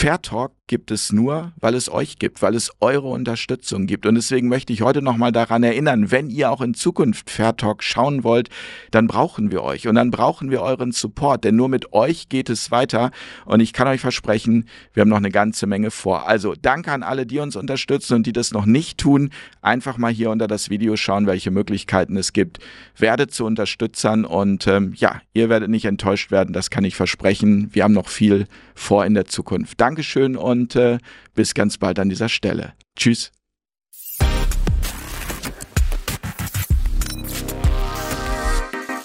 Fair Talk gibt es nur, weil es euch gibt, weil es eure Unterstützung gibt. Und deswegen möchte ich heute nochmal daran erinnern, wenn ihr auch in Zukunft Fair Talk schauen wollt, dann brauchen wir euch und dann brauchen wir euren Support, denn nur mit euch geht es weiter. Und ich kann euch versprechen, wir haben noch eine ganze Menge vor. Also danke an alle, die uns unterstützen und die das noch nicht tun. Einfach mal hier unter das Video schauen, welche Möglichkeiten es gibt. Werdet zu Unterstützern und ähm, ja, ihr werdet nicht enttäuscht werden, das kann ich versprechen. Wir haben noch viel vor in der Zukunft. Dankeschön und äh, bis ganz bald an dieser Stelle. Tschüss.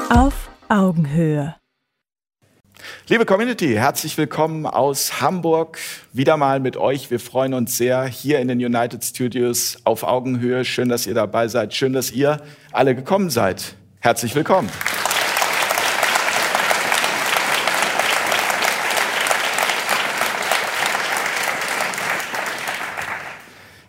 Auf Augenhöhe. Liebe Community, herzlich willkommen aus Hamburg. Wieder mal mit euch. Wir freuen uns sehr hier in den United Studios auf Augenhöhe. Schön, dass ihr dabei seid. Schön, dass ihr alle gekommen seid. Herzlich willkommen.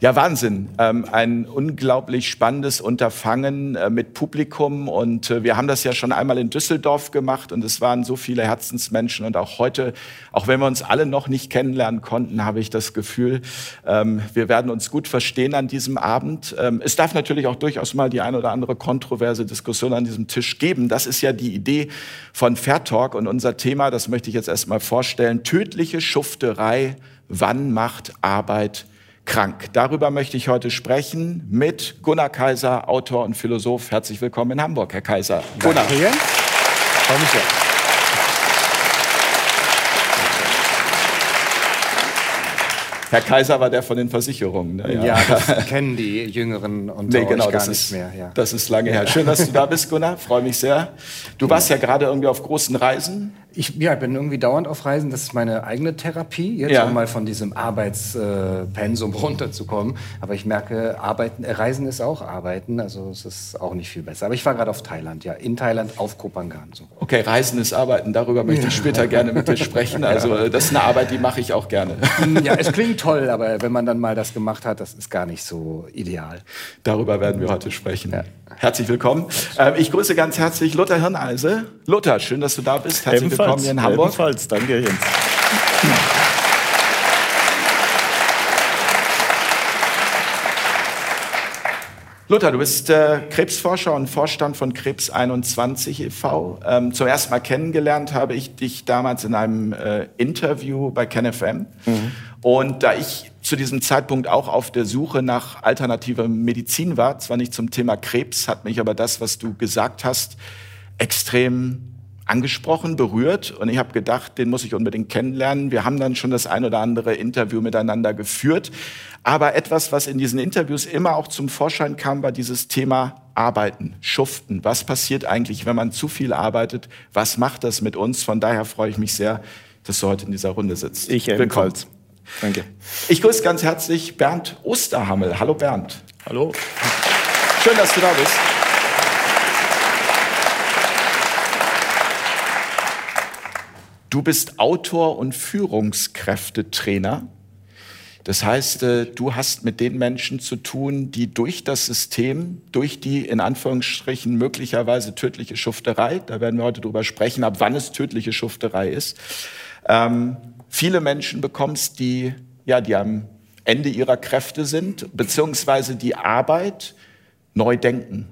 Ja, Wahnsinn. Ähm, ein unglaublich spannendes Unterfangen äh, mit Publikum. Und äh, wir haben das ja schon einmal in Düsseldorf gemacht und es waren so viele Herzensmenschen. Und auch heute, auch wenn wir uns alle noch nicht kennenlernen konnten, habe ich das Gefühl, ähm, wir werden uns gut verstehen an diesem Abend. Ähm, es darf natürlich auch durchaus mal die ein oder andere kontroverse Diskussion an diesem Tisch geben. Das ist ja die Idee von Fair Talk und unser Thema, das möchte ich jetzt erstmal vorstellen, tödliche Schufterei. Wann macht Arbeit krank. Darüber möchte ich heute sprechen mit Gunnar Kaiser, Autor und Philosoph. Herzlich willkommen in Hamburg, Herr Kaiser. Gunnar. Danke. Freue mich sehr. Herr Kaiser war der von den Versicherungen. Ne? Ja, ja das kennen die Jüngeren und nee, genau, das ist, mehr. Ja. Das ist lange her. Schön, dass du da bist, Gunnar. Freue mich sehr. Du warst ja gerade irgendwie auf großen Reisen. Ich ja, bin irgendwie dauernd auf Reisen. Das ist meine eigene Therapie, jetzt ja. um mal von diesem Arbeitspensum runterzukommen. Aber ich merke, Arbeiten, äh, Reisen ist auch Arbeiten. Also es ist auch nicht viel besser. Aber ich war gerade auf Thailand, ja, in Thailand auf Kopangan. So. Okay, Reisen ist Arbeiten. Darüber möchte ich später gerne mit dir sprechen. Also äh, das ist eine Arbeit, die mache ich auch gerne. Ja, es klingt toll, aber wenn man dann mal das gemacht hat, das ist gar nicht so ideal. Darüber werden wir heute sprechen. Ja. Herzlich willkommen. Ähm, ich grüße ganz herzlich Luther Hirneise. Luther, schön, dass du da bist. Herzlich ebenfalls, willkommen hier in Hamburg. Ebenfalls, danke Jens. Luther, du bist äh, Krebsforscher und Vorstand von Krebs 21 e.V. Ähm, zum ersten Mal kennengelernt habe ich dich damals in einem äh, Interview bei KenFM. Mhm. Und da ich zu diesem Zeitpunkt auch auf der Suche nach alternativer Medizin war, zwar nicht zum Thema Krebs, hat mich aber das, was du gesagt hast, extrem angesprochen, berührt und ich habe gedacht, den muss ich unbedingt kennenlernen. Wir haben dann schon das ein oder andere Interview miteinander geführt, aber etwas, was in diesen Interviews immer auch zum Vorschein kam, war dieses Thema Arbeiten, Schuften. Was passiert eigentlich, wenn man zu viel arbeitet? Was macht das mit uns? Von daher freue ich mich sehr, dass du heute in dieser Runde sitzt. Ich ebenfalls. Danke. Ich grüße ganz herzlich Bernd Osterhammel. Hallo Bernd. Hallo. Schön, dass du da bist. Du bist Autor und Führungskräftetrainer. Das heißt, äh, du hast mit den Menschen zu tun, die durch das System, durch die in Anführungsstrichen möglicherweise tödliche Schufterei, da werden wir heute drüber sprechen, ab wann es tödliche Schufterei ist, ähm, viele Menschen bekommst, die, ja, die am Ende ihrer Kräfte sind, beziehungsweise die Arbeit neu denken.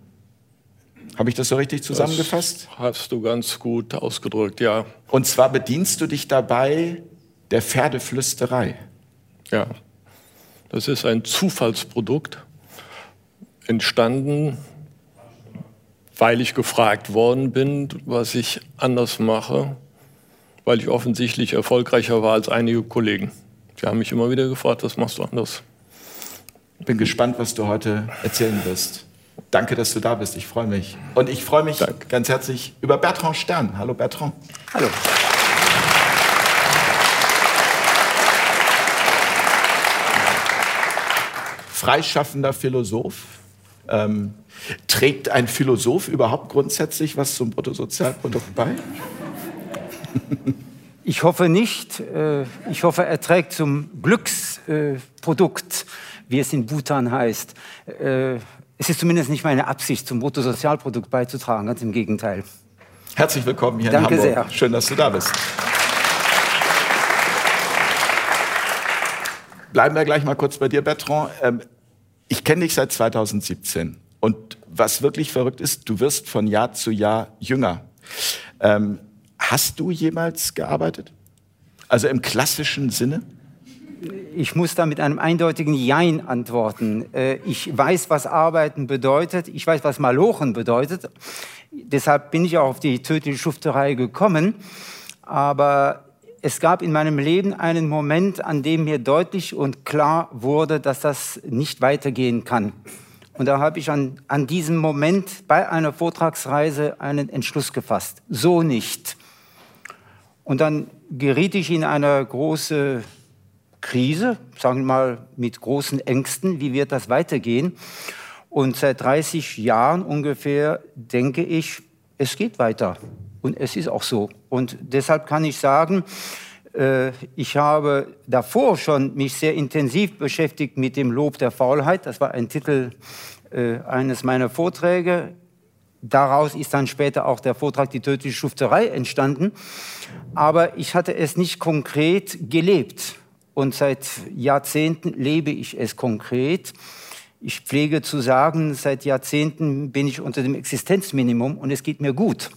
Habe ich das so richtig zusammengefasst? Das hast du ganz gut ausgedrückt, ja. Und zwar bedienst du dich dabei der Pferdeflüsterei. Ja, das ist ein Zufallsprodukt, entstanden, weil ich gefragt worden bin, was ich anders mache, weil ich offensichtlich erfolgreicher war als einige Kollegen. Die haben mich immer wieder gefragt, was machst du anders? Bin gespannt, was du heute erzählen wirst. Danke, dass du da bist. Ich freue mich. Und ich freue mich Dank. ganz herzlich über Bertrand Stern. Hallo Bertrand. Hallo. Freischaffender Philosoph. Ähm, trägt ein Philosoph überhaupt grundsätzlich was zum Bruttosozialprodukt bei? Ich hoffe nicht. Äh, ich hoffe, er trägt zum Glücksprodukt, wie es in Bhutan heißt. Es ist zumindest nicht meine Absicht, zum Bruttosozialprodukt beizutragen, ganz im Gegenteil. Herzlich willkommen hier Danke in Hamburg. Sehr. Schön, dass du da bist. Bleiben wir gleich mal kurz bei dir, Bertrand. Ähm, ich kenne dich seit 2017 und was wirklich verrückt ist, du wirst von Jahr zu Jahr jünger. Ähm, hast du jemals gearbeitet? Also im klassischen Sinne? Ich muss da mit einem eindeutigen Jein antworten. Äh, ich weiß, was Arbeiten bedeutet. Ich weiß, was Malochen bedeutet. Deshalb bin ich auch auf die tödliche Schufterei gekommen. Aber es gab in meinem Leben einen Moment, an dem mir deutlich und klar wurde, dass das nicht weitergehen kann. Und da habe ich an, an diesem Moment bei einer Vortragsreise einen Entschluss gefasst. So nicht. Und dann geriet ich in eine große Krise, sagen wir mal mit großen Ängsten, wie wird das weitergehen? Und seit 30 Jahren ungefähr denke ich, es geht weiter. Und es ist auch so. Und deshalb kann ich sagen, äh, ich habe davor schon mich sehr intensiv beschäftigt mit dem Lob der Faulheit. Das war ein Titel äh, eines meiner Vorträge. Daraus ist dann später auch der Vortrag Die tödliche Schufterei entstanden. Aber ich hatte es nicht konkret gelebt. Und seit Jahrzehnten lebe ich es konkret. Ich pflege zu sagen, seit Jahrzehnten bin ich unter dem Existenzminimum und es geht mir gut.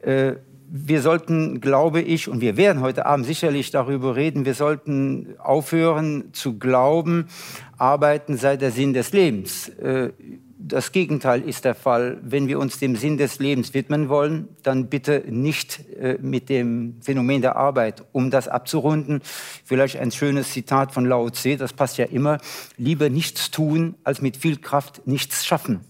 Äh, wir sollten, glaube ich, und wir werden heute Abend sicherlich darüber reden, wir sollten aufhören zu glauben, arbeiten sei der Sinn des Lebens. Das Gegenteil ist der Fall. Wenn wir uns dem Sinn des Lebens widmen wollen, dann bitte nicht äh, mit dem Phänomen der Arbeit. Um das abzurunden, vielleicht ein schönes Zitat von Lao Tse, das passt ja immer, lieber nichts tun, als mit viel Kraft nichts schaffen.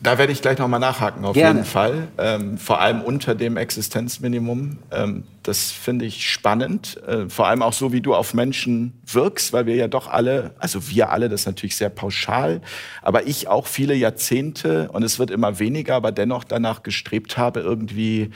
Da werde ich gleich nochmal nachhaken, auf Gerne. jeden Fall. Ähm, vor allem unter dem Existenzminimum. Ähm, das finde ich spannend. Äh, vor allem auch so, wie du auf Menschen wirkst, weil wir ja doch alle, also wir alle, das ist natürlich sehr pauschal, aber ich auch viele Jahrzehnte und es wird immer weniger, aber dennoch danach gestrebt habe, irgendwie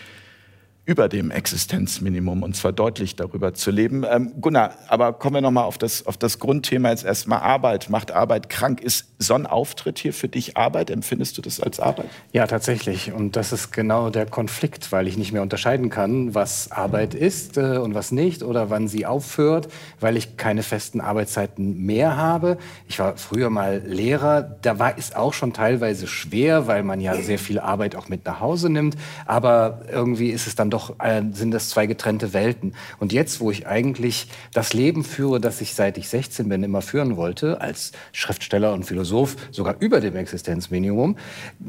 über dem Existenzminimum und zwar deutlich darüber zu leben. Ähm, Gunnar, aber kommen wir nochmal auf das, auf das Grundthema jetzt erstmal Arbeit. Macht Arbeit krank? Ist so ein Auftritt hier für dich Arbeit? Empfindest du das als Arbeit? Ja, tatsächlich. Und das ist genau der Konflikt, weil ich nicht mehr unterscheiden kann, was Arbeit ist äh, und was nicht oder wann sie aufhört, weil ich keine festen Arbeitszeiten mehr habe. Ich war früher mal Lehrer. Da war es auch schon teilweise schwer, weil man ja sehr viel Arbeit auch mit nach Hause nimmt. Aber irgendwie ist es dann doch äh, sind das zwei getrennte Welten. Und jetzt, wo ich eigentlich das Leben führe, das ich seit ich 16 bin immer führen wollte, als Schriftsteller und Philosoph, sogar über dem Existenzminimum,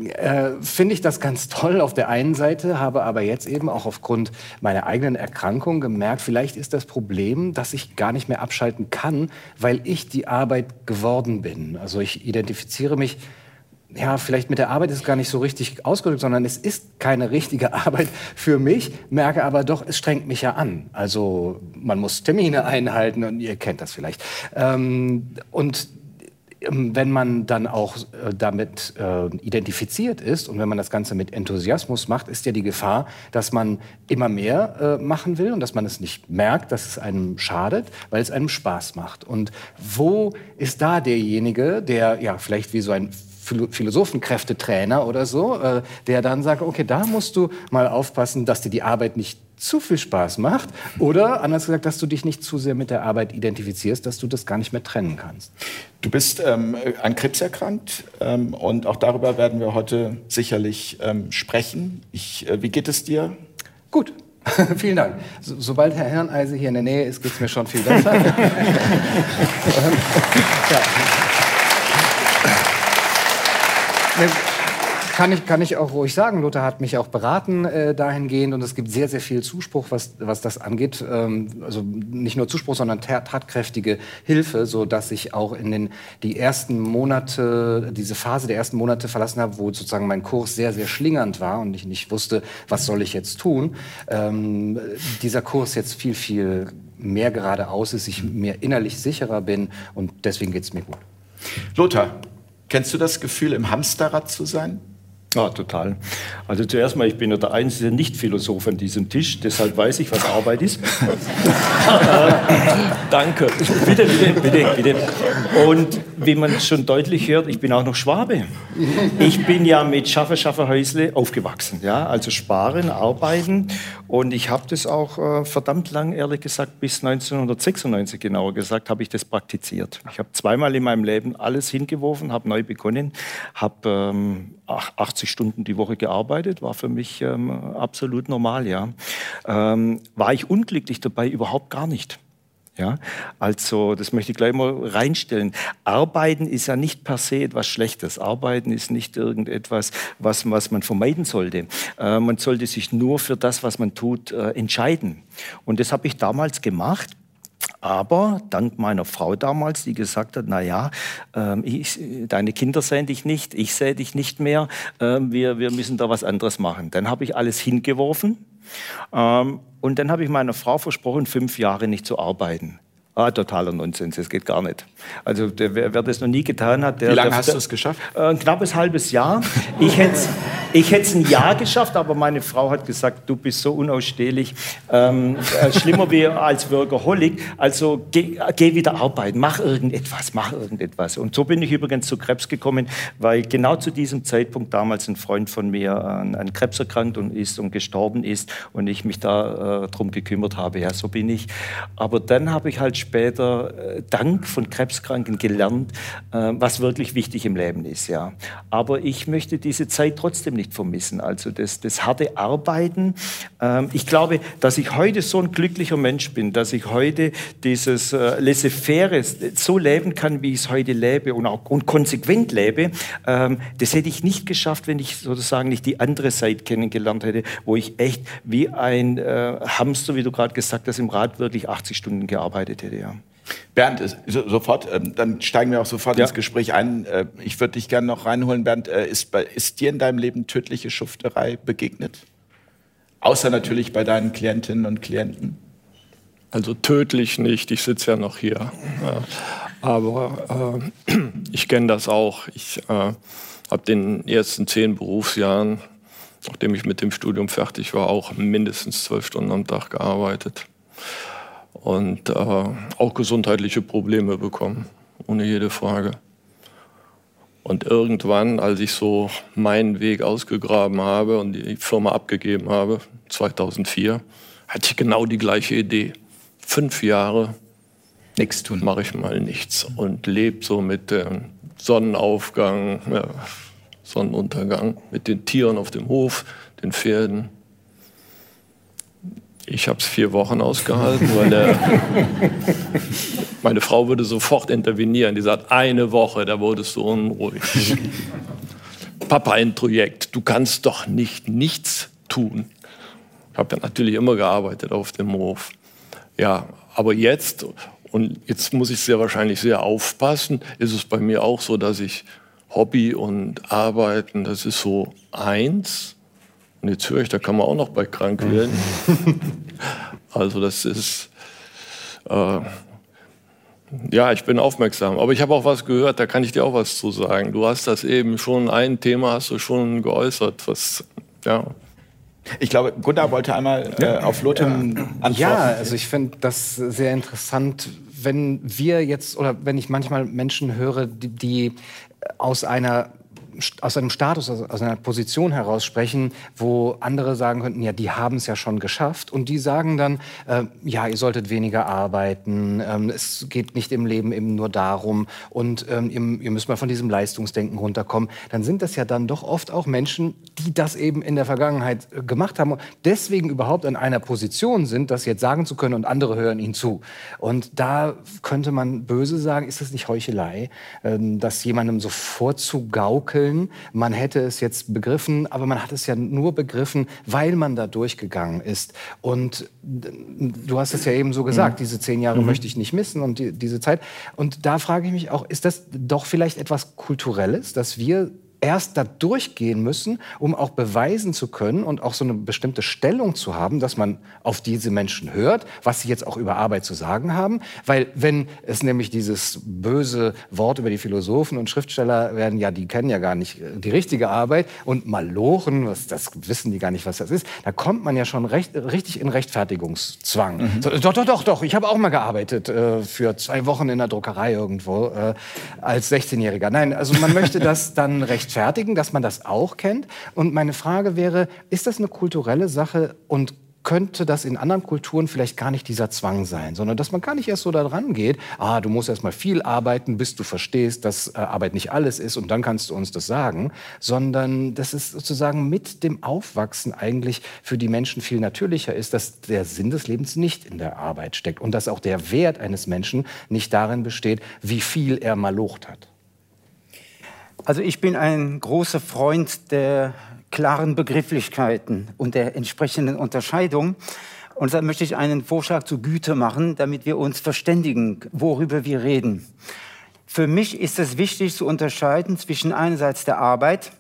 äh, finde ich das ganz toll auf der einen Seite, habe aber jetzt eben auch aufgrund meiner eigenen Erkrankung gemerkt, vielleicht ist das Problem, dass ich gar nicht mehr abschalten kann, weil ich die Arbeit geworden bin. Also ich identifiziere mich ja, vielleicht mit der Arbeit ist es gar nicht so richtig ausgedrückt, sondern es ist keine richtige Arbeit für mich, merke aber doch, es strengt mich ja an. Also man muss Termine einhalten und ihr kennt das vielleicht. Ähm, und ähm, wenn man dann auch äh, damit äh, identifiziert ist und wenn man das Ganze mit Enthusiasmus macht, ist ja die Gefahr, dass man immer mehr äh, machen will und dass man es nicht merkt, dass es einem schadet, weil es einem Spaß macht. Und wo ist da derjenige, der ja vielleicht wie so ein Philosophenkräftetrainer oder so, äh, der dann sagt, okay, da musst du mal aufpassen, dass dir die Arbeit nicht zu viel Spaß macht oder anders gesagt, dass du dich nicht zu sehr mit der Arbeit identifizierst, dass du das gar nicht mehr trennen kannst. Du bist ähm, an Krebs erkrankt ähm, und auch darüber werden wir heute sicherlich ähm, sprechen. Ich, äh, wie geht es dir? Gut. Vielen Dank. So, sobald Herr Hirneise hier in der Nähe ist, geht es mir schon viel besser. ja. Kann ich, kann ich auch ruhig sagen. Luther hat mich auch beraten äh, dahingehend und es gibt sehr, sehr viel Zuspruch, was, was das angeht. Ähm, also nicht nur Zuspruch, sondern tatkräftige Hilfe, so dass ich auch in den die ersten Monate, diese Phase der ersten Monate verlassen habe, wo sozusagen mein Kurs sehr, sehr schlingernd war und ich nicht wusste, was soll ich jetzt tun. Ähm, dieser Kurs jetzt viel, viel mehr geradeaus ist, ich mir innerlich sicherer bin und deswegen geht es mir gut. Lothar, Kennst du das Gefühl, im Hamsterrad zu sein? Ja, total. Also zuerst mal, ich bin ja der einzige Nicht-Philosoph an diesem Tisch, deshalb weiß ich, was Arbeit ist. Danke. Bitte, bitte, bitte, bitte. Und wie man schon deutlich hört, ich bin auch noch Schwabe. Ich bin ja mit Schaffe, Schaffe, Häusle aufgewachsen. Ja? Also sparen, arbeiten. Und ich habe das auch äh, verdammt lang, ehrlich gesagt, bis 1996 genauer gesagt, habe ich das praktiziert. Ich habe zweimal in meinem Leben alles hingeworfen, habe neu begonnen, habe ähm, 80 Stunden die Woche gearbeitet, war für mich ähm, absolut normal. Ja. Ähm, war ich unglücklich dabei? Überhaupt gar nicht. Ja, also das möchte ich gleich mal reinstellen. Arbeiten ist ja nicht per se etwas Schlechtes. Arbeiten ist nicht irgendetwas, was, was man vermeiden sollte. Äh, man sollte sich nur für das, was man tut, äh, entscheiden. Und das habe ich damals gemacht. Aber dank meiner Frau damals, die gesagt hat, na ja, ähm, deine Kinder sehen dich nicht, ich sehe dich nicht mehr, ähm, wir, wir müssen da was anderes machen. Dann habe ich alles hingeworfen ähm, und dann habe ich meiner Frau versprochen, fünf Jahre nicht zu arbeiten. Ah, totaler Nonsens, das geht gar nicht. Also der, wer, wer das noch nie getan hat, der... Wie lange der, hast du es geschafft? Äh, ein knappes halbes Jahr. Ich hätte es ich hätte ein Jahr geschafft, aber meine Frau hat gesagt, du bist so unausstehlich, ähm, äh, schlimmer wie als Workaholic, also geh, geh, wieder arbeiten, mach irgendetwas, mach irgendetwas. Und so bin ich übrigens zu Krebs gekommen, weil genau zu diesem Zeitpunkt damals ein Freund von mir an, an Krebs erkrankt und ist und gestorben ist und ich mich da äh, drum gekümmert habe. Ja, so bin ich. Aber dann habe ich halt später äh, dank von Krebskranken gelernt, äh, was wirklich wichtig im Leben ist. Ja. Aber ich möchte diese Zeit trotzdem nicht vermissen. Also das, das harte Arbeiten. Ähm, ich glaube, dass ich heute so ein glücklicher Mensch bin, dass ich heute dieses äh, laissez-faire so leben kann, wie ich es heute lebe und auch und konsequent lebe. Ähm, das hätte ich nicht geschafft, wenn ich sozusagen nicht die andere Seite kennengelernt hätte, wo ich echt wie ein äh, Hamster, wie du gerade gesagt hast, im Rad wirklich 80 Stunden gearbeitet hätte hätte, ja. Bernd, so, sofort, ähm, dann steigen wir auch sofort ja. ins Gespräch ein. Äh, ich würde dich gerne noch reinholen, Bernd. Äh, ist, bei, ist dir in deinem Leben tödliche Schufterei begegnet? Außer natürlich bei deinen Klientinnen und Klienten. Also tödlich nicht, ich sitze ja noch hier. Aber äh, ich kenne das auch. Ich äh, habe den ersten zehn Berufsjahren, nachdem ich mit dem Studium fertig war, auch mindestens zwölf Stunden am Tag gearbeitet und äh, auch gesundheitliche Probleme bekommen, ohne jede Frage. Und irgendwann, als ich so meinen Weg ausgegraben habe und die Firma abgegeben habe, 2004, hatte ich genau die gleiche Idee. Fünf Jahre nichts tun, mache ich mal nichts und lebe so mit dem Sonnenaufgang, ja, Sonnenuntergang, mit den Tieren auf dem Hof, den Pferden. Ich habe es vier Wochen ausgehalten, weil der, meine Frau würde sofort intervenieren. Die sagt, eine Woche, da wurdest du unruhig. Papa, ein Projekt, du kannst doch nicht nichts tun. Ich habe ja natürlich immer gearbeitet auf dem Hof. Ja, aber jetzt, und jetzt muss ich sehr wahrscheinlich sehr aufpassen, ist es bei mir auch so, dass ich Hobby und Arbeiten, das ist so eins. Und jetzt höre ich, da kann man auch noch bei krank werden. also das ist, äh, ja, ich bin aufmerksam. Aber ich habe auch was gehört, da kann ich dir auch was zu sagen. Du hast das eben schon, ein Thema hast du schon geäußert, was, ja. Ich glaube, Gunnar wollte einmal äh, auf Lothar antworten. Ja, also ich finde das sehr interessant, wenn wir jetzt, oder wenn ich manchmal Menschen höre, die, die aus einer aus einem Status, aus einer Position heraus sprechen, wo andere sagen könnten, ja, die haben es ja schon geschafft. Und die sagen dann, äh, ja, ihr solltet weniger arbeiten, ähm, es geht nicht im Leben eben nur darum und ähm, ihr, ihr, müsst mal von diesem Leistungsdenken runterkommen. Dann sind das ja dann doch oft auch Menschen, die das eben in der Vergangenheit äh, gemacht haben und deswegen überhaupt in einer Position sind, das jetzt sagen zu können und andere hören ihnen zu. Und da könnte man böse sagen, ist das nicht Heuchelei, äh, das jemandem so vorzugaukeln, Willen, man hätte es jetzt begriffen, aber man hat es ja nur begriffen, weil man da durchgegangen ist. Und du hast es ja eben so gesagt, mhm. diese zehn Jahre mhm. möchte ich nicht missen und die, diese Zeit. Und da frage ich mich auch, ist das doch vielleicht etwas Kulturelles, dass wir erst da durchgehen müssen, um auch beweisen zu können und auch so eine bestimmte Stellung zu haben, dass man auf diese Menschen hört, was sie jetzt auch über Arbeit zu sagen haben. Weil wenn es nämlich dieses böse Wort über die Philosophen und Schriftsteller werden, ja, die kennen ja gar nicht äh, die richtige Arbeit und Malochen, was, das wissen die gar nicht, was das ist, da kommt man ja schon recht, richtig in Rechtfertigungszwang. Mhm. So, doch, doch, doch, doch, ich habe auch mal gearbeitet äh, für zwei Wochen in der Druckerei irgendwo äh, als 16-Jähriger. Nein, also man möchte das dann rechtfertigen, dass man das auch kennt. Und meine Frage wäre, ist das eine kulturelle Sache und könnte das in anderen Kulturen vielleicht gar nicht dieser Zwang sein, sondern dass man gar nicht erst so daran geht, ah, du musst erst mal viel arbeiten, bis du verstehst, dass äh, Arbeit nicht alles ist und dann kannst du uns das sagen, sondern dass es sozusagen mit dem Aufwachsen eigentlich für die Menschen viel natürlicher ist, dass der Sinn des Lebens nicht in der Arbeit steckt und dass auch der Wert eines Menschen nicht darin besteht, wie viel er malocht hat. Also ich bin ein großer Freund der klaren Begrifflichkeiten und der entsprechenden Unterscheidung. Und da möchte ich einen Vorschlag zu Güte machen, damit wir uns verständigen, worüber wir reden. Für mich ist es wichtig zu unterscheiden zwischen einerseits der Arbeit,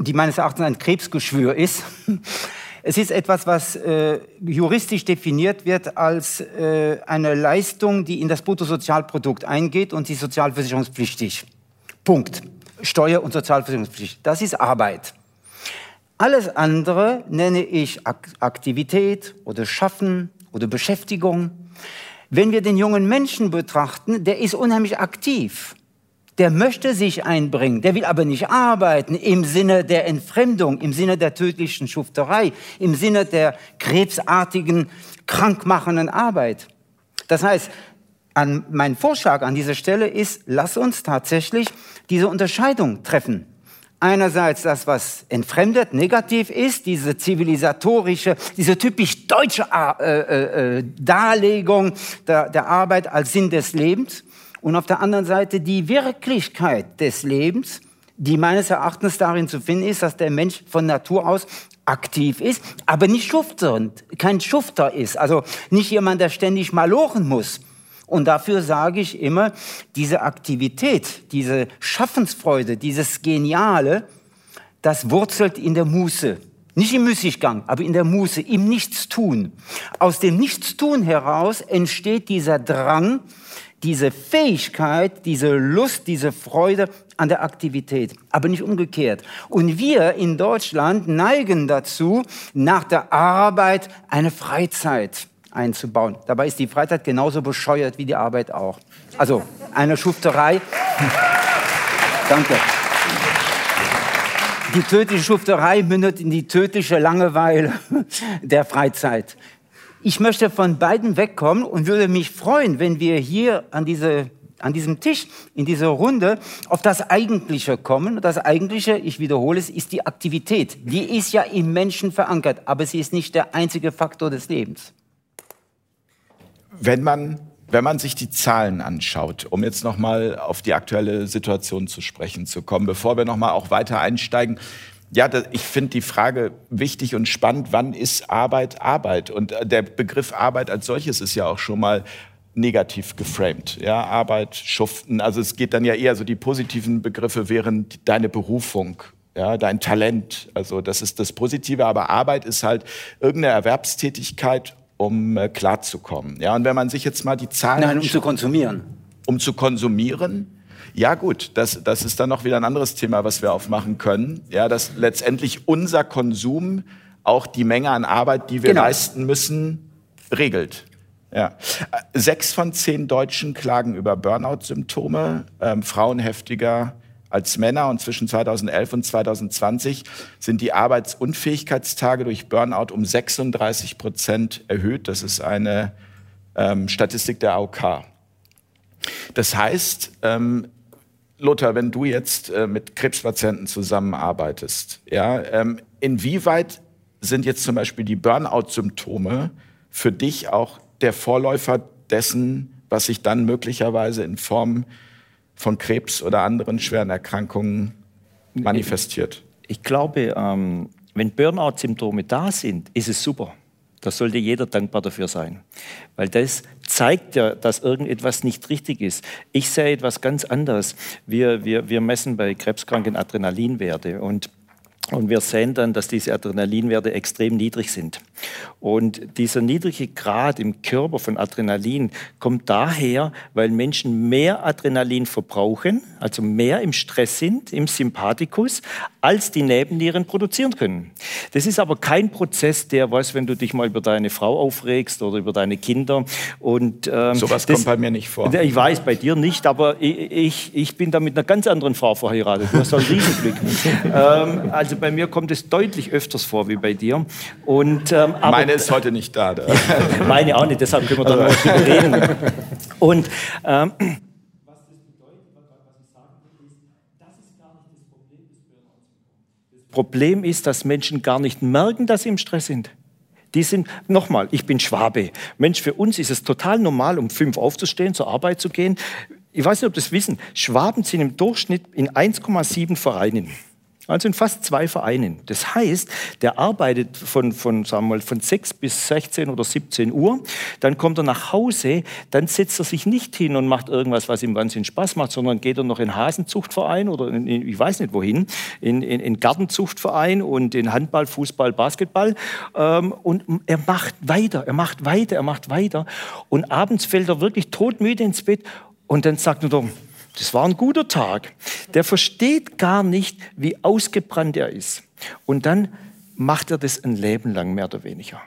die meines Erachtens ein Krebsgeschwür ist. Es ist etwas, was äh, juristisch definiert wird als äh, eine Leistung, die in das Bruttosozialprodukt eingeht und die sozialversicherungspflichtig. Punkt. Steuer- und Sozialversicherungspflicht. Das ist Arbeit. Alles andere nenne ich Aktivität oder Schaffen oder Beschäftigung. Wenn wir den jungen Menschen betrachten, der ist unheimlich aktiv. Der möchte sich einbringen, der will aber nicht arbeiten im Sinne der Entfremdung, im Sinne der tödlichen Schufterei, im Sinne der krebsartigen, krankmachenden Arbeit. Das heißt, an, mein Vorschlag an dieser Stelle ist, lass uns tatsächlich diese Unterscheidung treffen. Einerseits das, was entfremdet, negativ ist, diese zivilisatorische, diese typisch deutsche äh, äh, äh, Darlegung der, der Arbeit als Sinn des Lebens und auf der anderen Seite die Wirklichkeit des Lebens, die meines Erachtens darin zu finden ist, dass der Mensch von Natur aus aktiv ist, aber nicht schufternd, kein Schufter ist, also nicht jemand, der ständig malochen muss, und dafür sage ich immer, diese Aktivität, diese Schaffensfreude, dieses Geniale, das wurzelt in der Muße. Nicht im Müßiggang, aber in der Muße, im Nichtstun. Aus dem Nichtstun heraus entsteht dieser Drang, diese Fähigkeit, diese Lust, diese Freude an der Aktivität, aber nicht umgekehrt. Und wir in Deutschland neigen dazu, nach der Arbeit eine Freizeit einzubauen. Dabei ist die Freizeit genauso bescheuert wie die Arbeit auch. Also eine Schufterei. Danke. Die tödliche Schufterei mündet in die tödliche Langeweile der Freizeit. Ich möchte von beiden wegkommen und würde mich freuen, wenn wir hier an, diese, an diesem Tisch, in dieser Runde, auf das Eigentliche kommen. Das Eigentliche, ich wiederhole es, ist die Aktivität. Die ist ja im Menschen verankert, aber sie ist nicht der einzige Faktor des Lebens. Wenn man, wenn man sich die Zahlen anschaut, um jetzt noch mal auf die aktuelle Situation zu sprechen zu kommen, bevor wir noch mal auch weiter einsteigen, ja, ich finde die Frage wichtig und spannend, wann ist Arbeit Arbeit? Und äh, der Begriff Arbeit als solches ist ja auch schon mal negativ geframed. Ja, Arbeit, Schuften, also es geht dann ja eher so die positiven Begriffe wären deine Berufung, ja, dein Talent. Also das ist das Positive, aber Arbeit ist halt irgendeine Erwerbstätigkeit um äh, klarzukommen. Ja, und wenn man sich jetzt mal die Zahlen. Nein, um zu konsumieren. Um zu konsumieren. Ja gut, das, das ist dann noch wieder ein anderes Thema, was wir aufmachen können. Ja, dass letztendlich unser Konsum auch die Menge an Arbeit, die wir genau. leisten müssen, regelt. Ja. Sechs von zehn Deutschen klagen über Burnout-Symptome, ähm, Frauen heftiger als Männer und zwischen 2011 und 2020 sind die Arbeitsunfähigkeitstage durch Burnout um 36 Prozent erhöht. Das ist eine ähm, Statistik der AOK. Das heißt, ähm, Lothar, wenn du jetzt äh, mit Krebspatienten zusammenarbeitest, ja, ähm, inwieweit sind jetzt zum Beispiel die Burnout-Symptome für dich auch der Vorläufer dessen, was sich dann möglicherweise in Form von Krebs oder anderen schweren Erkrankungen manifestiert? Ich, ich glaube, ähm, wenn Burnout-Symptome da sind, ist es super. Da sollte jeder dankbar dafür sein. Weil das zeigt ja, dass irgendetwas nicht richtig ist. Ich sehe etwas ganz anderes. Wir, wir, wir messen bei Krebskranken Adrenalinwerte und und wir sehen dann, dass diese Adrenalinwerte extrem niedrig sind. Und dieser niedrige Grad im Körper von Adrenalin kommt daher, weil Menschen mehr Adrenalin verbrauchen, also mehr im Stress sind, im Sympathikus, als die Nebennieren produzieren können. Das ist aber kein Prozess, der, was, wenn du dich mal über deine Frau aufregst oder über deine Kinder und ähm, sowas kommt bei mir nicht vor. Ich weiß, bei dir nicht, aber ich, ich bin da mit einer ganz anderen Frau verheiratet. Du hast ein Riesenglück. ähm, also bei mir kommt es deutlich öfters vor wie bei dir. Und, ähm, Meine ist heute nicht da. da. Meine auch nicht, deshalb können wir da noch drüber reden. Und ähm, Problem ist, dass Menschen gar nicht merken, dass sie im Stress sind. Die sind, nochmal, ich bin Schwabe. Mensch, für uns ist es total normal, um fünf aufzustehen, zur Arbeit zu gehen. Ich weiß nicht, ob das wissen. Schwaben sind im Durchschnitt in 1,7 Vereinen. Also in fast zwei Vereinen. Das heißt, der arbeitet von, von, sagen wir mal, von 6 bis 16 oder 17 Uhr, dann kommt er nach Hause, dann setzt er sich nicht hin und macht irgendwas, was ihm wahnsinnig Spaß macht, sondern geht er noch in Hasenzuchtverein oder in, in, ich weiß nicht wohin, in, in, in Gartenzuchtverein und in Handball, Fußball, Basketball. Ähm, und er macht weiter, er macht weiter, er macht weiter. Und abends fällt er wirklich todmüde ins Bett und dann sagt er doch, das war ein guter Tag. Der versteht gar nicht, wie ausgebrannt er ist. Und dann macht er das ein Leben lang, mehr oder weniger.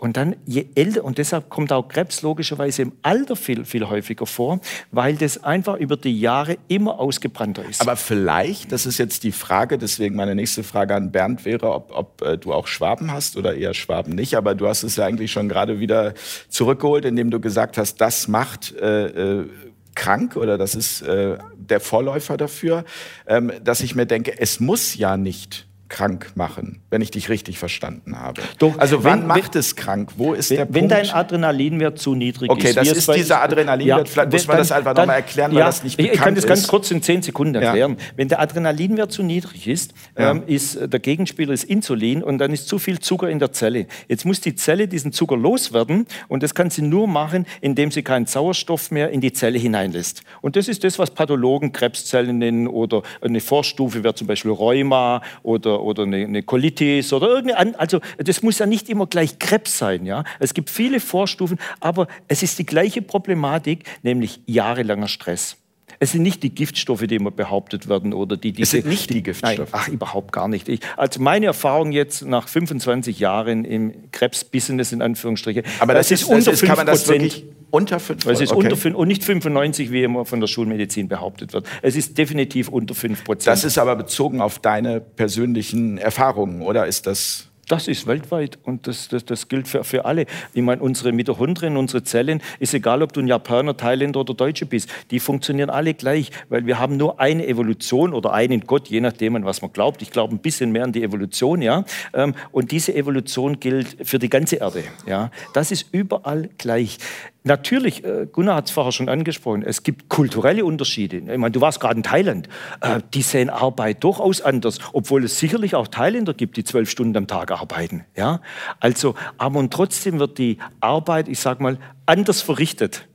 Und dann, je älter, und deshalb kommt auch Krebs logischerweise im Alter viel, viel häufiger vor, weil das einfach über die Jahre immer ausgebrannter ist. Aber vielleicht, das ist jetzt die Frage, deswegen meine nächste Frage an Bernd wäre, ob, ob äh, du auch Schwaben hast oder eher Schwaben nicht. Aber du hast es ja eigentlich schon gerade wieder zurückgeholt, indem du gesagt hast, das macht äh, äh krank oder das ist äh, der Vorläufer dafür, ähm, dass ich mir denke, es muss ja nicht krank machen, wenn ich dich richtig verstanden habe. Doch, also wann wenn, macht es krank? Wo ist wenn, der Punkt? Wenn dein Adrenalinwert zu niedrig okay, ist. Okay, das ist dieser Adrenalinwert. Ja, Vielleicht muss man dann, das einfach nochmal erklären, weil das nicht bekannt ist. Ich kann das ganz kurz in zehn Sekunden erklären. Ja. Wenn der Adrenalinwert zu niedrig ist, ja. ähm, ist äh, der Gegenspieler ist Insulin und dann ist zu viel Zucker in der Zelle. Jetzt muss die Zelle diesen Zucker loswerden und das kann sie nur machen, indem sie keinen Sauerstoff mehr in die Zelle hineinlässt. Und das ist das, was Pathologen Krebszellen nennen oder eine Vorstufe wäre zum Beispiel Rheuma oder oder, eine, eine Colitis oder irgendeine, also das muss ja nicht immer gleich Krebs sein, ja. Es gibt viele Vorstufen, aber es ist die gleiche Problematik, nämlich jahrelanger Stress. Es sind nicht die Giftstoffe, die immer behauptet werden oder die diese. Es sind nicht die Giftstoffe. Nein, ach, überhaupt gar nicht. Ich, also meine Erfahrung jetzt nach 25 Jahren im Krebsbusiness in Anführungsstrichen. Aber das, das ist, unter das ist, kann man das wirklich unter 5 Es ist okay. unter 5 und nicht 95, wie immer von der Schulmedizin behauptet wird. Es ist definitiv unter 5 Prozent. Das ist aber bezogen auf deine persönlichen Erfahrungen, oder ist das? Das ist weltweit und das, das, das gilt für, für alle. Ich meine, unsere Mitochondrien, unsere Zellen, ist egal, ob du ein Japaner, Thailänder oder Deutsche bist, die funktionieren alle gleich, weil wir haben nur eine Evolution oder einen Gott, je nachdem, an was man glaubt. Ich glaube ein bisschen mehr an die Evolution, ja. Ähm, und diese Evolution gilt für die ganze Erde, ja. Das ist überall gleich. Natürlich, äh, Gunnar hat es vorher schon angesprochen, es gibt kulturelle Unterschiede. Ich meine, du warst gerade in Thailand. Äh, die sehen Arbeit durchaus anders, obwohl es sicherlich auch Thailänder gibt, die zwölf Stunden am Tag arbeiten. Ja? Also, aber und trotzdem wird die Arbeit, ich sag mal, anders verrichtet.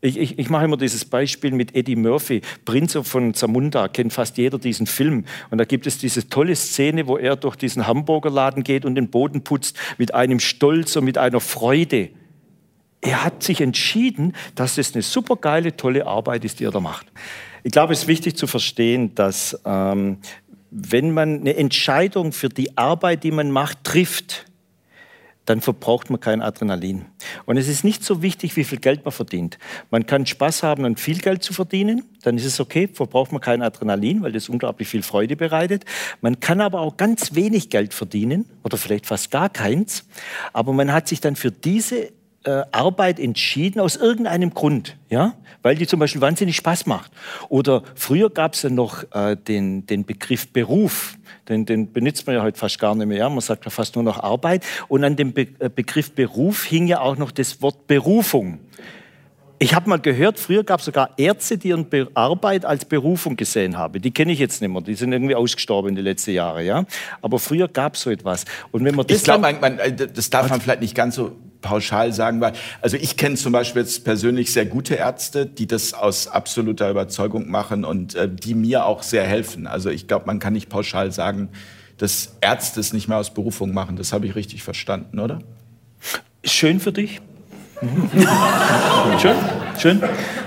Ich, ich, ich, mache immer dieses Beispiel mit Eddie Murphy, Prinz von Zamunda, kennt fast jeder diesen Film. Und da gibt es diese tolle Szene, wo er durch diesen Hamburgerladen geht und den Boden putzt mit einem Stolz und mit einer Freude er hat sich entschieden, dass es eine super geile, tolle Arbeit ist, die er da macht. Ich glaube, es ist wichtig zu verstehen, dass ähm, wenn man eine Entscheidung für die Arbeit, die man macht, trifft, dann verbraucht man kein Adrenalin. Und es ist nicht so wichtig, wie viel Geld man verdient. Man kann Spaß haben, an viel Geld zu verdienen, dann ist es okay, verbraucht man kein Adrenalin, weil das unglaublich viel Freude bereitet. Man kann aber auch ganz wenig Geld verdienen oder vielleicht fast gar keins, aber man hat sich dann für diese äh, Arbeit entschieden aus irgendeinem Grund, ja, weil die zum Beispiel wahnsinnig Spaß macht. Oder früher gab es ja noch äh, den, den Begriff Beruf, den, den benutzt man ja heute fast gar nicht mehr, ja? man sagt ja fast nur noch Arbeit. Und an dem Be äh, Begriff Beruf hing ja auch noch das Wort Berufung. ich habe mal gehört, früher gab es sogar Ärzte, die ihren Arbeit als Berufung gesehen haben. Die kenne ich jetzt nicht mehr. Die sind irgendwie ausgestorben in den letzten Jahren. Ja? Aber früher gab es so etwas. Und wenn man das ich glaube, das darf man vielleicht nicht ganz so pauschal sagen, weil also ich kenne zum Beispiel jetzt persönlich sehr gute Ärzte, die das aus absoluter Überzeugung machen und äh, die mir auch sehr helfen. Also ich glaube, man kann nicht pauschal sagen, dass Ärzte es nicht mehr aus Berufung machen. Das habe ich richtig verstanden, oder? Schön für dich. schön, schön.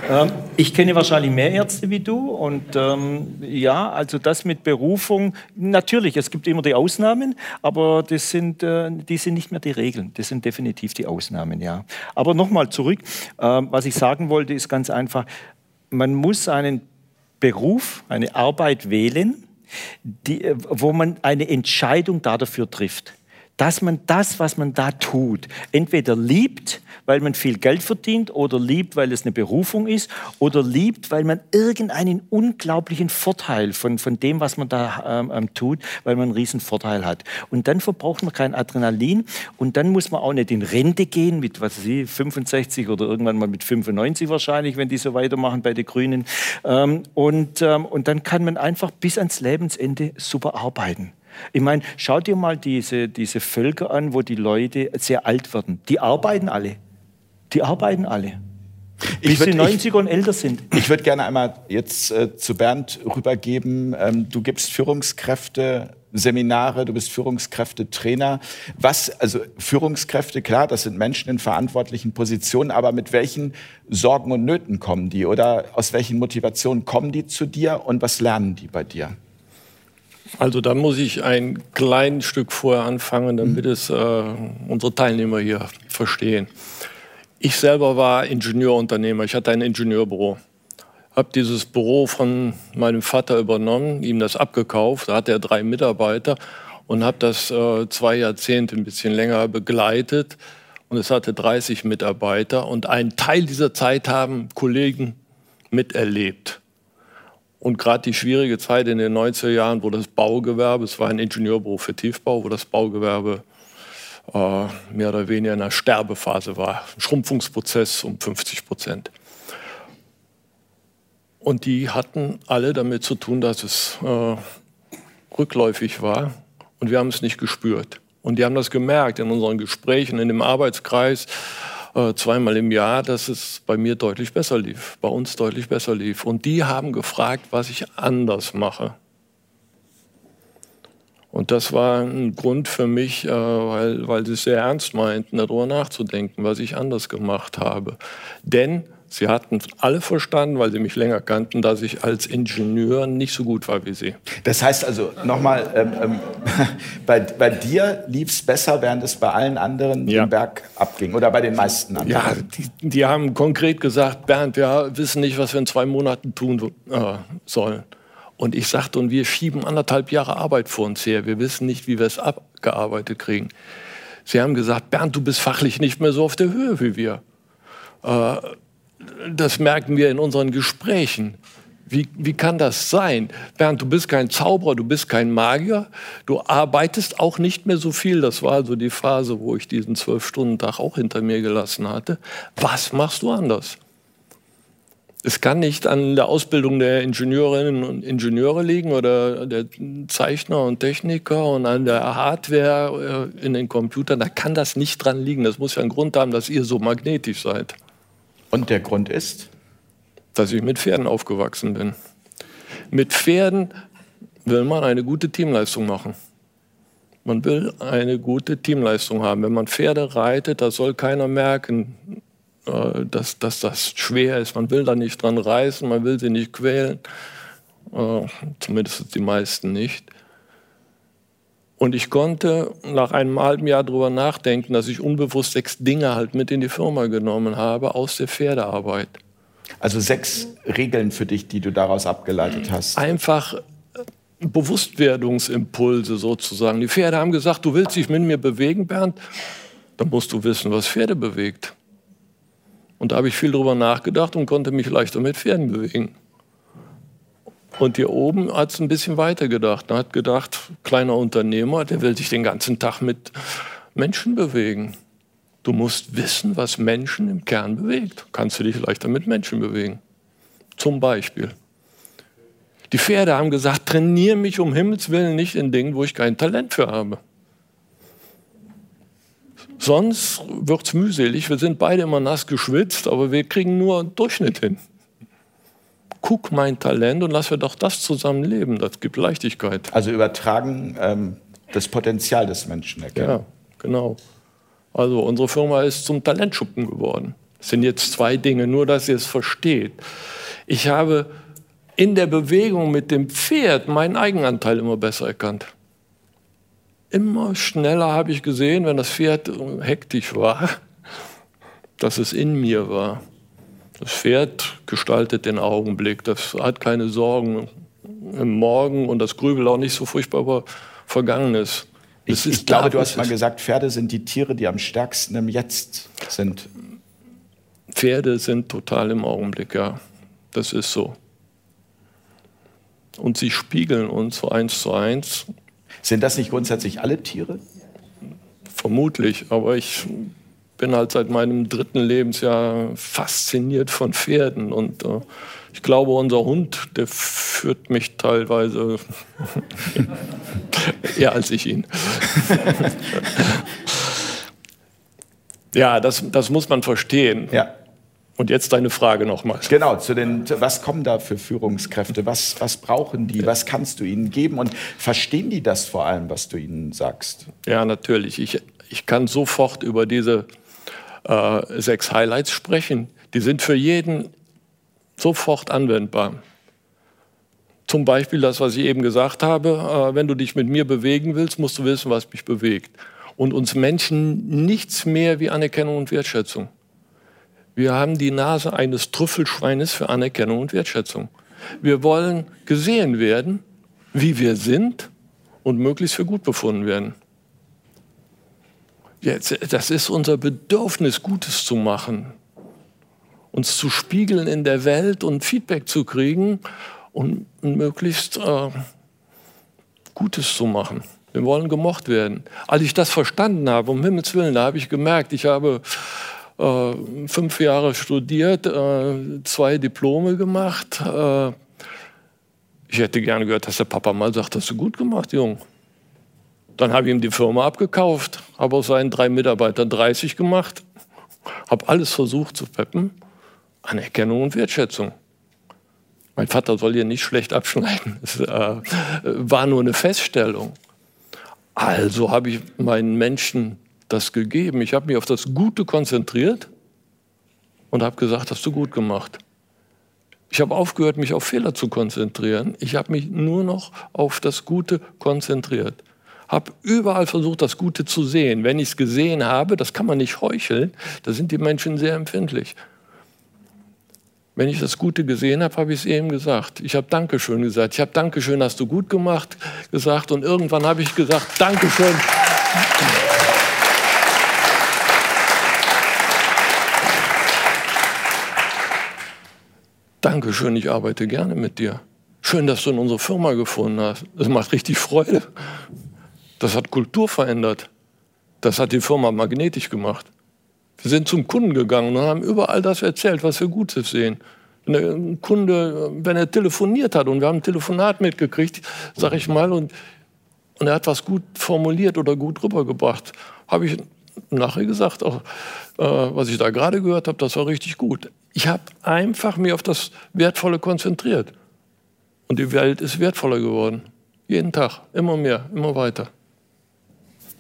Ähm, ich kenne wahrscheinlich mehr Ärzte wie du und ähm, ja, also das mit Berufung, natürlich, es gibt immer die Ausnahmen, aber das sind, äh, die sind nicht mehr die Regeln, das sind definitiv die Ausnahmen, ja. Aber nochmal zurück, äh, was ich sagen wollte, ist ganz einfach, man muss einen Beruf, eine Arbeit wählen, die, äh, wo man eine Entscheidung dafür trifft dass man das, was man da tut, entweder liebt, weil man viel Geld verdient, oder liebt, weil es eine Berufung ist, oder liebt, weil man irgendeinen unglaublichen Vorteil von, von dem, was man da ähm, ähm tut, weil man einen riesen Vorteil hat. Und dann verbraucht man kein Adrenalin und dann muss man auch nicht in Rente gehen mit, was weiß ich, 65 oder irgendwann mal mit 95 wahrscheinlich, wenn die so weitermachen bei den Grünen. Ähm, und, ähm, und dann kann man einfach bis ans Lebensende super arbeiten. Ich meine, schau dir mal diese, diese Völker an, wo die Leute sehr alt werden. Die arbeiten alle. Die arbeiten alle. Bis würd, sie 90 ich, und älter sind. Ich würde gerne einmal jetzt äh, zu Bernd rübergeben. Ähm, du gibst Führungskräfte Seminare, du bist Führungskräftetrainer. Was, also Führungskräfte, klar, das sind Menschen in verantwortlichen Positionen, aber mit welchen Sorgen und Nöten kommen die oder aus welchen Motivationen kommen die zu dir und was lernen die bei dir? Also da muss ich ein kleines Stück vorher anfangen, damit mhm. es äh, unsere Teilnehmer hier verstehen. Ich selber war Ingenieurunternehmer. Ich hatte ein Ingenieurbüro. Habe dieses Büro von meinem Vater übernommen, ihm das abgekauft. Da hatte er drei Mitarbeiter und habe das äh, zwei Jahrzehnte, ein bisschen länger begleitet. Und es hatte 30 Mitarbeiter. Und einen Teil dieser Zeit haben Kollegen miterlebt. Und gerade die schwierige Zeit in den 90er Jahren, wo das Baugewerbe, es war ein Ingenieurbüro für Tiefbau, wo das Baugewerbe äh, mehr oder weniger in einer Sterbephase war, ein Schrumpfungsprozess um 50 Prozent. Und die hatten alle damit zu tun, dass es äh, rückläufig war und wir haben es nicht gespürt. Und die haben das gemerkt in unseren Gesprächen, in dem Arbeitskreis äh, zweimal im Jahr, dass es bei mir deutlich besser lief, bei uns deutlich besser lief. Und die haben gefragt, was ich anders mache. Und das war ein Grund für mich, äh, weil, weil sie es sehr ernst meinten, darüber nachzudenken, was ich anders gemacht habe. Denn Sie hatten alle verstanden, weil sie mich länger kannten, dass ich als Ingenieur nicht so gut war wie sie. Das heißt also, nochmal, ähm, ähm, bei, bei dir lief es besser, während es bei allen anderen ja. den Berg abging oder bei den meisten anderen? Ja, die, die, haben konkret gesagt, Bernd, wir wissen nicht, was wir in zwei Monaten tun äh, sollen. Und ich sagte, und wir schieben anderthalb Jahre Arbeit vor uns her. Wir wissen nicht, wie wir es abgearbeitet kriegen. Sie haben gesagt, Bernd, du bist fachlich nicht mehr so auf der Höhe wie wir. Äh, das merken wir in unseren Gesprächen. Wie, wie kann das sein? Bernd, du bist kein Zauberer, du bist kein Magier, du arbeitest auch nicht mehr so viel. Das war also die Phase, wo ich diesen Zwölf-Stunden-Tag auch hinter mir gelassen hatte. Was machst du anders? Es kann nicht an der Ausbildung der Ingenieurinnen und Ingenieure liegen oder der Zeichner und Techniker und an der Hardware äh, in den Computern. Da kann das nicht dran liegen. Das muss ja einen Grund haben, dass ihr so magnetisch seid. Und der Grund ist? Dass ich mit Pferden aufgewachsen bin. Mit Pferden will man eine gute Teamleistung machen. Man will eine gute Teamleistung haben. Wenn man Pferde reitet, da soll keiner merken, äh, dass, dass das schwer ist. Man will da nicht dran reißen, man will sie nicht quälen. Äh, zumindest die meisten nicht. Und ich konnte nach einem halben Jahr darüber nachdenken, dass ich unbewusst sechs Dinge halt mit in die Firma genommen habe aus der Pferdearbeit. Also sechs Regeln für dich, die du daraus abgeleitet hast. Einfach äh, Bewusstwerdungsimpulse sozusagen. Die Pferde haben gesagt, du willst dich mit mir bewegen, Bernd, dann musst du wissen, was Pferde bewegt. Und da habe ich viel darüber nachgedacht und konnte mich leichter mit Pferden bewegen. Und hier oben hat es ein bisschen weiter gedacht. Er hat gedacht, kleiner Unternehmer, der will sich den ganzen Tag mit Menschen bewegen. Du musst wissen, was Menschen im Kern bewegt. Kannst du dich leichter mit Menschen bewegen. Zum Beispiel. Die Pferde haben gesagt, trainiere mich um Himmels Willen nicht in Dingen, wo ich kein Talent für habe. Sonst wird es mühselig. Wir sind beide immer nass geschwitzt, aber wir kriegen nur einen Durchschnitt hin. Guck mein Talent und lass wir doch das zusammen leben. Das gibt Leichtigkeit. Also übertragen ähm, das Potenzial des Menschen erkennen. Ja, genau. Also unsere Firma ist zum Talentschuppen geworden. Das sind jetzt zwei Dinge, nur dass ihr es versteht. Ich habe in der Bewegung mit dem Pferd meinen Eigenanteil immer besser erkannt. Immer schneller habe ich gesehen, wenn das Pferd hektisch war, dass es in mir war. Das Pferd gestaltet den Augenblick, das hat keine Sorgen im Morgen und das grübelt auch nicht so furchtbar über Vergangenes. Ich, ich glaube, du hast mal gesagt, Pferde sind die Tiere, die am stärksten im Jetzt sind. Pferde sind total im Augenblick, ja. Das ist so. Und sie spiegeln uns so eins zu eins. Sind das nicht grundsätzlich alle Tiere? Vermutlich, aber ich bin halt seit meinem dritten Lebensjahr fasziniert von Pferden und äh, ich glaube, unser Hund, der führt mich teilweise eher als ich ihn. ja, das, das muss man verstehen. Ja. Und jetzt deine Frage nochmal. Genau, zu den, was kommen da für Führungskräfte? Was, was brauchen die? Was kannst du ihnen geben? Und verstehen die das vor allem, was du ihnen sagst? Ja, natürlich. Ich, ich kann sofort über diese äh, sechs Highlights sprechen. Die sind für jeden sofort anwendbar. Zum Beispiel das, was ich eben gesagt habe, äh, wenn du dich mit mir bewegen willst, musst du wissen, was mich bewegt. Und uns Menschen nichts mehr wie Anerkennung und Wertschätzung. Wir haben die Nase eines Trüffelschweines für Anerkennung und Wertschätzung. Wir wollen gesehen werden, wie wir sind und möglichst für gut befunden werden. Jetzt, das ist unser Bedürfnis, Gutes zu machen uns zu spiegeln in der Welt und Feedback zu kriegen und möglichst äh, Gutes zu machen. Wir wollen gemocht werden. Als ich das verstanden habe, um Himmels Willen, da habe ich gemerkt, ich habe äh, fünf Jahre studiert, äh, zwei Diplome gemacht. Äh, ich hätte gerne gehört, dass der Papa mal sagt, hast du gut gemacht, Jung. Dann habe ich ihm die Firma abgekauft, habe aus seinen drei Mitarbeitern 30 gemacht, habe alles versucht zu peppen Anerkennung und Wertschätzung. Mein Vater soll hier nicht schlecht abschneiden. Es äh, war nur eine Feststellung. Also habe ich meinen Menschen das gegeben. Ich habe mich auf das Gute konzentriert und habe gesagt, hast du gut gemacht. Ich habe aufgehört, mich auf Fehler zu konzentrieren. Ich habe mich nur noch auf das Gute konzentriert. Habe überall versucht, das Gute zu sehen. Wenn ich es gesehen habe, das kann man nicht heucheln, da sind die Menschen sehr empfindlich. Wenn ich das Gute gesehen habe, habe ich es eben gesagt. Ich habe Dankeschön gesagt. Ich habe Dankeschön, hast du gut gemacht gesagt. Und irgendwann habe ich gesagt, Dankeschön. Dankeschön, ich arbeite gerne mit dir. Schön, dass du in unsere Firma gefunden hast. Das macht richtig Freude. Das hat Kultur verändert. Das hat die Firma magnetisch gemacht. Wir sind zum Kunden gegangen und haben überall das erzählt, was wir Gutes sehen. Ein Kunde, wenn er telefoniert hat und wir haben ein Telefonat mitgekriegt, sag ich mal, und, und er hat was gut formuliert oder gut rübergebracht, habe ich nachher gesagt, auch, äh, was ich da gerade gehört habe, das war richtig gut. Ich habe einfach mir auf das Wertvolle konzentriert. Und die Welt ist wertvoller geworden. Jeden Tag, immer mehr, immer weiter.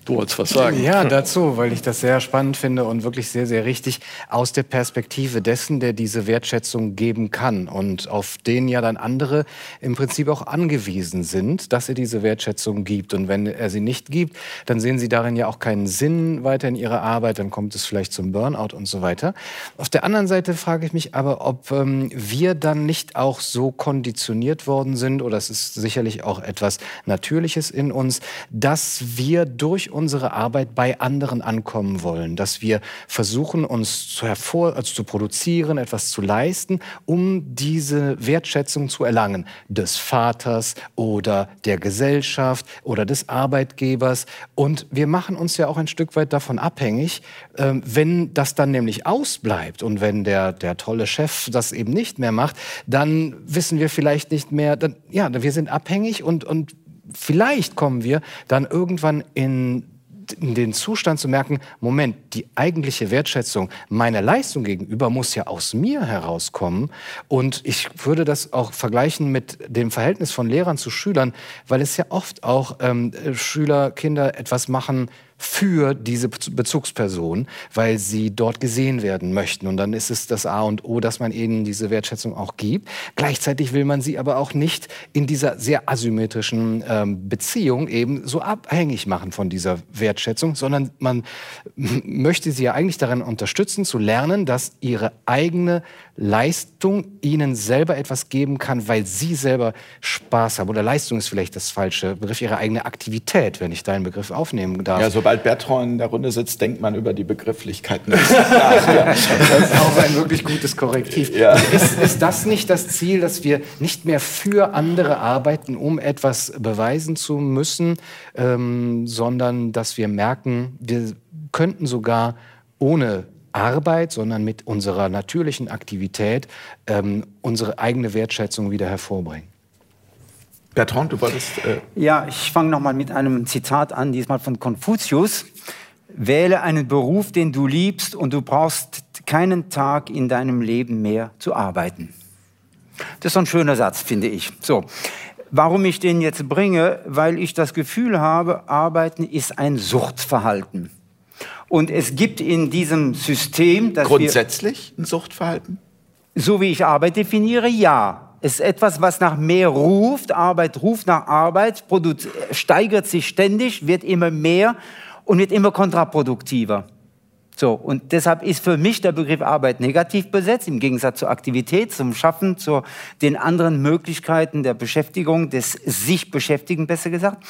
Du wolltest was sagen. Ja, dazu, weil ich das sehr spannend finde und wirklich sehr, sehr richtig aus der Perspektive dessen, der diese Wertschätzung geben kann und auf den ja dann andere im Prinzip auch angewiesen sind, dass er diese Wertschätzung gibt. Und wenn er sie nicht gibt, dann sehen sie darin ja auch keinen Sinn weiter in ihrer Arbeit, dann kommt es vielleicht zum Burnout und so weiter. Auf der anderen Seite frage ich mich aber, ob ähm, wir dann nicht auch so konditioniert worden sind, oder es ist sicherlich auch etwas Natürliches in uns, dass wir durch unsere Arbeit bei anderen ankommen wollen, dass wir versuchen, uns zu, hervor, also zu produzieren, etwas zu leisten, um diese Wertschätzung zu erlangen des Vaters oder der Gesellschaft oder des Arbeitgebers. Und wir machen uns ja auch ein Stück weit davon abhängig, äh, wenn das dann nämlich ausbleibt und wenn der, der tolle Chef das eben nicht mehr macht, dann wissen wir vielleicht nicht mehr, dann, ja, wir sind abhängig und, und vielleicht kommen wir dann irgendwann in den Zustand zu merken, Moment, die eigentliche Wertschätzung meiner Leistung gegenüber muss ja aus mir herauskommen. Und ich würde das auch vergleichen mit dem Verhältnis von Lehrern zu Schülern, weil es ja oft auch ähm, Schüler, Kinder etwas machen, für diese Bezugsperson, weil sie dort gesehen werden möchten. Und dann ist es das A und O, dass man ihnen diese Wertschätzung auch gibt. Gleichzeitig will man sie aber auch nicht in dieser sehr asymmetrischen ähm, Beziehung eben so abhängig machen von dieser Wertschätzung, sondern man möchte sie ja eigentlich darin unterstützen, zu lernen, dass ihre eigene Leistung ihnen selber etwas geben kann, weil sie selber Spaß haben. Oder Leistung ist vielleicht das falsche Begriff, ihre eigene Aktivität, wenn ich deinen Begriff aufnehmen darf. Ja, sobald Bertrand in der Runde sitzt, denkt man über die Begrifflichkeiten. Das ist auch ein wirklich gutes Korrektiv. Ja. Ist, ist das nicht das Ziel, dass wir nicht mehr für andere arbeiten, um etwas beweisen zu müssen, ähm, sondern dass wir merken, wir könnten sogar ohne Arbeit, sondern mit unserer natürlichen Aktivität ähm, unsere eigene Wertschätzung wieder hervorbringen. Bertrand, du wolltest. Äh ja, ich fange noch mal mit einem Zitat an, diesmal von Konfuzius. Wähle einen Beruf, den du liebst, und du brauchst keinen Tag in deinem Leben mehr zu arbeiten. Das ist ein schöner Satz, finde ich. So. Warum ich den jetzt bringe? Weil ich das Gefühl habe, Arbeiten ist ein Suchtverhalten. Und es gibt in diesem System, dass grundsätzlich ein Suchtverhalten. So wie ich Arbeit definiere, ja. Es ist etwas, was nach mehr ruft. Arbeit ruft nach Arbeit, steigert sich ständig, wird immer mehr und wird immer kontraproduktiver. So, und deshalb ist für mich der Begriff Arbeit negativ besetzt, im Gegensatz zur Aktivität, zum Schaffen, zu den anderen Möglichkeiten der Beschäftigung, des sich beschäftigen, besser gesagt.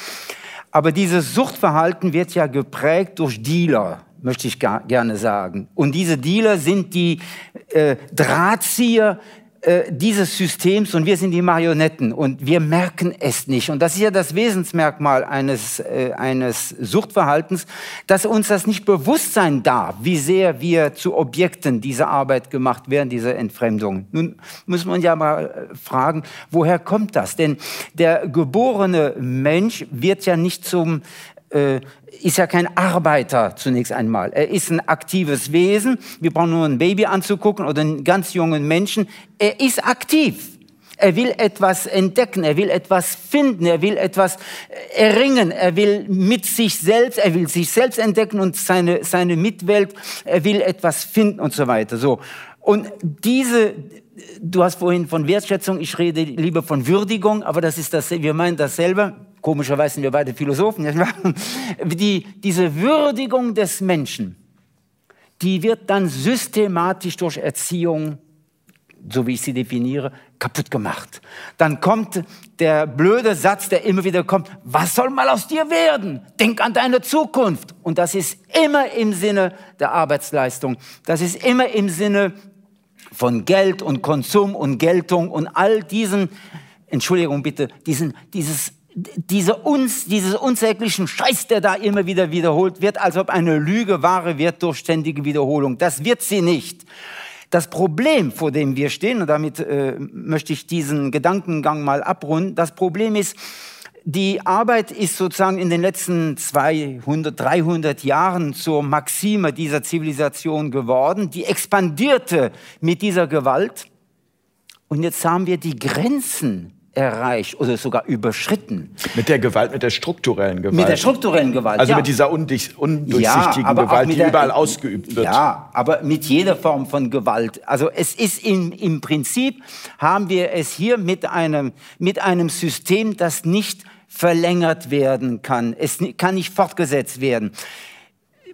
Aber dieses Suchtverhalten wird ja geprägt durch Dealer möchte ich gerne sagen. Und diese Dealer sind die äh, Drahtzieher äh, dieses Systems und wir sind die Marionetten und wir merken es nicht. Und das ist ja das Wesensmerkmal eines, äh, eines Suchtverhaltens, dass uns das nicht bewusst sein darf, wie sehr wir zu Objekten dieser Arbeit gemacht werden, dieser Entfremdung. Nun muss man ja mal äh, fragen, woher kommt das? Denn der geborene Mensch wird ja nicht zum äh, ist ja kein Arbeiter zunächst einmal. Er ist ein aktives Wesen. Wir brauchen nur ein Baby anzugucken oder einen ganz jungen Menschen. Er ist aktiv. Er will etwas entdecken, er will etwas finden, er will etwas erringen, er will mit sich selbst, er will sich selbst entdecken und seine, seine Mitwelt, er will etwas finden und so weiter. So. Und diese, du hast vorhin von Wertschätzung, ich rede lieber von Würdigung, aber das ist das, wir meinen dasselbe komischerweise sind wir beide Philosophen, die, diese Würdigung des Menschen, die wird dann systematisch durch Erziehung, so wie ich sie definiere, kaputt gemacht. Dann kommt der blöde Satz, der immer wieder kommt, was soll mal aus dir werden? Denk an deine Zukunft. Und das ist immer im Sinne der Arbeitsleistung. Das ist immer im Sinne von Geld und Konsum und Geltung und all diesen, Entschuldigung bitte, diesen, dieses diese uns, dieses unsäglichen Scheiß, der da immer wieder wiederholt wird, als ob eine Lüge wahre wird durch ständige Wiederholung. Das wird sie nicht. Das Problem, vor dem wir stehen, und damit äh, möchte ich diesen Gedankengang mal abrunden, das Problem ist, die Arbeit ist sozusagen in den letzten 200, 300 Jahren zur Maxime dieser Zivilisation geworden. Die expandierte mit dieser Gewalt. Und jetzt haben wir die Grenzen erreicht oder sogar überschritten. Mit der Gewalt, mit der strukturellen Gewalt. Mit der strukturellen Gewalt. Also ja. mit dieser undurchsichtigen ja, Gewalt, die überall ausgeübt wird. Ja, aber mit jeder Form von Gewalt. Also es ist in, im Prinzip haben wir es hier mit einem, mit einem System, das nicht verlängert werden kann. Es kann nicht fortgesetzt werden.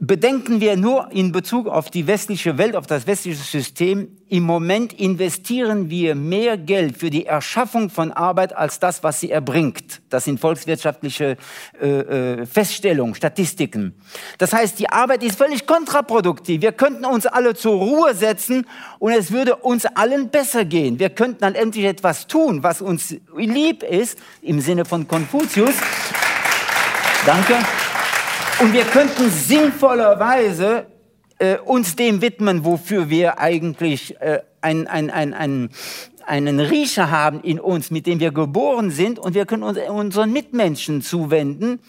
Bedenken wir nur in Bezug auf die westliche Welt, auf das westliche System, im Moment investieren wir mehr Geld für die Erschaffung von Arbeit als das, was sie erbringt. Das sind volkswirtschaftliche äh, äh, Feststellungen, Statistiken. Das heißt, die Arbeit ist völlig kontraproduktiv. Wir könnten uns alle zur Ruhe setzen und es würde uns allen besser gehen. Wir könnten dann endlich etwas tun, was uns lieb ist, im Sinne von Konfuzius. Danke. Und wir könnten sinnvollerweise äh, uns dem widmen, wofür wir eigentlich äh, ein, ein, ein, ein, einen Riecher haben in uns, mit dem wir geboren sind. Und wir können uns unseren Mitmenschen zuwenden.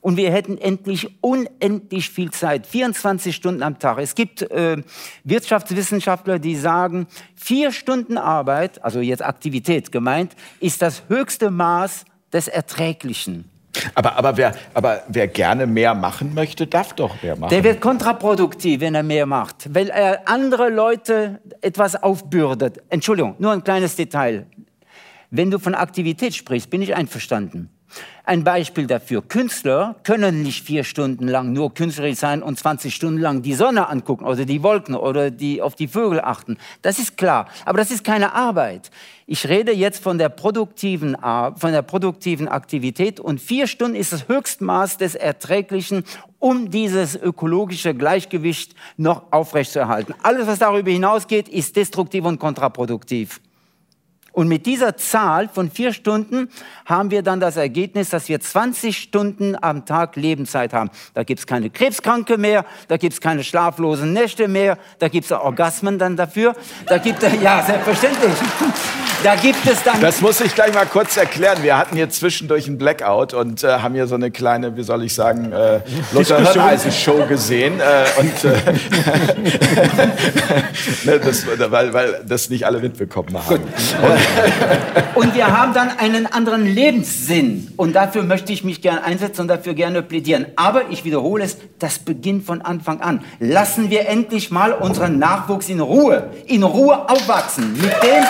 Und wir hätten endlich unendlich viel Zeit, 24 Stunden am Tag. Es gibt äh, Wirtschaftswissenschaftler, die sagen, vier Stunden Arbeit, also jetzt Aktivität gemeint, ist das höchste Maß des Erträglichen. Aber, aber, wer, aber wer gerne mehr machen möchte, darf doch mehr machen. Der wird kontraproduktiv, wenn er mehr macht, weil er andere Leute etwas aufbürdet. Entschuldigung, nur ein kleines Detail. Wenn du von Aktivität sprichst, bin ich einverstanden. Ein Beispiel dafür. Künstler können nicht vier Stunden lang nur künstlerisch sein und 20 Stunden lang die Sonne angucken oder die Wolken oder die, auf die Vögel achten. Das ist klar. Aber das ist keine Arbeit. Ich rede jetzt von der produktiven, von der produktiven Aktivität und vier Stunden ist das Höchstmaß des Erträglichen, um dieses ökologische Gleichgewicht noch aufrechtzuerhalten. Alles, was darüber hinausgeht, ist destruktiv und kontraproduktiv. Und mit dieser Zahl von vier Stunden haben wir dann das Ergebnis, dass wir 20 Stunden am Tag Lebenszeit haben. Da gibt's keine Krebskranke mehr, da gibt's keine schlaflosen Nächte mehr, da gibt's Orgasmen dann dafür. Da gibt es, ja, selbstverständlich. Da gibt es dann. Das muss ich gleich mal kurz erklären. Wir hatten hier zwischendurch einen Blackout und äh, haben hier so eine kleine, wie soll ich sagen, äh, Luther Show gesehen. Äh, und, äh, ne, das, weil, weil das nicht alle mitbekommen haben. und wir haben dann einen anderen Lebenssinn. Und dafür möchte ich mich gerne einsetzen und dafür gerne plädieren. Aber ich wiederhole es, das beginnt von Anfang an. Lassen wir endlich mal unseren Nachwuchs in Ruhe, in Ruhe aufwachsen. Mit dem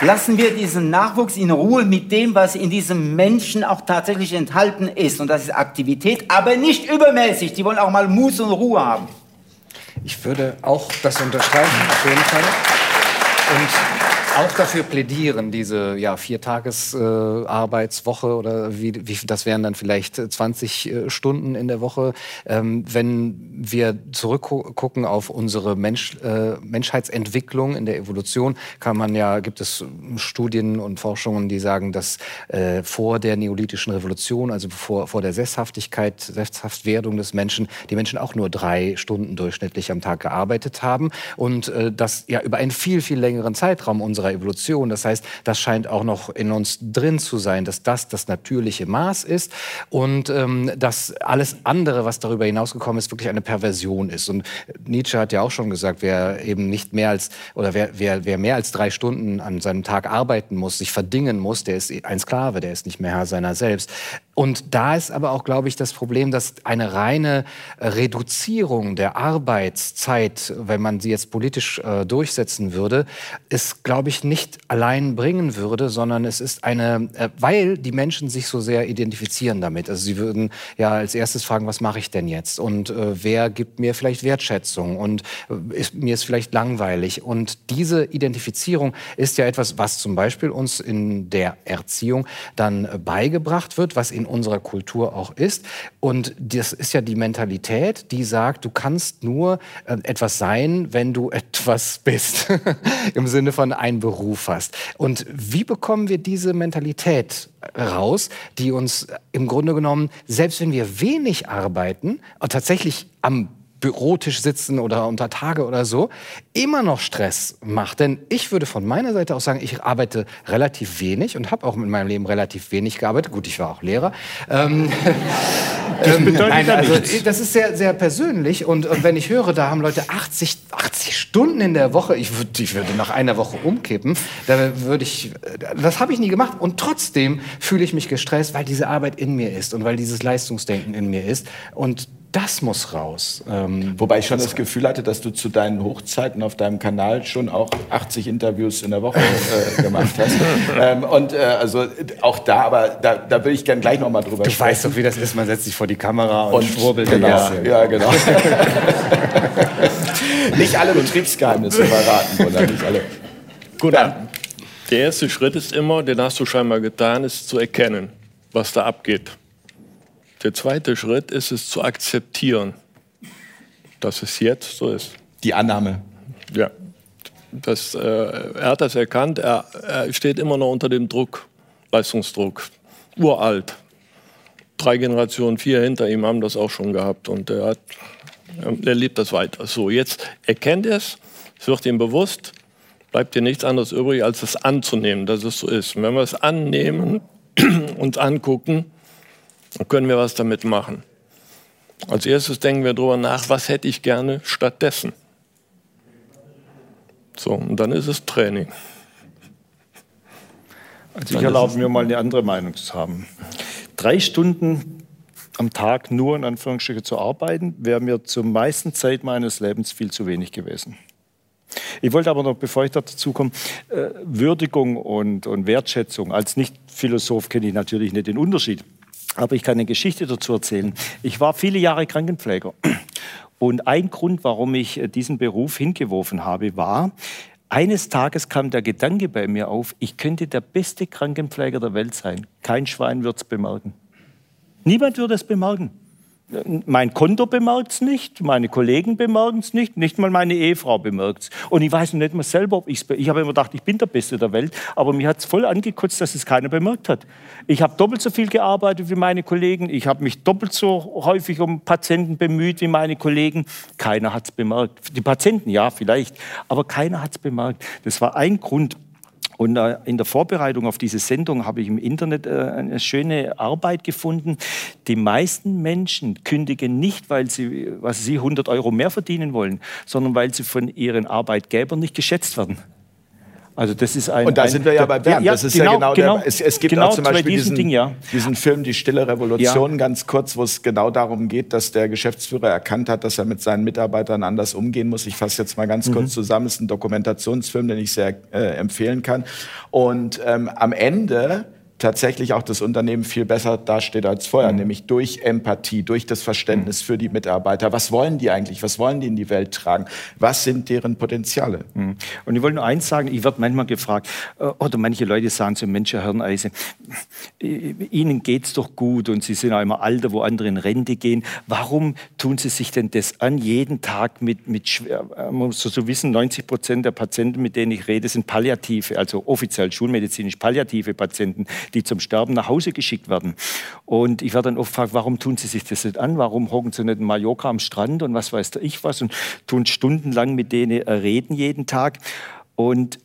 Lassen wir diesen Nachwuchs in Ruhe mit dem, was in diesem Menschen auch tatsächlich enthalten ist. Und das ist Aktivität, aber nicht übermäßig. Die wollen auch mal Muße und Ruhe haben. Ich würde auch das unterstreichen, auf jeden Fall. Und auch dafür plädieren, diese ja, Viertages-Arbeitswoche äh, oder wie, wie, das wären dann vielleicht 20 äh, Stunden in der Woche. Ähm, wenn wir zurückgucken auf unsere Mensch, äh, Menschheitsentwicklung in der Evolution, kann man ja, gibt es Studien und Forschungen, die sagen, dass äh, vor der neolithischen Revolution, also vor, vor der Sesshaftigkeit, Sesshaftwerdung des Menschen, die Menschen auch nur drei Stunden durchschnittlich am Tag gearbeitet haben und äh, das ja über einen viel, viel längeren Zeitraum unserer unserer Evolution. Das heißt, das scheint auch noch in uns drin zu sein, dass das das natürliche Maß ist und ähm, dass alles andere, was darüber hinausgekommen ist, wirklich eine Perversion ist. Und Nietzsche hat ja auch schon gesagt, wer eben nicht mehr als oder wer, wer, wer mehr als drei Stunden an seinem Tag arbeiten muss, sich verdingen muss, der ist ein Sklave, der ist nicht mehr Herr seiner selbst. Und da ist aber auch, glaube ich, das Problem, dass eine reine Reduzierung der Arbeitszeit, wenn man sie jetzt politisch äh, durchsetzen würde, ist, glaube ich, nicht allein bringen würde, sondern es ist eine, äh, weil die Menschen sich so sehr identifizieren damit. Also sie würden ja als erstes fragen, was mache ich denn jetzt? Und äh, wer gibt mir vielleicht Wertschätzung? Und äh, ist, mir ist vielleicht langweilig. Und diese Identifizierung ist ja etwas, was zum Beispiel uns in der Erziehung dann äh, beigebracht wird, was in in unserer Kultur auch ist. Und das ist ja die Mentalität, die sagt, du kannst nur äh, etwas sein, wenn du etwas bist. Im Sinne von einen Beruf hast. Und wie bekommen wir diese Mentalität raus, die uns im Grunde genommen, selbst wenn wir wenig arbeiten, tatsächlich am Bürotisch sitzen oder unter Tage oder so, immer noch Stress macht. Denn ich würde von meiner Seite aus sagen, ich arbeite relativ wenig und habe auch in meinem Leben relativ wenig gearbeitet. Gut, ich war auch Lehrer. Ähm, das ähm, bedeutet nein, also, das ist sehr, sehr persönlich. Und, und, wenn ich höre, da haben Leute 80, 80 Stunden in der Woche, ich, würd, ich würde nach einer Woche umkippen, da würde ich, das habe ich nie gemacht. Und trotzdem fühle ich mich gestresst, weil diese Arbeit in mir ist und weil dieses Leistungsdenken in mir ist. Und das muss raus. Ähm, Wobei ich schon das Gefühl hatte, dass du zu deinen Hochzeiten auf deinem Kanal schon auch 80 Interviews in der Woche äh, gemacht hast. ähm, und äh, also auch da, aber da, da würde ich gerne gleich noch mal drüber du sprechen. Du weißt doch, wie das ist. Man setzt sich vor die Kamera und, und schwurbelt. Genau, ja, genau. nicht alle Betriebsgeheimnisse verraten, oder nicht alle. Gut, ja. der erste Schritt ist immer, den hast du scheinbar getan, ist zu erkennen, was da abgeht. Der zweite Schritt ist es zu akzeptieren, dass es jetzt so ist. Die Annahme. Ja. Das, äh, er hat das erkannt, er, er steht immer noch unter dem Druck, Leistungsdruck. Uralt. Drei Generationen, vier hinter ihm haben das auch schon gehabt und er, hat, er lebt das weiter. So, jetzt erkennt er es, es wird ihm bewusst, bleibt dir nichts anderes übrig, als es anzunehmen, dass es so ist. Und wenn wir es annehmen, uns angucken, dann können wir was damit machen. Als erstes denken wir darüber nach, was hätte ich gerne stattdessen. So, und dann ist es Training. Also ich erlaube mir mal eine andere Meinung zu haben. Drei Stunden am Tag nur in Anführungsstrichen zu arbeiten, wäre mir zur meisten Zeit meines Lebens viel zu wenig gewesen. Ich wollte aber noch, bevor ich dazu komme, äh, Würdigung und, und Wertschätzung. Als Nicht-Philosoph kenne ich natürlich nicht den Unterschied. Aber ich kann eine Geschichte dazu erzählen. Ich war viele Jahre Krankenpfleger. Und ein Grund, warum ich äh, diesen Beruf hingeworfen habe, war, eines Tages kam der Gedanke bei mir auf, ich könnte der beste Krankenpfleger der Welt sein. Kein Schwein wird es bemerken. Niemand würde es bemerken. Mein Konto bemerkt es nicht, meine Kollegen bemerken es nicht, nicht mal meine Ehefrau bemerkt es. Und ich weiß nicht mal selber, ob ich es Ich habe immer gedacht, ich bin der Beste der Welt, aber mir hat es voll angekotzt, dass es keiner bemerkt hat. Ich habe doppelt so viel gearbeitet wie meine Kollegen, ich habe mich doppelt so häufig um Patienten bemüht wie meine Kollegen. Keiner hat es bemerkt. Die Patienten, ja, vielleicht, aber keiner hat es bemerkt. Das war ein Grund, und äh, in der Vorbereitung auf diese Sendung habe ich im Internet äh, eine schöne Arbeit gefunden. Die meisten Menschen kündigen nicht, weil sie, was sie 100 Euro mehr verdienen wollen, sondern weil sie von ihren Arbeitgebern nicht geschätzt werden. Also das ist ein, und da ein, sind wir ja bei Bernd. Ja, das ist genau, ja genau, genau der, es, es, gibt genau auch zum Beispiel diesen, diesen, ja. diesen, Film Die Stille Revolution, ja. ganz kurz, wo es genau darum geht, dass der Geschäftsführer erkannt hat, dass er mit seinen Mitarbeitern anders umgehen muss. Ich fasse jetzt mal ganz mhm. kurz zusammen. Es ist ein Dokumentationsfilm, den ich sehr äh, empfehlen kann. Und ähm, am Ende tatsächlich auch das Unternehmen viel besser dasteht als vorher, mhm. nämlich durch Empathie, durch das Verständnis mhm. für die Mitarbeiter. Was wollen die eigentlich? Was wollen die in die Welt tragen? Was sind deren Potenziale? Mhm. Und ich wollte nur eins sagen, ich werde manchmal gefragt, äh, oder manche Leute sagen zu Mensch, Herr Hirneise, Ihnen geht es doch gut und Sie sind auch immer Alter, wo andere in Rente gehen. Warum tun Sie sich denn das an, jeden Tag mit, mit schwer, man muss so wissen, 90 Prozent der Patienten, mit denen ich rede, sind palliative, also offiziell schulmedizinisch palliative Patienten die zum Sterben nach Hause geschickt werden. Und ich werde dann oft gefragt, warum tun sie sich das nicht an? Warum hocken sie nicht in Mallorca am Strand und was weiß ich was und tun stundenlang mit denen reden jeden Tag. Und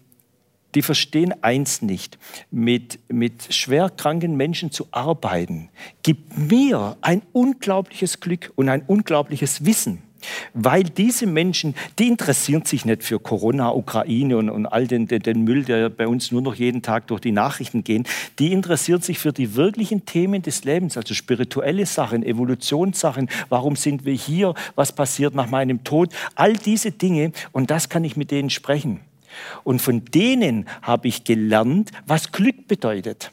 die verstehen eins nicht. Mit, mit schwer kranken Menschen zu arbeiten, gibt mir ein unglaubliches Glück und ein unglaubliches Wissen. Weil diese Menschen, die interessieren sich nicht für Corona, Ukraine und, und all den, den, den, Müll, der bei uns nur noch jeden Tag durch die Nachrichten geht. Die interessieren sich für die wirklichen Themen des Lebens, also spirituelle Sachen, Evolutionssachen. Warum sind wir hier? Was passiert nach meinem Tod? All diese Dinge. Und das kann ich mit denen sprechen. Und von denen habe ich gelernt, was Glück bedeutet.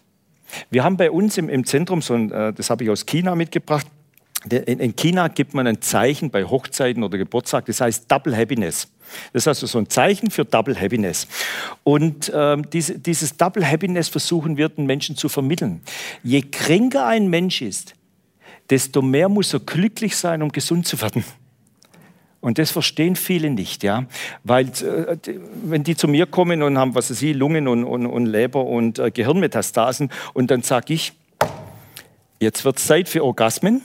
Wir haben bei uns im, im Zentrum, so ein, äh, das habe ich aus China mitgebracht, in China gibt man ein Zeichen bei Hochzeiten oder Geburtstag, das heißt Double Happiness. Das ist also so ein Zeichen für Double Happiness. Und ähm, diese, dieses Double Happiness versuchen wir den Menschen zu vermitteln. Je kränker ein Mensch ist, desto mehr muss er glücklich sein, um gesund zu werden. Und das verstehen viele nicht, ja, weil äh, wenn die zu mir kommen und haben, was weiß ich, Lungen und, und, und Leber und äh, Gehirnmetastasen und dann sage ich, jetzt wird es Zeit für Orgasmen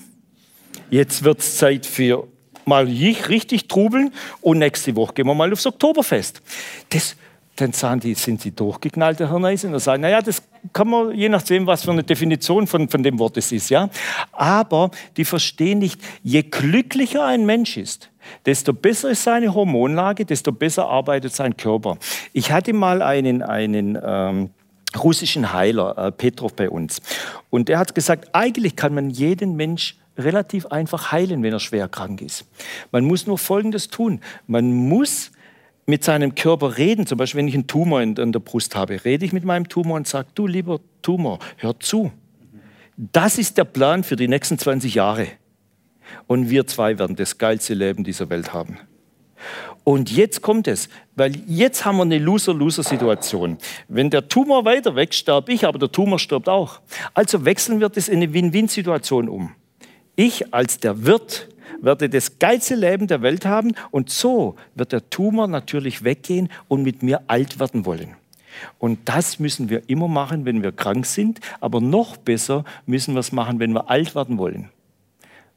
jetzt wird es Zeit für mal richtig trubeln und nächste Woche gehen wir mal aufs Oktoberfest. Das, dann sagen die, sind sie durchgeknallt, Herr Neisen? Und dann sagen, naja, das kann man, je nachdem, was für eine Definition von, von dem Wort es ist, ja. Aber die verstehen nicht, je glücklicher ein Mensch ist, desto besser ist seine Hormonlage, desto besser arbeitet sein Körper. Ich hatte mal einen, einen ähm, russischen Heiler, äh, Petrov, bei uns. Und der hat gesagt, eigentlich kann man jeden Mensch relativ einfach heilen, wenn er schwer krank ist. Man muss nur Folgendes tun. Man muss mit seinem Körper reden. Zum Beispiel, wenn ich einen Tumor in, in der Brust habe, rede ich mit meinem Tumor und sage, du lieber Tumor, hör zu. Das ist der Plan für die nächsten 20 Jahre. Und wir zwei werden das geilste Leben dieser Welt haben. Und jetzt kommt es, weil jetzt haben wir eine Loser-Loser-Situation. Wenn der Tumor weiter weg, sterbe ich, aber der Tumor stirbt auch. Also wechseln wir das in eine Win-Win-Situation um. Ich als der Wirt werde das geilste Leben der Welt haben und so wird der Tumor natürlich weggehen und mit mir alt werden wollen. Und das müssen wir immer machen, wenn wir krank sind, aber noch besser müssen wir es machen, wenn wir alt werden wollen.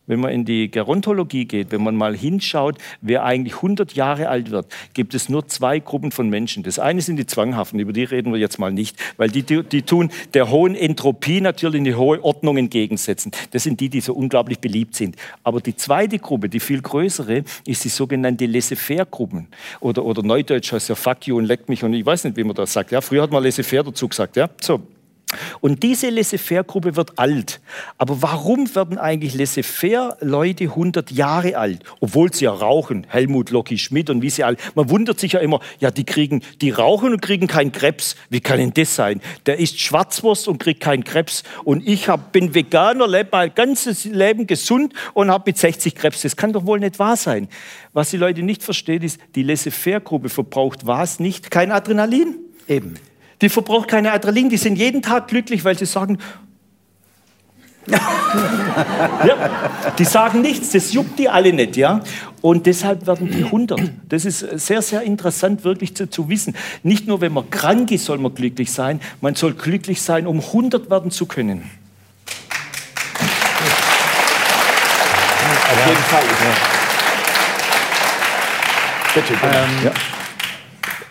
Wenn man in die Gerontologie geht, wenn man mal hinschaut, wer eigentlich 100 Jahre alt wird, gibt es nur zwei Gruppen von Menschen. Das eine sind die Zwanghaften, über die reden wir jetzt mal nicht, weil die, die, tun der hohen Entropie natürlich eine hohe Ordnung entgegensetzen. Das sind die, die so unglaublich beliebt sind. Aber die zweite Gruppe, die viel größere, ist die sogenannte Laissez-faire-Gruppen. Oder, oder Neudeutsch heißt ja Fuck you und leck mich und ich weiß nicht, wie man das sagt. Ja, früher hat man Laissez-faire dazu gesagt. Ja, so. Und diese Laissez-faire-Gruppe wird alt. Aber warum werden eigentlich Laissez-faire-Leute 100 Jahre alt? Obwohl sie ja rauchen. Helmut, Locky Schmidt und wie sie alle. Man wundert sich ja immer, ja, die kriegen, die rauchen und kriegen keinen Krebs. Wie kann denn das sein? Der isst Schwarzwurst und kriegt keinen Krebs. Und ich hab, bin Veganer, lebe mein ganzes Leben gesund und habe mit 60 Krebs. Das kann doch wohl nicht wahr sein. Was die Leute nicht verstehen, ist, die Laissez-faire-Gruppe verbraucht was nicht? Kein Adrenalin. Eben. Die verbraucht keine Adrenalin, die sind jeden Tag glücklich, weil sie sagen, ja, die sagen nichts, das juckt die alle nicht, ja. Und deshalb werden die 100. Das ist sehr, sehr interessant, wirklich zu, zu, wissen. Nicht nur, wenn man krank ist, soll man glücklich sein, man soll glücklich sein, um 100 werden zu können. Auf jeden Fall. Ja. Bitte, bitte. Ähm, ja.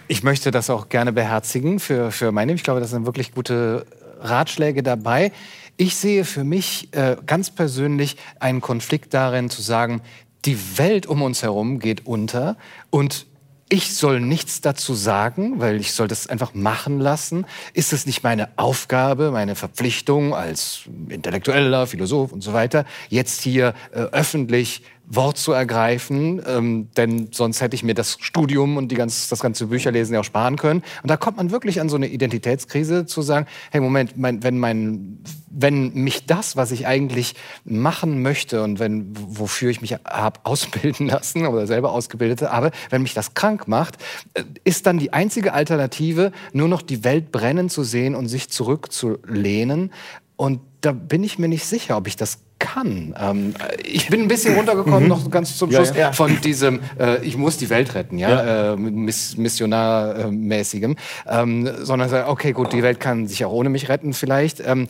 Ich möchte das auch gerne beherzigen für, für meine. Ich glaube, das sind wirklich gute Ratschläge dabei. Ich sehe für mich äh, ganz persönlich einen Konflikt darin zu sagen, die Welt um uns herum geht unter und ich soll nichts dazu sagen, weil ich soll das einfach machen lassen. Ist es nicht meine Aufgabe, meine Verpflichtung als Intellektueller, Philosoph und so weiter, jetzt hier äh, öffentlich Wort zu ergreifen, ähm, denn sonst hätte ich mir das Studium und die ganz, das ganze Bücherlesen ja auch sparen können. Und da kommt man wirklich an so eine Identitätskrise zu sagen, hey Moment, mein, wenn, mein, wenn mich das, was ich eigentlich machen möchte und wenn, wofür ich mich habe ausbilden lassen oder selber ausgebildet habe, wenn mich das krank macht, äh, ist dann die einzige Alternative, nur noch die Welt brennen zu sehen und sich zurückzulehnen. Und da bin ich mir nicht sicher, ob ich das kann. Ähm, ich bin ein bisschen runtergekommen, mhm. noch ganz zum Schluss, ja, ja. von diesem, äh, ich muss die Welt retten, ja, ja. Äh, miss missionarmäßigem, ähm, sondern sagen, okay, gut, die Welt kann sich auch ohne mich retten vielleicht. Ähm,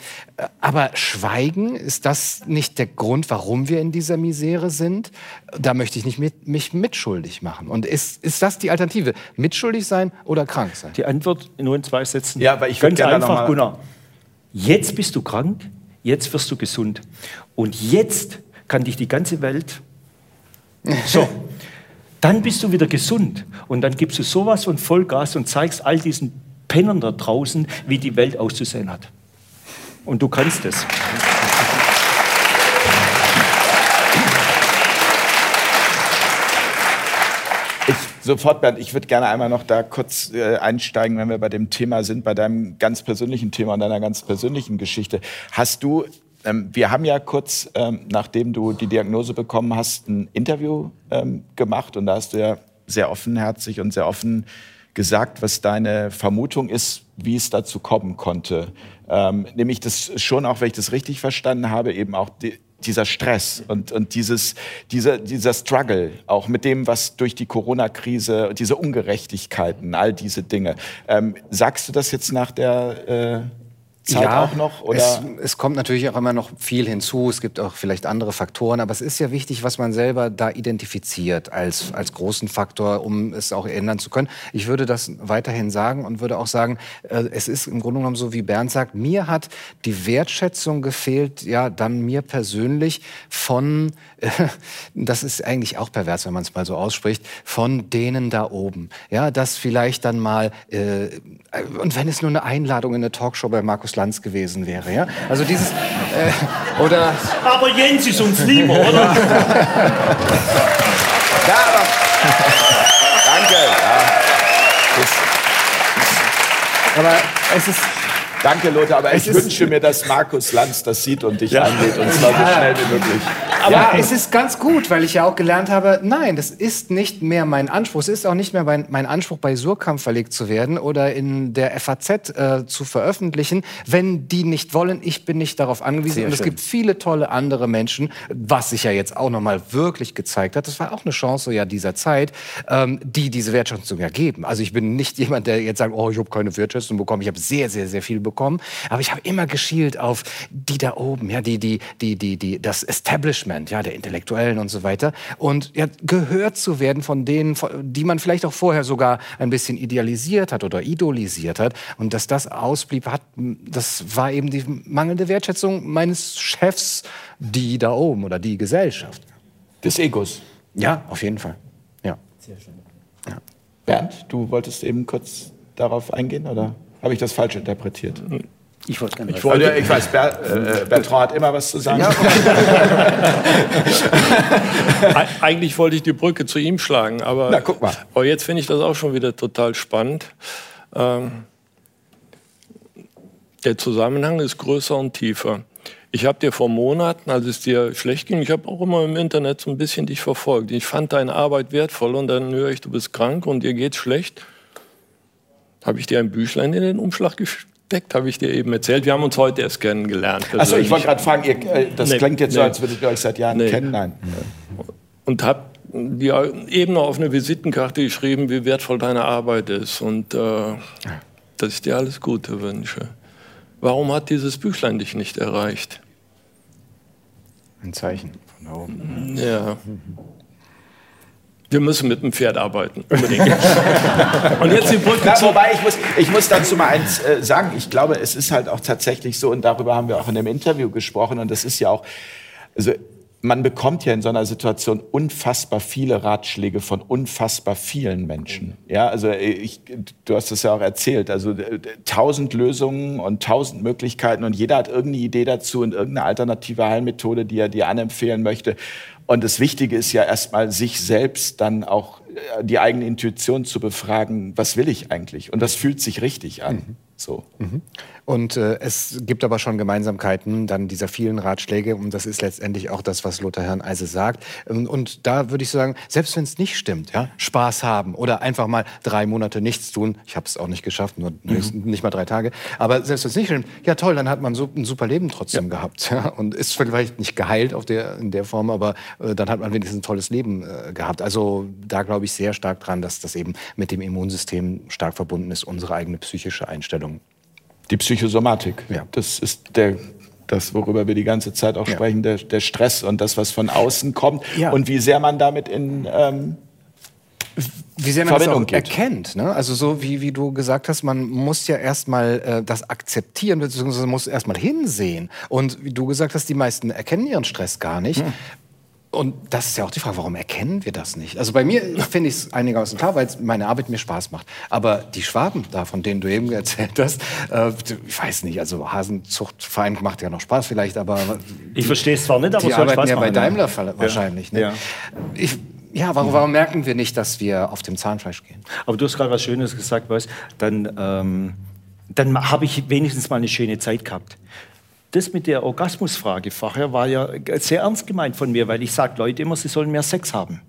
aber Schweigen, ist das nicht der Grund, warum wir in dieser Misere sind? Da möchte ich nicht mit, mich mitschuldig machen. Und ist, ist das die Alternative? Mitschuldig sein oder krank sein? Die Antwort nur in zwei Sätzen. Ja, aber ich Ganz einfach, Gunnar. Jetzt bist du krank, jetzt wirst du gesund. Und jetzt kann dich die ganze Welt. So, dann bist du wieder gesund. Und dann gibst du sowas von Vollgas und zeigst all diesen Pennern da draußen, wie die Welt auszusehen hat. Und du kannst es. Sofort, Bernd, ich würde gerne einmal noch da kurz äh, einsteigen, wenn wir bei dem Thema sind, bei deinem ganz persönlichen Thema und deiner ganz persönlichen Geschichte. Hast du, wir haben ja kurz, ähm, nachdem du die Diagnose bekommen hast, ein Interview ähm, gemacht und da hast du ja sehr offenherzig und sehr offen gesagt, was deine Vermutung ist, wie es dazu kommen konnte. Ähm, nämlich das schon auch, wenn ich das richtig verstanden habe, eben auch die, dieser Stress und, und dieses, dieser, dieser Struggle, auch mit dem, was durch die Corona-Krise, diese Ungerechtigkeiten, all diese Dinge. Ähm, sagst du das jetzt nach der äh, Zeit ja, auch noch? Oder? Es, es, kommt natürlich auch immer noch viel hinzu. Es gibt auch vielleicht andere Faktoren. Aber es ist ja wichtig, was man selber da identifiziert als, als großen Faktor, um es auch ändern zu können. Ich würde das weiterhin sagen und würde auch sagen, äh, es ist im Grunde genommen so, wie Bernd sagt, mir hat die Wertschätzung gefehlt, ja, dann mir persönlich von, äh, das ist eigentlich auch pervers, wenn man es mal so ausspricht, von denen da oben. Ja, dass vielleicht dann mal, äh, und wenn es nur eine Einladung in eine Talkshow bei Markus Markus Lanz gewesen wäre. Ja? Also dieses äh, oder. Aber Jens ist uns lieber, oder? ja, aber, danke. Ja. aber es ist Danke, Lothar, aber ich wünsche mir, dass Markus Lanz das sieht und dich ja. angeht und zwar so schnell wie möglich. Aber ja. es ist ganz gut, weil ich ja auch gelernt habe, nein, das ist nicht mehr mein Anspruch. Es ist auch nicht mehr mein, mein Anspruch, bei Surkamp verlegt zu werden oder in der FAZ äh, zu veröffentlichen, wenn die nicht wollen. Ich bin nicht darauf angewiesen. Sehr und es schön. gibt viele tolle andere Menschen, was sich ja jetzt auch noch mal wirklich gezeigt hat. Das war auch eine Chance ja dieser Zeit, ähm, die diese Wertschätzung ja geben. Also ich bin nicht jemand, der jetzt sagt, oh, ich habe keine Wertschätzung bekommen. Ich habe sehr, sehr, sehr viel bekommen bekommen. Aber ich habe immer geschielt auf die da oben, ja, die, die, die, die, die, das Establishment, ja, der Intellektuellen und so weiter. Und ja, gehört zu werden von denen, die man vielleicht auch vorher sogar ein bisschen idealisiert hat oder idolisiert hat. Und dass das ausblieb, hat, das war eben die mangelnde Wertschätzung meines Chefs, die da oben oder die Gesellschaft. Des Egos. Ja, auf jeden Fall. Ja. Sehr schön. Ja. Bernd, du wolltest eben kurz darauf eingehen, oder? Habe ich das falsch interpretiert? Ich wollte gerne ich, wollte, ich weiß, Ber, äh, Bertrand hat immer was zu sagen. Ja. Eigentlich wollte ich die Brücke zu ihm schlagen, aber, Na, guck mal. aber jetzt finde ich das auch schon wieder total spannend. Ähm, der Zusammenhang ist größer und tiefer. Ich habe dir vor Monaten, als es dir schlecht ging, ich habe auch immer im Internet so ein bisschen dich verfolgt. Ich fand deine Arbeit wertvoll und dann höre ich, du bist krank und dir geht's schlecht habe ich dir ein Büchlein in den Umschlag gesteckt, habe ich dir eben erzählt. Wir haben uns heute erst kennengelernt. Also ich wollte gerade fragen, ihr, äh, das nee, klingt jetzt nee, so, als würdet ihr euch seit Jahren nee. kennen. Nein. Und habe dir eben noch auf eine Visitenkarte geschrieben, wie wertvoll deine Arbeit ist und äh, dass ich dir alles Gute wünsche. Warum hat dieses Büchlein dich nicht erreicht? Ein Zeichen von da oben. Ja. Wir müssen mit dem Pferd arbeiten. Und jetzt die Brücke. Na, wobei ich muss, ich muss dazu mal eins äh, sagen. Ich glaube, es ist halt auch tatsächlich so, und darüber haben wir auch in dem Interview gesprochen, und das ist ja auch, also man bekommt ja in so einer Situation unfassbar viele Ratschläge von unfassbar vielen Menschen. Ja, also ich, du hast es ja auch erzählt, also tausend Lösungen und tausend Möglichkeiten und jeder hat irgendeine Idee dazu und irgendeine alternative Heilmethode, die er dir anempfehlen möchte. Und das Wichtige ist ja erstmal, sich selbst dann auch äh, die eigene Intuition zu befragen, was will ich eigentlich? Und das fühlt sich richtig an. Mhm. So. Mhm. Und äh, es gibt aber schon Gemeinsamkeiten dann dieser vielen Ratschläge und das ist letztendlich auch das, was Lothar Herrn-Eise sagt. Und da würde ich sagen, selbst wenn es nicht stimmt, ja, Spaß haben oder einfach mal drei Monate nichts tun. Ich habe es auch nicht geschafft, nur mhm. nicht mal drei Tage. Aber selbst wenn es nicht stimmt, ja toll, dann hat man so ein super Leben trotzdem ja. gehabt ja, und ist vielleicht nicht geheilt auf der, in der Form, aber äh, dann hat man wenigstens ein tolles Leben äh, gehabt. Also da glaube ich sehr stark dran, dass das eben mit dem Immunsystem stark verbunden ist, unsere eigene psychische Einstellung die Psychosomatik. Ja. Das ist der das, worüber wir die ganze Zeit auch ja. sprechen, der, der, Stress und das, was von außen kommt ja. und wie sehr man damit in ähm, wie sehr man Verbindung das auch geht. erkennt. Ne? Also so wie, wie du gesagt hast, man muss ja erstmal äh, das akzeptieren, beziehungsweise muss erstmal hinsehen. Und wie du gesagt hast, die meisten erkennen ihren Stress gar nicht. Hm. Und das ist ja auch die Frage, warum erkennen wir das nicht? Also bei mir finde ich es einigermaßen klar, weil meine Arbeit mir Spaß macht. Aber die Schwaben da, von denen du eben erzählt hast, äh, ich weiß nicht, also Hasenzuchtverein macht ja noch Spaß vielleicht, aber... Ich verstehe es zwar nicht, aber die arbeiten Spaß ja bei Daimler ja. wahrscheinlich. Ne? Ja. Ich, ja, warum, warum, merken wir nicht, dass wir auf dem Zahnfleisch gehen? Aber du hast gerade was Schönes gesagt, weißt, dann, ähm, dann habe ich wenigstens mal eine schöne Zeit gehabt das mit der Orgasmusfrage vorher war ja sehr ernst gemeint von mir, weil ich sage Leute immer, sie sollen mehr Sex haben.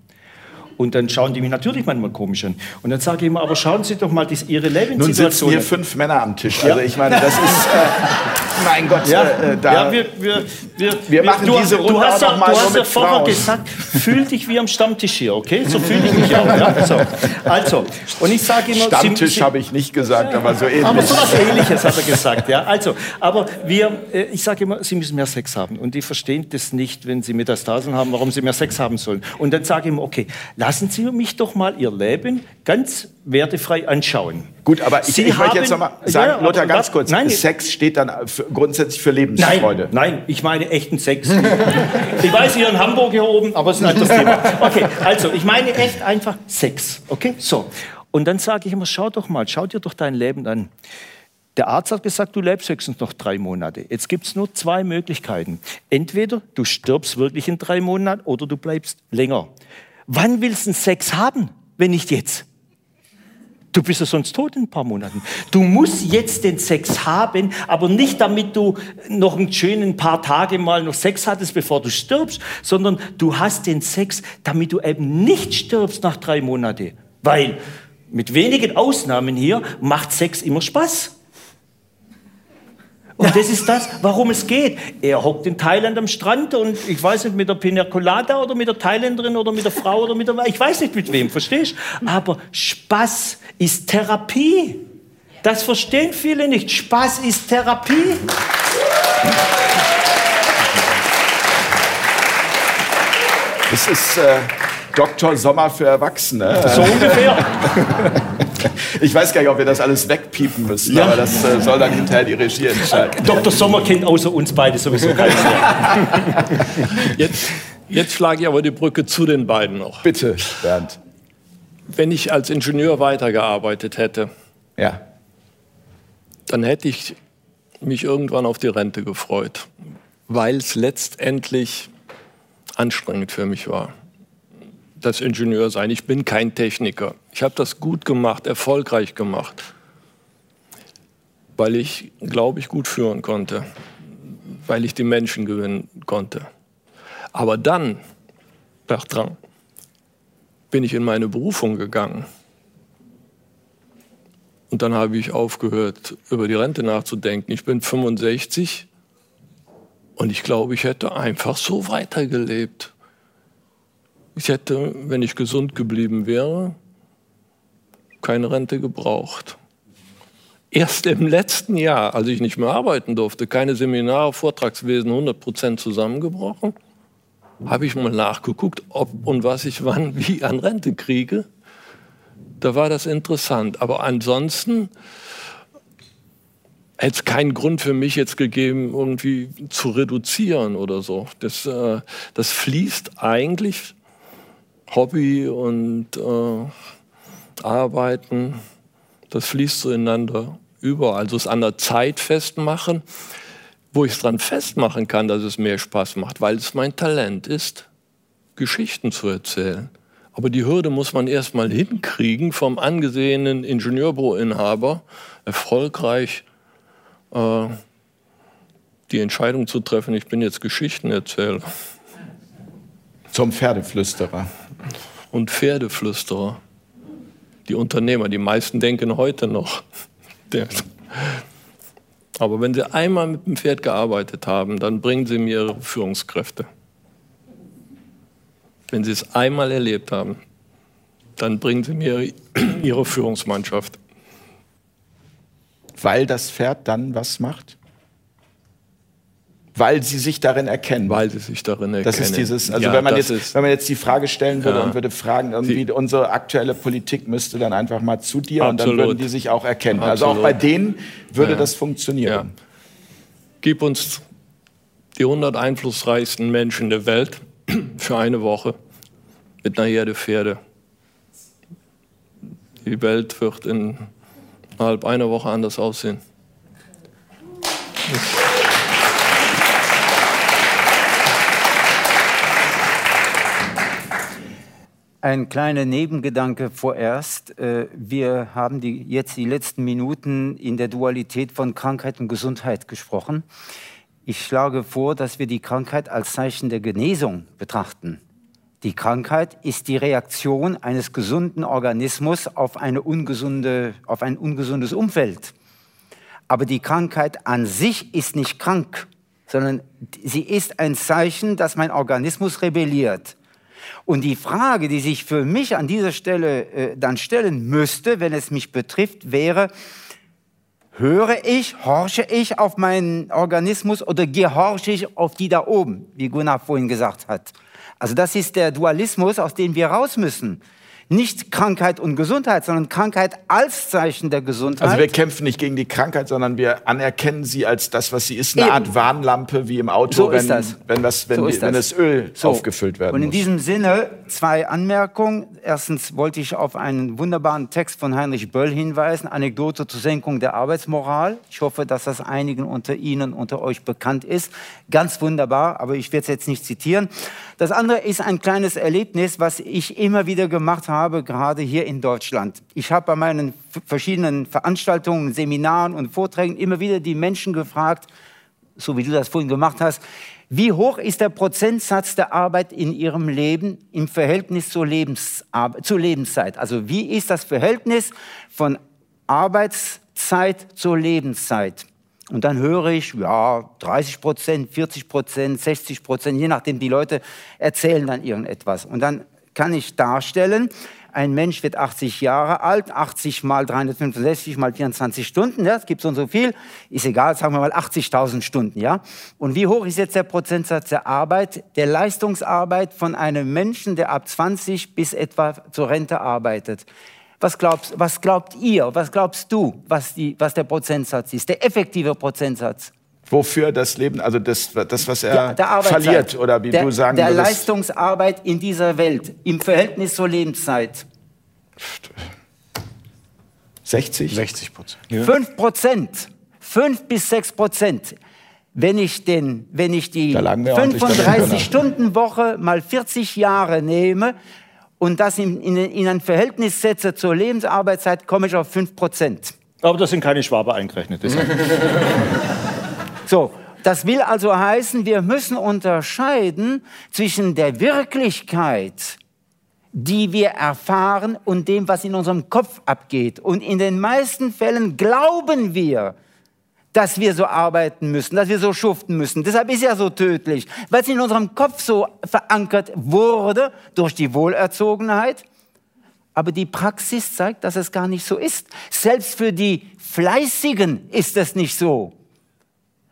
Und dann schauen die mich natürlich manchmal komisch an. Und dann sage ich immer, aber schauen Sie doch mal die, Ihre Lebenssituation. Nun sitzen hier fünf Männer am Tisch. Also ich meine, das ist, äh, mein Gott, ja, äh, da, ja, wir, wir, wir, wir machen du, diese Runde du hast, auch noch mal Du hast ja vorher gesagt, fühl dich wie am Stammtisch hier, okay? So fühle ich mich auch. Ja? So. Also, und ich sage immer... Stammtisch habe ich nicht gesagt, ja, aber so ähnlich. Aber so was Ähnliches hat er gesagt, ja. Also, aber wir, äh, ich sage immer, Sie müssen mehr Sex haben. Und die verstehen das nicht, wenn sie Metastasen haben, warum sie mehr Sex haben sollen. Und dann sage ich immer, okay, lassen Sie mich doch mal Ihr Leben ganz wertefrei anschauen. Gut, aber ich, ich möchte jetzt noch mal sagen, ja, Lothar, ganz kurz, nein, Sex steht dann für, grundsätzlich für Lebensfreude. Nein, nein, ich meine echten Sex. ich weiß, ihr in Hamburg hier oben, aber es ist ein anderes Thema. Okay, also, ich meine echt einfach Sex, okay? So. Und dann sage ich immer, schau doch mal, schau dir doch dein Leben an. Der Arzt hat gesagt, du lebst höchstens noch drei Monate. Jetzt gibt es nur zwei Möglichkeiten. Entweder du stirbst wirklich in drei Monaten oder du bleibst länger. Wann willst du Sex haben, wenn nicht jetzt? Du bist ja sonst tot in ein paar Monaten. Du musst jetzt den Sex haben, aber nicht damit du noch einen schönen paar Tage mal noch Sex hattest, bevor du stirbst, sondern du hast den Sex, damit du eben nicht stirbst nach drei Monaten. Weil mit wenigen Ausnahmen hier macht Sex immer Spaß. Und das ist das, warum es geht. Er hockt in Thailand am Strand und ich weiß nicht, mit der Pina Colada oder mit der Thailänderin oder mit der Frau oder mit der, ich weiß nicht mit wem, verstehst? Aber Spaß ist Therapie. Das verstehen viele nicht. Spaß ist Therapie. Das ist äh, Dr. Sommer für Erwachsene. So ungefähr. Ich weiß gar nicht, ob wir das alles wegpiepen müssen, ja. aber das äh, soll dann hinterher die Regie entscheiden. Dr. Sommer kennt außer uns beide sowieso keinen mehr. Jetzt, jetzt schlage ich aber die Brücke zu den beiden noch. Bitte, Bernd. Wenn ich als Ingenieur weitergearbeitet hätte, ja. dann hätte ich mich irgendwann auf die Rente gefreut, weil es letztendlich anstrengend für mich war das Ingenieur sein. Ich bin kein Techniker. Ich habe das gut gemacht, erfolgreich gemacht, weil ich, glaube ich, gut führen konnte, weil ich die Menschen gewinnen konnte. Aber dann, Bertrand, bin ich in meine Berufung gegangen. Und dann habe ich aufgehört, über die Rente nachzudenken. Ich bin 65 und ich glaube, ich hätte einfach so weitergelebt. Ich hätte, wenn ich gesund geblieben wäre, keine Rente gebraucht. Erst im letzten Jahr, als ich nicht mehr arbeiten durfte, keine Seminare, Vortragswesen 100 Prozent zusammengebrochen, habe ich mal nachgeguckt, ob und was ich wann wie an Rente kriege. Da war das interessant. Aber ansonsten hätte es keinen Grund für mich jetzt gegeben, irgendwie zu reduzieren oder so. Das, äh, das fließt eigentlich Hobby und äh, Arbeiten, das fließt so ineinander über. Also es an der Zeit festmachen, wo ich es dran festmachen kann, dass es mehr Spaß macht, weil es mein Talent ist, Geschichten zu erzählen. Aber die Hürde muss man erstmal hinkriegen, vom angesehenen Ingenieurbüroinhaber erfolgreich äh, die Entscheidung zu treffen, ich bin jetzt Geschichtenerzähler. Zum Pferdeflüsterer und Pferdeflüsterer. Die Unternehmer, die meisten denken heute noch. Aber wenn sie einmal mit dem Pferd gearbeitet haben, dann bringen sie mir ihre Führungskräfte. Wenn sie es einmal erlebt haben, dann bringen sie mir ihre Führungsmannschaft. Weil das Pferd dann was macht? Weil sie sich darin erkennen. Weil sie sich darin erkennen. Das ist dieses, also ja, wenn, man jetzt, wenn man jetzt die Frage stellen würde ja. und würde fragen, irgendwie unsere aktuelle Politik müsste dann einfach mal zu dir Absolut. und dann würden die sich auch erkennen. Absolut. Also auch bei denen würde ja. das funktionieren. Gib uns die 100 einflussreichsten Menschen der Welt für eine Woche mit einer Herde Pferde. Die Welt wird in innerhalb einer Woche anders aussehen. Das Ein kleiner Nebengedanke vorerst. Äh, wir haben die, jetzt die letzten Minuten in der Dualität von Krankheit und Gesundheit gesprochen. Ich schlage vor, dass wir die Krankheit als Zeichen der Genesung betrachten. Die Krankheit ist die Reaktion eines gesunden Organismus auf, eine ungesunde, auf ein ungesundes Umfeld. Aber die Krankheit an sich ist nicht krank, sondern sie ist ein Zeichen, dass mein Organismus rebelliert. Und die Frage, die sich für mich an dieser Stelle äh, dann stellen müsste, wenn es mich betrifft, wäre, höre ich, horche ich auf meinen Organismus oder gehorche ich auf die da oben, wie Gunnar vorhin gesagt hat. Also das ist der Dualismus, aus dem wir raus müssen. Nicht Krankheit und Gesundheit, sondern Krankheit als Zeichen der Gesundheit. Also wir kämpfen nicht gegen die Krankheit, sondern wir anerkennen sie als das, was sie ist, eine Eben. Art Warnlampe wie im Auto, so wenn, das. wenn, das, wenn, so die, wenn das Öl so. aufgefüllt werden Und in muss. diesem Sinne zwei Anmerkungen. Erstens wollte ich auf einen wunderbaren Text von Heinrich Böll hinweisen, Anekdote zur Senkung der Arbeitsmoral. Ich hoffe, dass das einigen unter Ihnen, unter euch bekannt ist. Ganz wunderbar, aber ich werde es jetzt nicht zitieren. Das andere ist ein kleines Erlebnis, was ich immer wieder gemacht habe, gerade hier in Deutschland. Ich habe bei meinen verschiedenen Veranstaltungen, Seminaren und Vorträgen immer wieder die Menschen gefragt, so wie du das vorhin gemacht hast, wie hoch ist der Prozentsatz der Arbeit in ihrem Leben im Verhältnis zur, Lebensar zur Lebenszeit? Also wie ist das Verhältnis von Arbeitszeit zur Lebenszeit? Und dann höre ich, ja, 30 Prozent, 40 Prozent, 60 Prozent, je nachdem, die Leute erzählen dann irgendetwas. Und dann kann ich darstellen, ein Mensch wird 80 Jahre alt, 80 mal 365 mal 24 Stunden, ja, es gibt so und so viel, ist egal, sagen wir mal 80.000 Stunden, ja. Und wie hoch ist jetzt der Prozentsatz der Arbeit, der Leistungsarbeit von einem Menschen, der ab 20 bis etwa zur Rente arbeitet? Was, glaubst, was glaubt ihr, was glaubst du, was, die, was der Prozentsatz ist, der effektive Prozentsatz? Wofür das Leben, also das, das was er der, der verliert, oder wie der, du sagen Der würdest. Leistungsarbeit in dieser Welt im Verhältnis zur Lebenszeit. 60? 60 Prozent. Ja. 5 Prozent. 5 bis 6 Prozent. Wenn ich, den, wenn ich die 35-Stunden-Woche mal 40 Jahre nehme, und das in, in, in ein Verhältnis setze zur Lebensarbeitszeit, komme ich auf 5 Prozent. Aber das sind keine Schwabe eingerechnet. so, das will also heißen, wir müssen unterscheiden zwischen der Wirklichkeit, die wir erfahren, und dem, was in unserem Kopf abgeht. Und in den meisten Fällen glauben wir, dass wir so arbeiten müssen, dass wir so schuften müssen. Deshalb ist ja so tödlich, weil es in unserem Kopf so verankert wurde durch die Wohlerzogenheit. Aber die Praxis zeigt, dass es gar nicht so ist. Selbst für die Fleißigen ist es nicht so.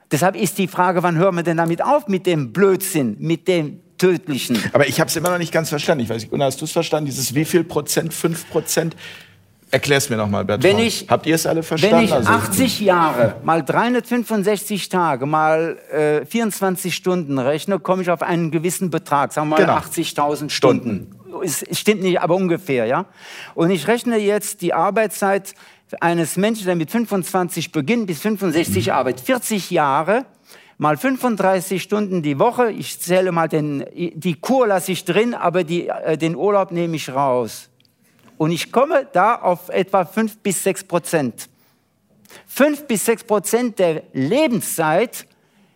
Deshalb ist die Frage, wann hören wir denn damit auf mit dem Blödsinn, mit dem Tödlichen? Aber ich habe es immer noch nicht ganz verstanden. Ich weiß nicht, Gunnar, hast du es verstanden? Dieses wie viel Prozent, fünf Prozent? Erklär es mir nochmal, Bertrand. Wenn ich, Habt ihr es alle verstanden? Wenn ich 80 also, Jahre mal 365 Tage mal äh, 24 Stunden rechne, komme ich auf einen gewissen Betrag, sagen wir mal genau. 80.000 Stunden. Es stimmt nicht, aber ungefähr, ja. Und ich rechne jetzt die Arbeitszeit eines Menschen, der mit 25 beginnt, bis 65 mhm. arbeitet. 40 Jahre mal 35 Stunden die Woche. Ich zähle mal den, die Kur lasse ich drin, aber die, äh, den Urlaub nehme ich raus. Und ich komme da auf etwa 5 bis 6 Prozent. 5 bis 6 Prozent der Lebenszeit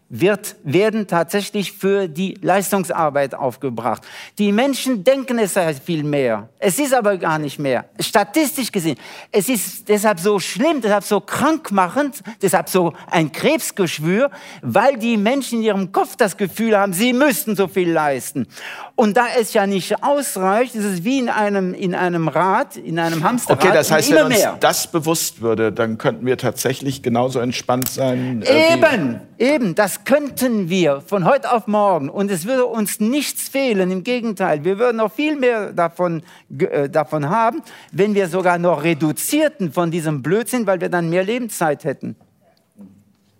wird, werden tatsächlich für die Leistungsarbeit aufgebracht. Die Menschen denken, es sei viel mehr. Es ist aber gar nicht mehr. Statistisch gesehen. Es ist deshalb so schlimm, deshalb so krankmachend, deshalb so ein Krebsgeschwür, weil die Menschen in ihrem Kopf das Gefühl haben, sie müssten so viel leisten. Und da es ja nicht ausreicht, ist es wie in einem, in einem Rad, in einem Hamsterrad. Okay, das heißt, wenn uns mehr. das bewusst würde, dann könnten wir tatsächlich genauso entspannt sein. Äh, eben, eben. Das könnten wir von heute auf morgen und es würde uns nichts fehlen. Im Gegenteil, wir würden noch viel mehr davon, äh, davon haben, wenn wir sogar noch reduzierten von diesem Blödsinn, weil wir dann mehr Lebenszeit hätten.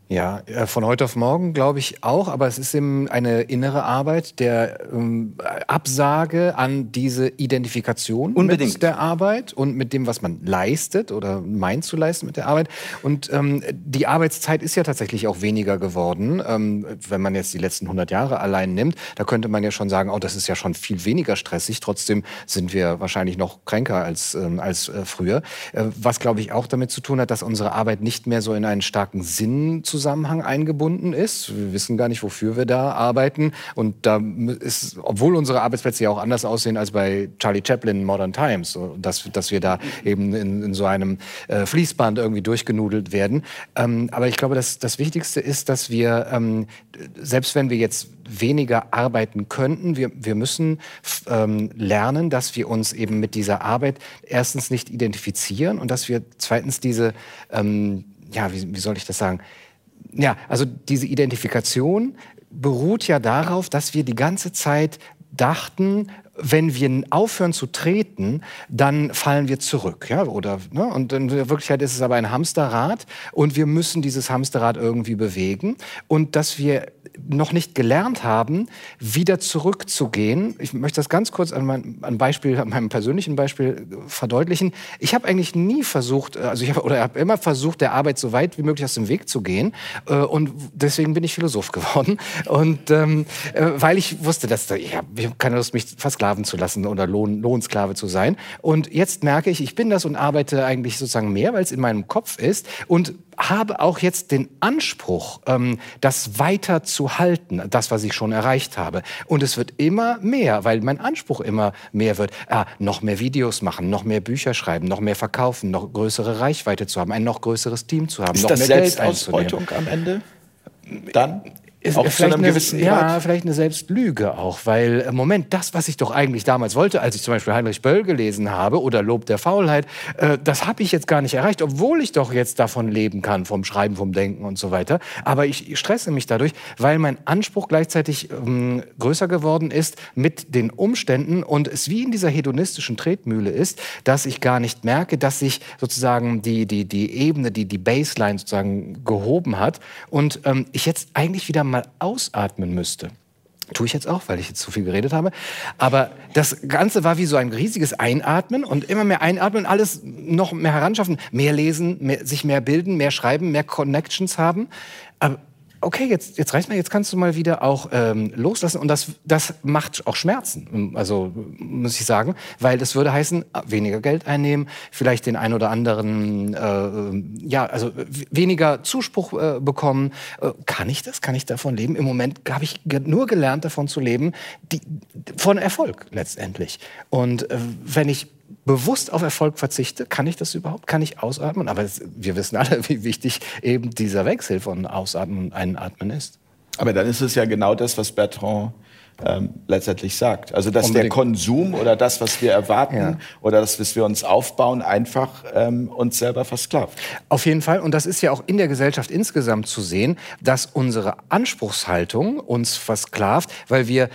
Ja, äh, von heute auf morgen glaube ich auch, aber es ist eben eine innere Arbeit der ähm, Absage an diese Identifikation Unbedingt. mit der Arbeit und mit dem, was man leistet oder meint zu leisten mit der Arbeit. Und ähm, die Arbeitszeit ist ja tatsächlich auch weniger geworden. Ähm, wenn man jetzt die letzten 100 Jahre allein nimmt, da könnte man ja schon sagen, oh, das ist ja schon viel weniger stressig. Trotzdem sind wir wahrscheinlich noch kränker als, ähm, als äh, früher. Äh, was, glaube ich, auch damit zu tun hat, dass unsere Arbeit nicht mehr so in einen starken Sinn zu Zusammenhang eingebunden ist. Wir wissen gar nicht, wofür wir da arbeiten. Und da ist, obwohl unsere Arbeitsplätze ja auch anders aussehen als bei Charlie Chaplin in Modern Times, dass, dass wir da eben in, in so einem äh, Fließband irgendwie durchgenudelt werden. Ähm, aber ich glaube, dass das Wichtigste ist, dass wir, ähm, selbst wenn wir jetzt weniger arbeiten könnten. Wir, wir müssen ähm, lernen, dass wir uns eben mit dieser Arbeit erstens nicht identifizieren und dass wir zweitens diese, ähm, ja, wie, wie soll ich das sagen, ja, also diese Identifikation beruht ja darauf, dass wir die ganze Zeit dachten, wenn wir aufhören zu treten, dann fallen wir zurück. Ja? Oder, ne? Und in Wirklichkeit ist es aber ein Hamsterrad und wir müssen dieses Hamsterrad irgendwie bewegen. Und dass wir noch nicht gelernt haben, wieder zurückzugehen. Ich möchte das ganz kurz an, mein, an Beispiel, an meinem persönlichen Beispiel verdeutlichen. Ich habe eigentlich nie versucht, also ich habe oder habe immer versucht, der Arbeit so weit wie möglich aus dem Weg zu gehen. Äh, und deswegen bin ich Philosoph geworden. Und ähm, äh, weil ich wusste, dass ich habe keine Lust, mich versklaven zu lassen oder Lohn, Lohnsklave zu sein. Und jetzt merke ich, ich bin das und arbeite eigentlich sozusagen mehr, weil es in meinem Kopf ist. Und habe auch jetzt den Anspruch, ähm, das weiter zu halten, das, was ich schon erreicht habe. Und es wird immer mehr, weil mein Anspruch immer mehr wird. Ah, noch mehr Videos machen, noch mehr Bücher schreiben, noch mehr verkaufen, noch größere Reichweite zu haben, ein noch größeres Team zu haben, Ist noch das mehr Geld einzunehmen. Am Ende? Dann? Ist Auch zu vielleicht einem eine, gewissen ja, Grad. vielleicht eine Selbstlüge auch, weil äh, Moment, das, was ich doch eigentlich damals wollte, als ich zum Beispiel Heinrich Böll gelesen habe oder Lob der Faulheit, äh, das habe ich jetzt gar nicht erreicht, obwohl ich doch jetzt davon leben kann, vom Schreiben, vom Denken und so weiter. Aber ich stresse mich dadurch, weil mein Anspruch gleichzeitig ähm, größer geworden ist mit den Umständen und es wie in dieser hedonistischen Tretmühle ist, dass ich gar nicht merke, dass sich sozusagen die, die, die Ebene, die, die Baseline sozusagen gehoben hat und ähm, ich jetzt eigentlich wieder mal ausatmen müsste. Tue ich jetzt auch, weil ich jetzt zu viel geredet habe. Aber das Ganze war wie so ein riesiges Einatmen und immer mehr einatmen, alles noch mehr heranschaffen, mehr lesen, mehr, sich mehr bilden, mehr schreiben, mehr Connections haben. Aber okay, jetzt, jetzt reicht mir, jetzt kannst du mal wieder auch ähm, loslassen. Und das, das macht auch Schmerzen, also muss ich sagen, weil das würde heißen, weniger Geld einnehmen, vielleicht den ein oder anderen, äh, ja, also weniger Zuspruch äh, bekommen. Äh, kann ich das? Kann ich davon leben? Im Moment habe ich nur gelernt, davon zu leben, die, von Erfolg letztendlich. Und äh, wenn ich bewusst auf Erfolg verzichte, kann ich das überhaupt? Kann ich ausatmen? Aber es, wir wissen alle, wie wichtig eben dieser Wechsel von Ausatmen und Einatmen ist. Aber dann ist es ja genau das, was Bertrand ähm, letztendlich sagt. Also dass der Unbedingt. Konsum oder das, was wir erwarten Ja. oder das, was wir uns aufbauen, einfach ähm, uns selber versklavt. Auf jeden Fall. Und das ist ja auch in der Gesellschaft insgesamt zu sehen, dass unsere Anspruchshaltung uns versklavt, weil wir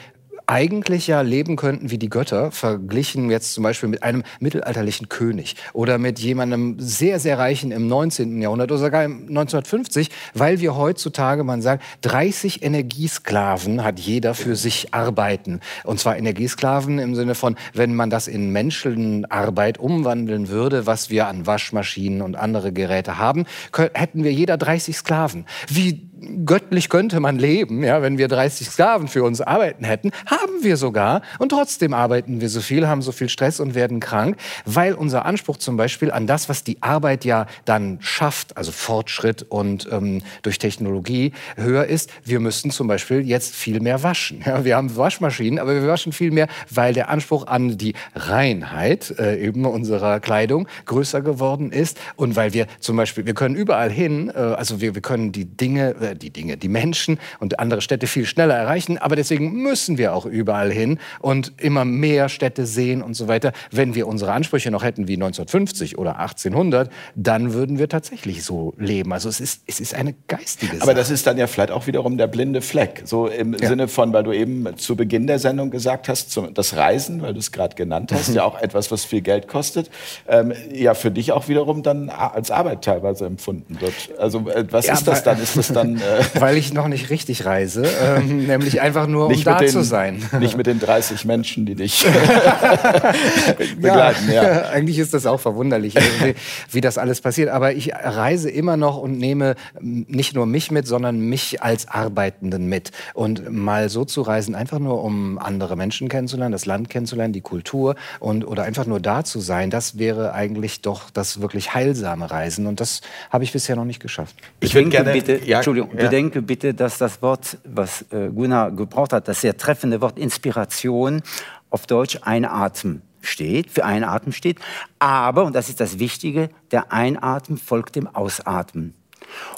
eigentlich ja leben könnten wie die Götter, verglichen jetzt zum Beispiel mit einem mittelalterlichen König oder mit jemandem sehr, sehr reichen im 19. Jahrhundert oder sogar im 1950, weil wir heutzutage, man sagt, 30 Energiesklaven hat jeder für sich arbeiten. Und zwar Energiesklaven im Sinne von, wenn man das in Menschenarbeit umwandeln würde, was wir an Waschmaschinen und andere Geräte haben, hätten wir jeder 30 Sklaven. Wie göttlich könnte man leben, ja, wenn wir 30 Sklaven für uns arbeiten hätten, haben wir sogar. Und trotzdem arbeiten wir so viel, haben so viel Stress und werden krank, weil unser Anspruch zum Beispiel an das, was die Arbeit ja dann schafft, also Fortschritt und ähm, durch Technologie höher ist. Wir müssen zum Beispiel jetzt viel mehr waschen. Ja, wir haben Waschmaschinen, aber wir waschen viel mehr, weil der Anspruch an die Reinheit äh, eben unserer Kleidung größer geworden ist und weil wir zum Beispiel, wir können überall hin, äh, also wir, wir können die Dinge, äh, die Dinge, die Menschen und andere Städte viel schneller erreichen, aber deswegen müssen wir auch überall hin und immer mehr Städte sehen und so weiter. Wenn wir unsere Ansprüche noch hätten wie 1950 oder 1800, dann würden wir tatsächlich so leben. Also es ist, es ist eine geistige Sache. Aber das ist dann ja vielleicht auch wiederum der blinde Fleck. So im Sinne von, weil du eben zu Beginn der Sendung gesagt hast, das Reisen, weil du es gerade genannt hast, ja auch etwas, was viel Geld kostet, ähm, ja für dich auch wiederum dann als Arbeit teilweise empfunden wird. Also äh, was Ja, ist das dann? Ist das dann weil ich noch nicht richtig reise, ähm, nämlich einfach nur, um da den, zu sein. nicht mit den 30 Menschen, die dich begleiten? Ja. Eigentlich ist das auch verwunderlich, wie, wie das alles passiert. Aber ich reise immer noch und nehme nicht nur mich mit, sondern mich als Arbeitenden mit. Und mal so zu reisen, einfach nur um andere Menschen kennenzulernen, das Land kennenzulernen, die Kultur und oder einfach nur da zu sein, das wäre eigentlich doch das wirklich heilsame Reisen. Und das habe ich bisher noch nicht geschafft. Ich würd Bedenke gerne- bitte, ja, Entschuldigung, ja. Bedenke bitte, dass das Wort, was äh, Gunnar gebraucht hat, das sehr treffende Wort Inspiration auf Deutsch Einatmen steht, für Einatmen steht. Aber, und das ist das Wichtige, der Einatmen folgt dem Ausatmen.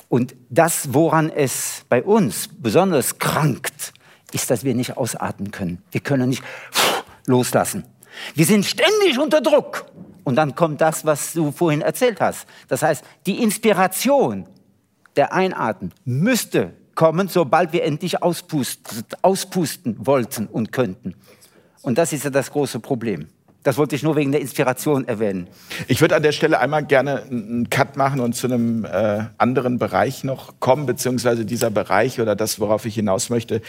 Und das, woran es bei uns besonders krankt, ist, dass wir nicht ausatmen können. Wir können nicht loslassen. Wir sind ständig unter Druck. Und dann kommt das, was du vorhin erzählt hast. Das heißt, die Inspiration, der Einatmen müsste kommen, sobald wir endlich auspusten, auspusten wollten und könnten. Und das ist ja das große Problem. Das wollte ich nur wegen der Inspiration erwähnen. Ich würde an der Stelle einmal gerne einen Cut machen und zu einem äh, anderen Bereich noch kommen, beziehungsweise dieser Bereich oder das, worauf ich hinaus möchte,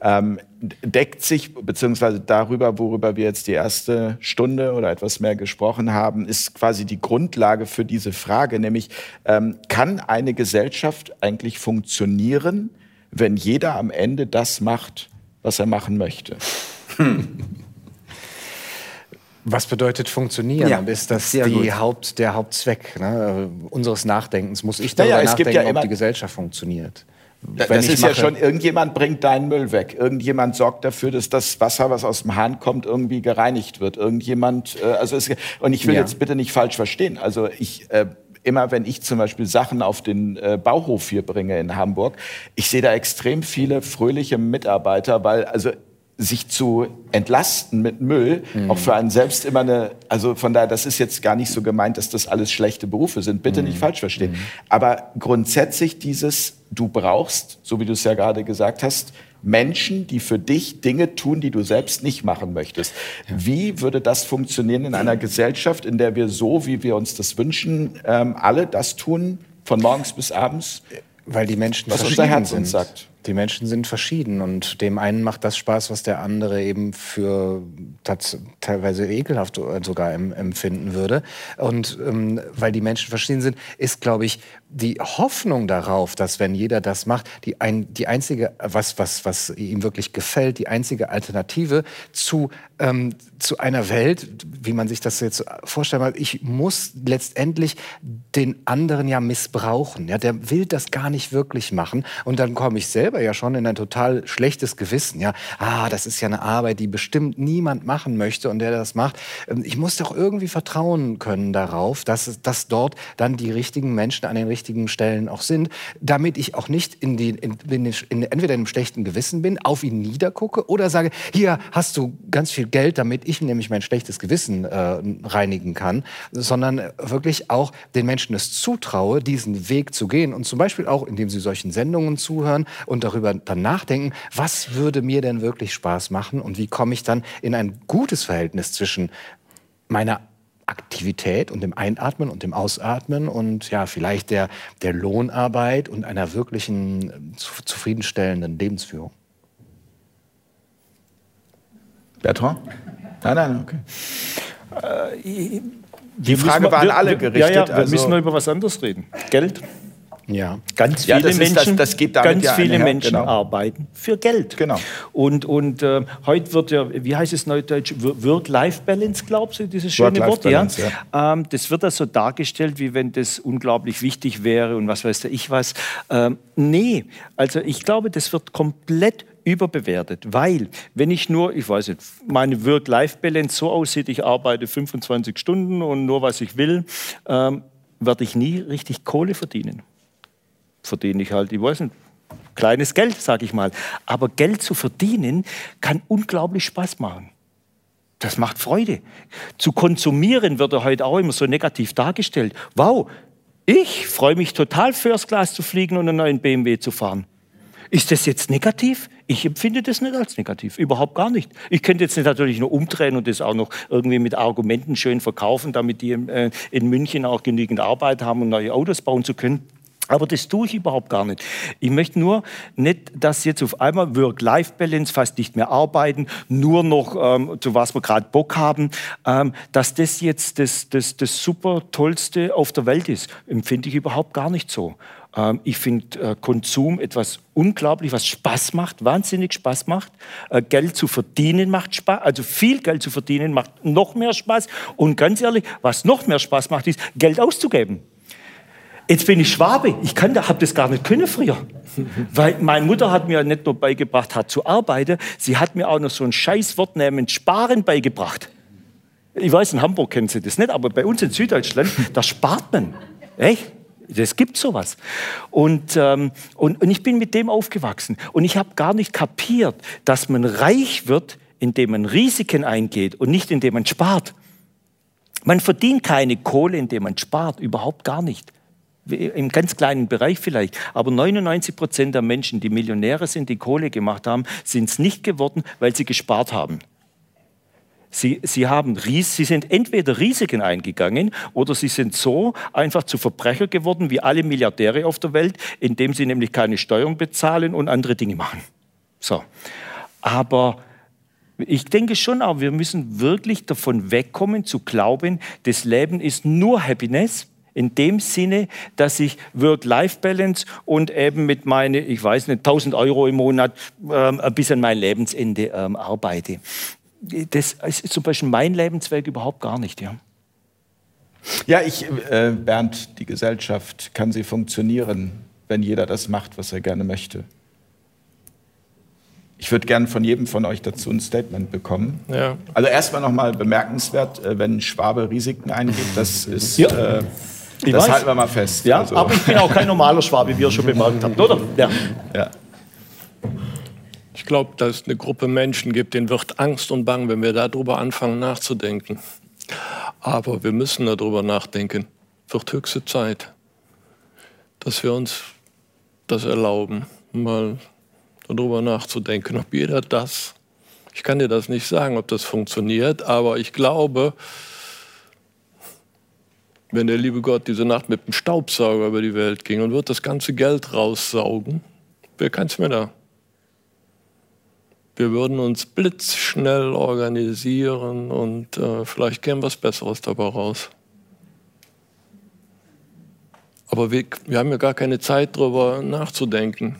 ähm, deckt sich, beziehungsweise darüber, worüber wir jetzt die erste Stunde oder etwas mehr gesprochen haben, ist quasi die Grundlage für diese Frage, nämlich ähm, kann eine Gesellschaft eigentlich funktionieren, wenn jeder am Ende das macht, was er machen möchte? Hm. Was bedeutet funktionieren? Ja, ist das die Haupt, der Hauptzweck ne, unseres Nachdenkens? Muss ich darüber ja, nachdenken, ja ob die Gesellschaft funktioniert? Da, das ist ja schon, irgendjemand bringt deinen Müll weg. Irgendjemand sorgt dafür, dass das Wasser, was aus dem Hahn kommt, irgendwie gereinigt wird. Irgendjemand, äh, also es, und ich will ja. jetzt bitte nicht falsch verstehen. Also ich, äh, immer wenn ich zum Beispiel Sachen auf den äh, Bauhof hier bringe in Hamburg, ich sehe da extrem viele fröhliche Mitarbeiter, weil, also sich zu entlasten mit Müll, mhm. auch für einen selbst immer eine, also von daher, das ist jetzt gar nicht so gemeint, dass das alles schlechte Berufe sind, bitte mhm. nicht falsch verstehen. Mhm. Aber grundsätzlich dieses, du brauchst, so wie du es ja gerade gesagt hast, Menschen, die für dich Dinge tun, die du selbst nicht machen möchtest. Ja. Wie würde das funktionieren in einer Gesellschaft, in der wir so, wie wir uns das wünschen, ähm, alle das tun, von morgens bis abends? Weil die Menschen was unser Herz uns sagt. Die Menschen sind verschieden und dem einen macht das Spaß, was der andere eben für teilweise ekelhaft sogar empfinden würde. Und ähm, weil die Menschen verschieden sind, ist, glaube ich, die Hoffnung darauf, dass wenn jeder das macht, die, ein, die einzige, was, was, was ihm wirklich gefällt, die einzige Alternative zu, ähm, zu einer Welt, wie man sich das jetzt vorstellen will, ich muss letztendlich den anderen ja missbrauchen. Ja, der will das gar nicht wirklich machen. Und dann komme ich selber ja schon in ein total schlechtes Gewissen. Ja, ah, das ist ja eine Arbeit, die bestimmt niemand machen möchte und der das macht. Ähm, ich muss doch irgendwie vertrauen können darauf, dass, dass dort dann die richtigen Menschen an den richtigen richtigen Stellen auch sind, damit ich auch nicht in die, in, in, in, entweder in einem schlechten Gewissen bin, auf ihn niedergucke oder sage, hier hast du ganz viel Geld, damit ich nämlich mein schlechtes Gewissen äh, reinigen kann, sondern wirklich auch den Menschen es zutraue, diesen Weg zu gehen und zum Beispiel auch, indem sie solchen Sendungen zuhören und darüber dann nachdenken, was würde mir denn wirklich Spaß machen und wie komme ich dann in ein gutes Verhältnis zwischen meiner Aktivität und dem Einatmen und dem Ausatmen und ja, vielleicht der, der Lohnarbeit und einer wirklichen äh, zufriedenstellenden Lebensführung. Bertrand? Nein, nein, okay. Äh, die Frage waren alle gerichtet. Ja, ja, wir also müssen nur über was anderes reden. Geld. Ja, ganz viele ja, Menschen, das, das ganz ja viele Menschen genau. arbeiten für Geld. Genau. Und, und äh, heute wird ja, wie heißt es neudeutsch, Work-Life-Balance, glaubst du, dieses schöne Wort? Ja. ja. Ähm, das wird da so dargestellt, wie wenn das unglaublich wichtig wäre und was weiß der ich was. Ähm, nee, also ich glaube, das wird komplett überbewertet, weil wenn ich nur, ich weiß nicht, meine Work-Life-Balance so aussieht, ich arbeite 25 Stunden und nur was ich will, ähm, werde ich nie richtig Kohle verdienen verdiene ich halt, ich weiß nicht, kleines Geld, sage ich mal. Aber Geld zu verdienen kann unglaublich Spaß machen. Das macht Freude. Zu konsumieren wird er heute auch immer so negativ dargestellt. Wow, ich freue mich total, First Class zu fliegen und einen neuen BMW zu fahren. Ist das jetzt negativ? Ich empfinde das nicht als negativ, überhaupt gar nicht. Ich könnte jetzt natürlich nur umdrehen und das auch noch irgendwie mit Argumenten schön verkaufen, damit die äh, in München auch genügend Arbeit haben, um neue Autos bauen zu können. Aber das tue ich überhaupt gar nicht. Ich möchte nur nicht, dass jetzt auf einmal Work-Life-Balance, fast nicht mehr arbeiten, nur noch, ähm, zu was wir gerade Bock haben, ähm, dass das jetzt das, das, das super Tollste auf der Welt ist. Empfinde ich überhaupt gar nicht so. Ähm, ich finde äh, Konsum etwas unglaublich, was Spaß macht, wahnsinnig Spaß macht. Äh, Geld zu verdienen macht Spaß, also viel Geld zu verdienen macht noch mehr Spaß. Und ganz ehrlich, was noch mehr Spaß macht, ist Geld auszugeben. Jetzt bin ich Schwabe. Ich habe das gar nicht können früher. Weil meine Mutter hat mir nicht nur beigebracht, hat zu arbeiten, sie hat mir auch noch so ein Scheißwort namens Sparen beigebracht. Ich weiß, in Hamburg kennen Sie das nicht, aber bei uns in Süddeutschland, da spart man. Echt? Das gibt sowas. Und, ähm, und, und ich bin mit dem aufgewachsen. Und ich habe gar nicht kapiert, dass man reich wird, indem man Risiken eingeht und nicht indem man spart. Man verdient keine Kohle, indem man spart, überhaupt gar nicht im ganz kleinen Bereich vielleicht, aber 99 Prozent der Menschen, die Millionäre sind, die Kohle gemacht haben, sind es nicht geworden, weil sie gespart haben. Sie, sie, haben Ries, sie sind entweder Risiken eingegangen oder sie sind so einfach zu Verbrecher geworden wie alle Milliardäre auf der Welt, indem sie nämlich keine Steuern bezahlen und andere Dinge machen. So. Aber ich denke schon auch, wir müssen wirklich davon wegkommen zu glauben, das Leben ist nur Happiness. In dem Sinne, dass ich Work-Life-Balance und eben mit meine, ich weiß nicht, 1000 Euro im Monat ähm, bis an mein Lebensende ähm, arbeite das ist zum Beispiel mein Lebensweg überhaupt gar nicht. Ja, ja ich, äh, Bernd, die Gesellschaft kann sie funktionieren, wenn jeder das macht, was er gerne möchte. Ich würde gerne von jedem von euch dazu ein Statement bekommen. Ja. Also erstmal nochmal bemerkenswert, äh, wenn Schwabe Risiken eingeht, das ist... Ja. Äh, das weiß. halten wir mal fest. Ja, also. aber ich bin auch kein normaler Schwabe, wie ihr schon bemerkt habt, oder? Ja. ja. Ich glaube, dass es eine Gruppe Menschen gibt, denen wird Angst und Bang, wenn wir darüber anfangen nachzudenken. Aber wir müssen darüber nachdenken. Wird höchste Zeit, dass wir uns das erlauben, mal darüber nachzudenken, ob jeder das, ich kann dir das nicht sagen, ob das funktioniert, aber ich glaube, wenn der liebe Gott diese Nacht mit dem Staubsauger über die Welt ging und wird das ganze Geld raussaugen, kann es mehr da? wir würden uns blitzschnell organisieren und äh, vielleicht käme was Besseres dabei raus. Aber wir, wir haben ja gar keine Zeit, darüber nachzudenken.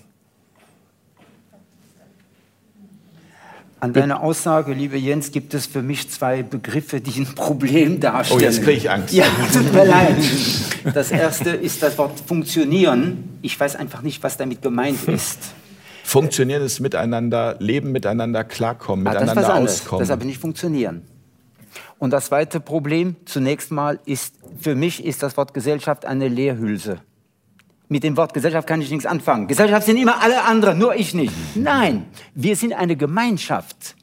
An deiner Aussage, lieber Jens, gibt es für mich zwei Begriffe, die ein Problem darstellen. Oh, jetzt kriege ich Angst. Ja, tut mir leid. Das erste ist das Wort funktionieren. Ich weiß einfach nicht, was damit gemeint ist funktionierendes Miteinander, Leben miteinander, klarkommen, ah, miteinander das auskommen. Das aber nicht funktionieren. Und das zweite Problem zunächst mal ist, für mich ist das Wort Gesellschaft eine Leerhülse. Mit dem Wort Gesellschaft kann ich nichts anfangen. Gesellschaft sind immer alle anderen, nur ich nicht. Nein, wir sind eine Gemeinschaft.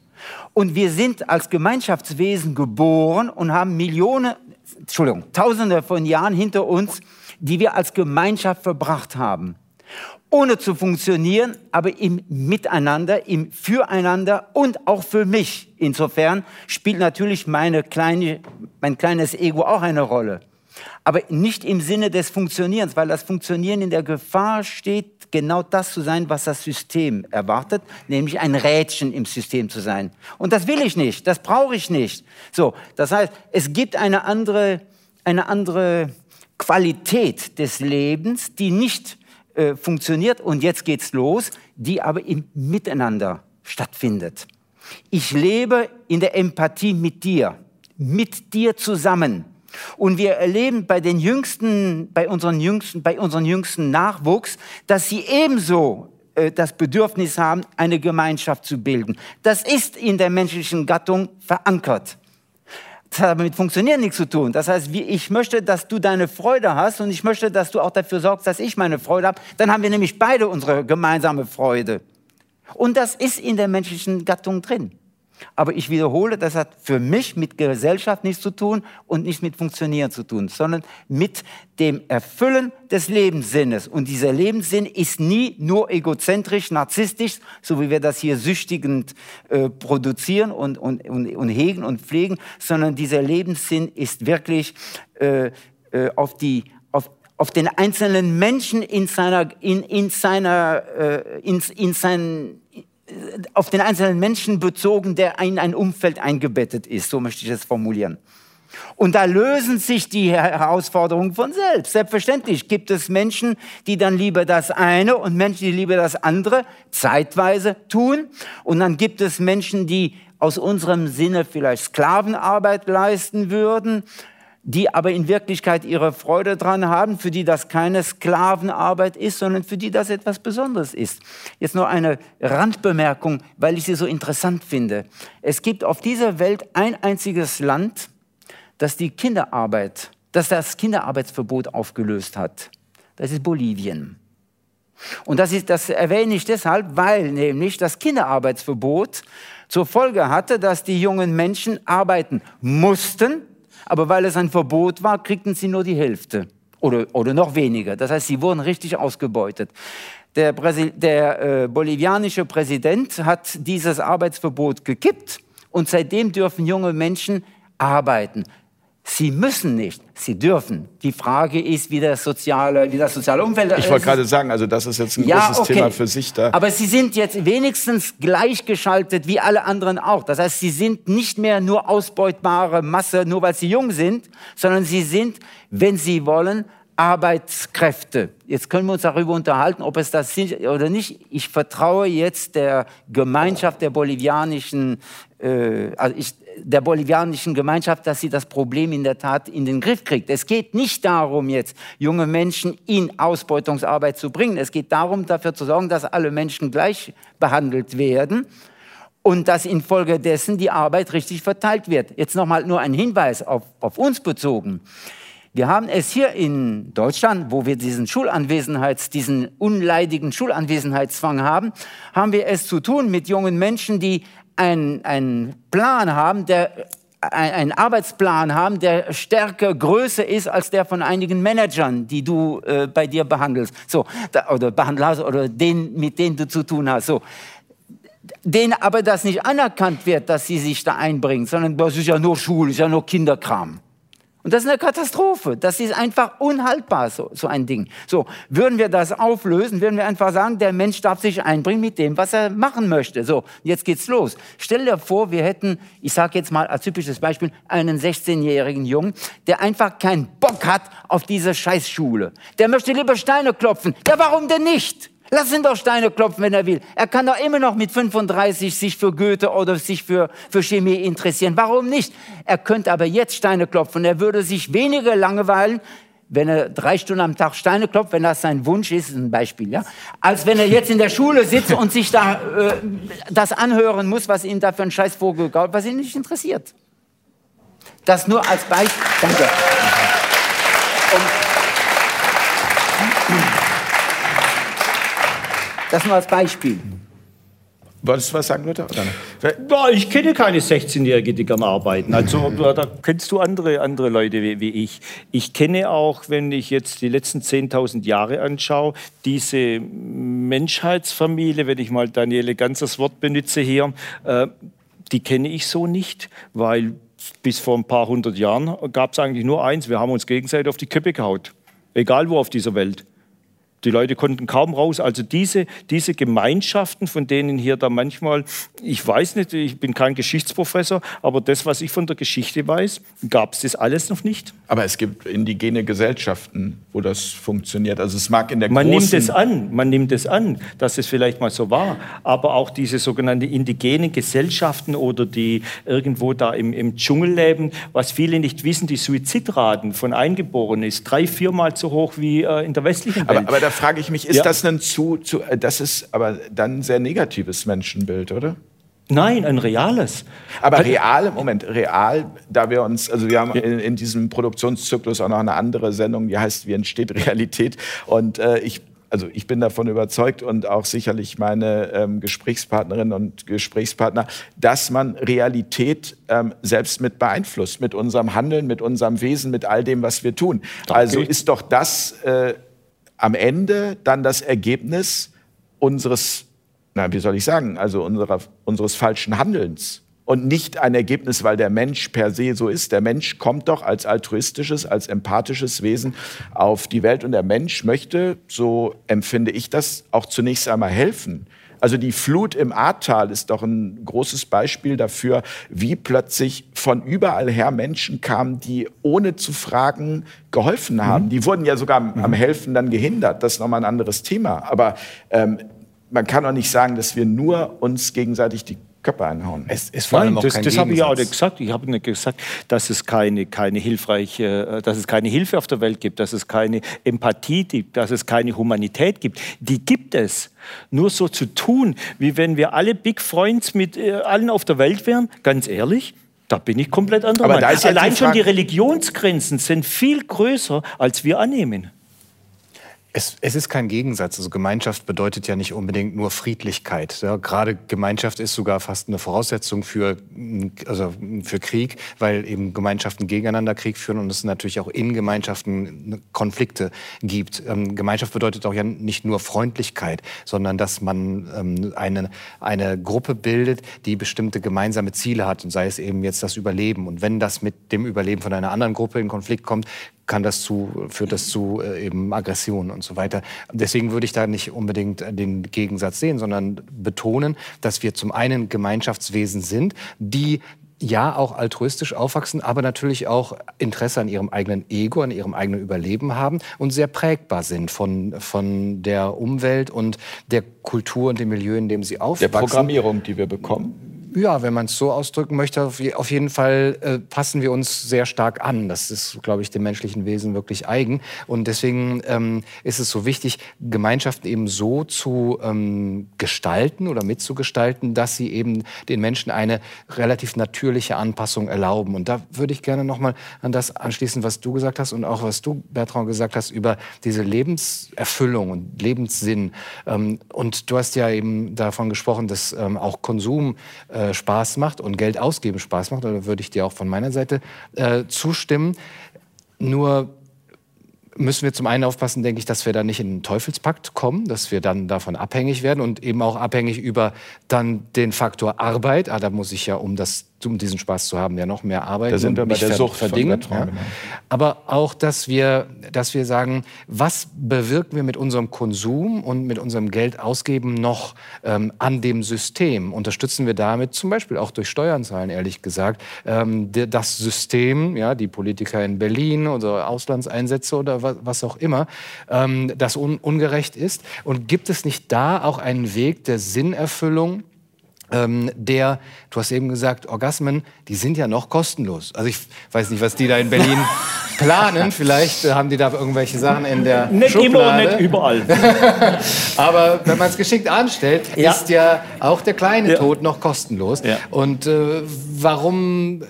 Und wir sind als Gemeinschaftswesen geboren und haben Millionen, Entschuldigung, Tausende von Jahren hinter uns, die wir als Gemeinschaft verbracht haben ohne zu funktionieren, aber im Miteinander, im Füreinander und auch für mich. Insofern spielt natürlich meine kleine, mein kleines Ego auch eine Rolle. Aber nicht im Sinne des Funktionierens, weil das Funktionieren in der Gefahr steht, genau das zu sein, was das System erwartet, nämlich ein Rädchen im System zu sein. Und das will ich nicht, das brauche ich nicht. So, das heißt, es gibt eine andere, eine andere Qualität des Lebens, die nicht äh, funktioniert und jetzt geht's los, die aber im Miteinander stattfindet. Ich lebe in der Empathie mit dir, mit dir zusammen. Und wir erleben bei den jüngsten, bei unseren jüngsten, bei unseren jüngsten Nachwuchs, dass sie ebenso äh, das Bedürfnis haben, eine Gemeinschaft zu bilden. Das ist in der menschlichen Gattung verankert. Das hat aber mit Funktionieren nichts zu tun. Das heißt, ich möchte, dass du deine Freude hast und ich möchte, dass du auch dafür sorgst, dass ich meine Freude habe. Dann haben wir nämlich beide unsere gemeinsame Freude. Und das ist in der menschlichen Gattung drin. Aber ich wiederhole, das hat für mich mit Gesellschaft nichts zu tun und nicht mit Funktionieren zu tun, sondern mit dem Erfüllen des Lebenssinnes. Und dieser Lebenssinn ist nie nur egozentrisch, narzisstisch, so wie wir das hier süchtigend äh, produzieren und, und, und, und, hegen und pflegen, sondern dieser Lebenssinn ist wirklich äh, äh, auf die auf, den einzelnen Menschen in seiner, in, in seiner, äh, in, in seinen, auf den einzelnen Menschen bezogen, der in ein Umfeld eingebettet ist. So möchte ich es formulieren. Und da lösen sich die Herausforderungen von selbst. Selbstverständlich gibt es Menschen, die dann lieber das eine und Menschen, die lieber das andere zeitweise tun. Und dann gibt es Menschen, die aus unserem Sinne vielleicht Sklavenarbeit leisten würden die aber in Wirklichkeit ihre Freude dran haben, für die das keine Sklavenarbeit ist, sondern für die das etwas Besonderes ist. Jetzt nur eine Randbemerkung, weil ich sie so interessant finde. Es gibt auf dieser Welt ein einziges Land, das die Kinderarbeit, das das Kinderarbeitsverbot aufgelöst hat. Das ist Bolivien. Und das, ist, das erwähne ich deshalb, weil nämlich das Kinderarbeitsverbot zur Folge hatte, dass die jungen Menschen arbeiten mussten, aber weil es ein Verbot war, kriegten sie nur die Hälfte oder, oder noch weniger. Das heißt, sie wurden richtig ausgebeutet. Der, Präsi der äh, bolivianische Präsident hat dieses Arbeitsverbot gekippt Und seitdem dürfen junge Menschen arbeiten. Sie müssen nicht, sie dürfen. Die Frage ist, wie, das soziale, wie das soziale Umfeld Ich wollte gerade sagen, also das ist jetzt ein ja, großes okay. Thema für sich da. Aber sie sind jetzt wenigstens gleichgeschaltet wie alle anderen auch. Das heißt, sie sind nicht mehr nur ausbeutbare Masse, nur weil sie jung sind, sondern sie sind, wenn sie wollen, Arbeitskräfte. Jetzt können wir uns darüber unterhalten, ob es das ist oder nicht. Ich vertraue jetzt der Gemeinschaft der bolivianischen, äh, also ich, der bolivianischen Gemeinschaft, dass sie das Problem in der Tat in den Griff kriegt. Es geht nicht darum, jetzt junge Menschen in Ausbeutungsarbeit zu bringen. Es geht darum, dafür zu sorgen, dass alle Menschen gleich behandelt werden und dass infolgedessen die Arbeit richtig verteilt wird. Jetzt nochmal nur ein Hinweis auf, auf uns bezogen. Wir haben es hier in Deutschland, wo wir diesen Schulanwesenheits, diesen unleidigen Schulanwesenheitszwang haben, haben wir es zu tun mit jungen Menschen, die einen Plan haben, der einen Arbeitsplan haben, der stärker, größer ist als der von einigen Managern, die du äh, bei dir behandelst, so da, oder behandelst oder den, mit denen du zu tun hast. So, denen aber das nicht anerkannt wird, dass sie sich da einbringen, sondern das ist ja nur Schule, ist ja nur Kinderkram. Und das ist eine Katastrophe. Das ist einfach unhaltbar, so, so ein Ding. So, würden wir das auflösen, würden wir einfach sagen, der Mensch darf sich einbringen mit dem, was er machen möchte. So, jetzt geht's los. Stell dir vor, wir hätten, ich sage jetzt mal als typisches Beispiel, einen 16-jährigen Jungen, der einfach keinen Bock hat auf diese Scheißschule. Der möchte lieber Steine klopfen. Ja, warum denn nicht? Lass ihn doch Steine klopfen, wenn er will. Er kann doch immer noch mit 35 sich für Goethe oder sich für, für Chemie interessieren. Warum nicht? Er könnte aber jetzt Steine klopfen. Er würde sich weniger langweilen, wenn er drei Stunden am Tag Steine klopft, wenn das sein Wunsch ist, ein Beispiel, ja, als wenn er jetzt in der Schule sitzt und sich da äh, das anhören muss, was ihm da für ein Scheiß vorgegaut, was ihn nicht interessiert. Das nur als Beispiel. Danke. Und Das nur als Beispiel. Wolltest du was sagen, Luther? Ja, ich kenne keine 16-Jährige, die gern arbeiten. Also da kennst du andere, andere Leute wie, wie, ich. Ich kenne auch, wenn ich jetzt die letzten 10.000 Jahre anschaue, diese Menschheitsfamilie, wenn ich mal Daniele Ganzers Wort benutze hier, äh, die kenne ich so nicht, weil bis vor ein paar hundert Jahren gab es eigentlich nur eins, wir haben uns gegenseitig auf die Köpfe gehaut. Egal wo auf dieser Welt. Die Leute konnten kaum raus. Also diese, diese Gemeinschaften, von denen hier da manchmal, ich weiß nicht, ich bin kein Geschichtsprofessor, aber das, was ich von der Geschichte weiß, gab es das alles noch nicht. Aber es gibt indigene Gesellschaften, wo das funktioniert. Also es mag in der Man nimmt es an, man nimmt es an, dass es vielleicht mal so war. Aber auch diese sogenannten indigenen Gesellschaften oder die irgendwo da im, im Dschungel leben, was viele nicht wissen, die Suizidraten von Eingeborenen ist drei, viermal so hoch wie äh, in der westlichen Welt. Aber, aber frage ich mich, ist ja. das ein zu, zu, das ist aber dann ein sehr negatives Menschenbild, oder? Nein, ein reales. Aber real, Moment, real, da wir uns, also wir haben in, in, diesem Produktionszyklus auch noch eine andere Sendung, die heißt Wie entsteht Realität? Und äh, ich also ich bin davon überzeugt und auch sicherlich meine ähm, Gesprächspartnerinnen und Gesprächspartner, dass man Realität ähm, selbst mit beeinflusst, mit unserem Handeln, mit unserem Wesen, mit all dem, was wir tun. Okay. Also ist doch das äh, am Ende dann das Ergebnis unseres, na, wie soll ich sagen, also unserer, unseres falschen Handelns. Und nicht ein Ergebnis, weil der Mensch per se so ist. Der Mensch kommt doch als altruistisches, als empathisches Wesen auf die Welt und der Mensch möchte, so empfinde ich das, auch zunächst einmal helfen. Also die Flut im Ahrtal ist doch ein großes Beispiel dafür, wie plötzlich von überall her Menschen kamen, die ohne zu fragen geholfen haben. Mhm. Die wurden ja sogar am, am, mhm. Helfen dann gehindert. Das ist nochmal ein anderes Thema. Aber ähm, man kann doch nicht sagen, dass wir nur uns gegenseitig die Köpfe einhauen. Es allem Nein, das, das habe ich ja auch nicht gesagt. Ich habe nicht gesagt, dass es keine, keine hilfreiche, äh, dass es keine Hilfe auf der Welt gibt, dass es keine Empathie gibt, dass es keine Humanität gibt. Die gibt es. Nur so zu tun, wie wenn wir alle Big Friends mit äh, allen auf der Welt wären, ganz ehrlich, da bin ich komplett anderer Meinung. Allein die schon die Religionsgrenzen sind viel größer, als wir annehmen. Es, es, ist kein Gegensatz. Also Gemeinschaft bedeutet ja nicht unbedingt nur Friedlichkeit. Ja, gerade Gemeinschaft ist sogar fast eine Voraussetzung für, also für Krieg, weil eben Gemeinschaften gegeneinander Krieg führen und es natürlich auch in Gemeinschaften Konflikte gibt. Ähm, Gemeinschaft bedeutet auch ja nicht nur Freundlichkeit, sondern dass man ähm, eine, eine Gruppe bildet, die bestimmte gemeinsame Ziele hat und sei es eben jetzt das Überleben. Und wenn das mit dem Überleben von einer anderen Gruppe in Konflikt kommt, kann das zu, führt das zu äh, eben Aggression und so weiter. Deswegen würde ich da nicht unbedingt den Gegensatz sehen, sondern betonen, dass wir zum einen Gemeinschaftswesen sind, die ja auch altruistisch aufwachsen, aber natürlich auch Interesse an ihrem eigenen Ego, an ihrem eigenen Überleben haben und sehr prägbar sind von, von der Umwelt und der Kultur und dem Milieu, in dem sie aufwachsen. Der Programmierung, die wir bekommen ja, wenn man es so ausdrücken möchte, auf jeden Fall äh, passen wir uns sehr stark an. Das ist, glaube ich, dem menschlichen Wesen wirklich eigen. Und deswegen ähm, ist es so wichtig, Gemeinschaften eben so zu ähm, gestalten oder mitzugestalten, dass sie eben den Menschen eine relativ natürliche Anpassung erlauben. Und da würde ich gerne noch mal an das anschließen, was du gesagt hast und auch was du, Bertrand, gesagt hast über diese Lebenserfüllung und Lebenssinn. Ähm, und du hast ja eben davon gesprochen, dass ähm, auch Konsum äh, äh, Spaß macht und Geld ausgeben Spaß macht, da würde ich dir auch von meiner Seite äh, zustimmen. Nur müssen wir zum einen aufpassen, denke ich, dass wir da nicht in einen Teufelspakt kommen, dass wir dann davon abhängig werden und eben auch abhängig über dann den Faktor Arbeit. Ah, da muss ich ja, um das um diesen Spaß zu haben, ja noch mehr arbeiten. Da sind wir bei der Sucht verdingen. Ja. Genau. Aber auch, dass wir, dass wir sagen, was bewirken wir mit unserem Konsum und mit unserem Geld ausgeben noch ähm, an dem System? Unterstützen wir damit zum Beispiel auch durch Steuern zahlen, ehrlich gesagt, ähm, das System, ja, die Politiker in Berlin oder Auslandseinsätze oder was, was auch immer, ähm, das un ungerecht ist? Und gibt es nicht da auch einen Weg der Sinnerfüllung? Ähm, der, du hast eben gesagt, Orgasmen, die sind ja noch kostenlos. Also ich weiß nicht, was die da in Berlin planen. Vielleicht äh, haben die da irgendwelche Sachen in der nicht Schublade. Nicht immer, nicht überall. Aber wenn man es geschickt anstellt, ja. ist ja auch der kleine ja. Tod noch kostenlos. Ja. Und äh, warum,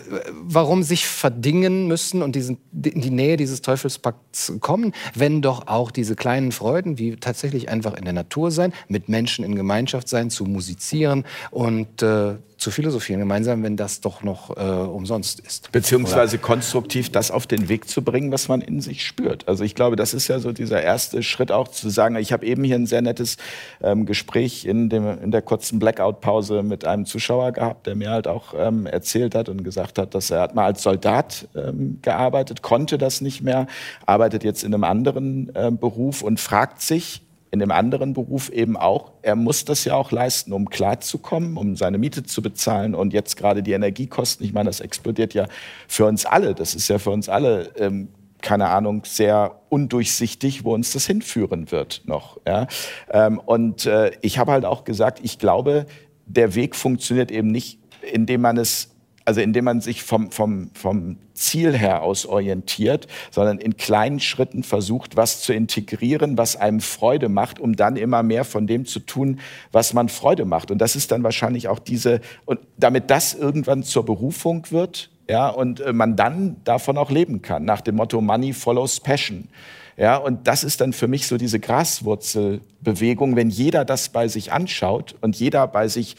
warum sich verdingen müssen und diesen, in die Nähe dieses Teufelspakts kommen, wenn doch auch diese kleinen Freuden, wie tatsächlich einfach in der Natur sein, mit Menschen in Gemeinschaft sein, zu musizieren und äh, zu philosophieren gemeinsam, wenn das doch noch äh, umsonst ist. Beziehungsweise Oder? konstruktiv das auf den Weg zu bringen, was man in sich spürt. Also ich glaube, das ist ja so dieser erste Schritt auch zu sagen, ich habe eben hier ein sehr nettes ähm, Gespräch in, dem, in der kurzen Blackout-Pause mit einem Zuschauer gehabt, der mir halt auch ähm, erzählt hat und gesagt hat, dass er hat mal als Soldat ähm, gearbeitet, konnte das nicht mehr, arbeitet jetzt in einem anderen äh, Beruf und fragt sich, in dem anderen Beruf eben auch, er muss das ja auch leisten, um klarzukommen, um seine Miete zu bezahlen und jetzt gerade die Energiekosten. Ich meine, das explodiert ja für uns alle. Das ist ja für uns alle, ähm, keine Ahnung, sehr undurchsichtig, wo uns das hinführen wird noch. Ja? Ähm, und äh, ich habe halt auch gesagt, ich glaube, der Weg funktioniert eben nicht, indem man es also indem man sich vom, vom, vom Ziel her aus orientiert, sondern in kleinen Schritten versucht, was zu integrieren, was einem Freude macht, um dann immer mehr von dem zu tun, was man Freude macht. Und das ist dann wahrscheinlich auch diese, und damit das irgendwann zur Berufung wird, ja, und äh, man dann davon auch leben kann, nach dem Motto Money follows Passion. Ja, und das ist dann für mich so diese Graswurzelbewegung, wenn jeder das bei sich anschaut und jeder bei sich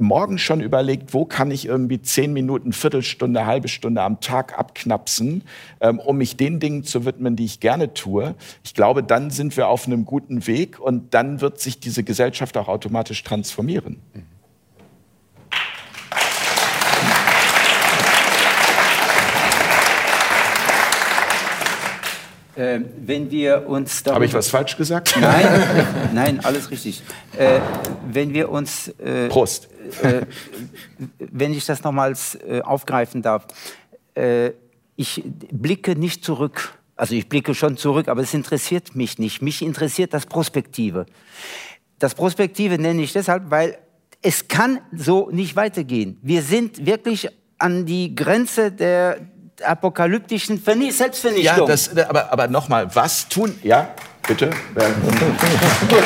morgen schon überlegt, wo kann ich irgendwie zehn Minuten, Viertelstunde, halbe Stunde am Tag abknapsen, ähm, um mich den Dingen zu widmen, die ich gerne tue. Ich glaube, dann sind wir auf einem guten Weg und dann wird sich diese Gesellschaft auch automatisch transformieren. Äh, wenn wir uns Habe ich was falsch gesagt? Nein, nein, alles richtig. Äh, wenn wir uns äh, Prost. Äh, wenn ich das nochmals äh, aufgreifen darf, äh, ich blicke nicht zurück. Also ich blicke schon zurück, aber es interessiert mich nicht. Mich interessiert das Prospektive. Das Prospektive nenne ich deshalb, weil es kann so nicht weitergehen. Wir sind wirklich an die Grenze der apokalyptischen Selbstvernichtung. Ja, das, aber, aber nochmal, was tun? Ja, bitte. Gut.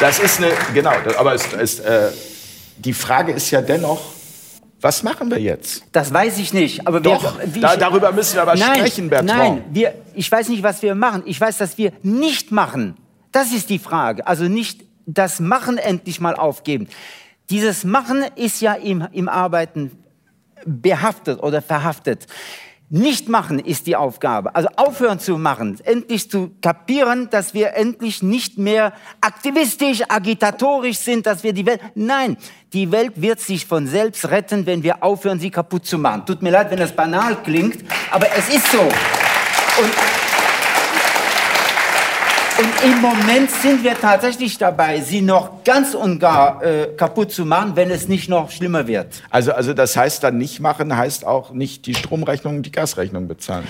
Das ist eine, genau, aber es ist, äh, die Frage ist ja dennoch, Was machen wir jetzt? Das weiß ich nicht. Aber Doch, wir, da, darüber müssen wir aber nein, sprechen, Bertrand. Nein, wir, ich weiß nicht, was wir machen. Ich weiß, dass wir nicht machen. Das ist die Frage. Also nicht das Machen endlich mal aufgeben. Dieses Machen ist ja im, im Arbeiten behaftet oder verhaftet. Nicht machen ist die Aufgabe. Also aufhören zu machen, endlich zu kapieren, dass wir endlich nicht mehr aktivistisch, agitatorisch sind, dass wir die Welt. Nein, die Welt wird sich von selbst retten, wenn wir aufhören, sie kaputt zu machen. Tut mir leid, wenn das banal klingt, aber es ist so. Und und im Moment sind wir tatsächlich dabei, sie noch ganz und gar äh, kaputt zu machen, wenn es nicht noch schlimmer wird. Also, also das heißt dann nicht machen, heißt auch nicht die Stromrechnung, die Gasrechnung bezahlen.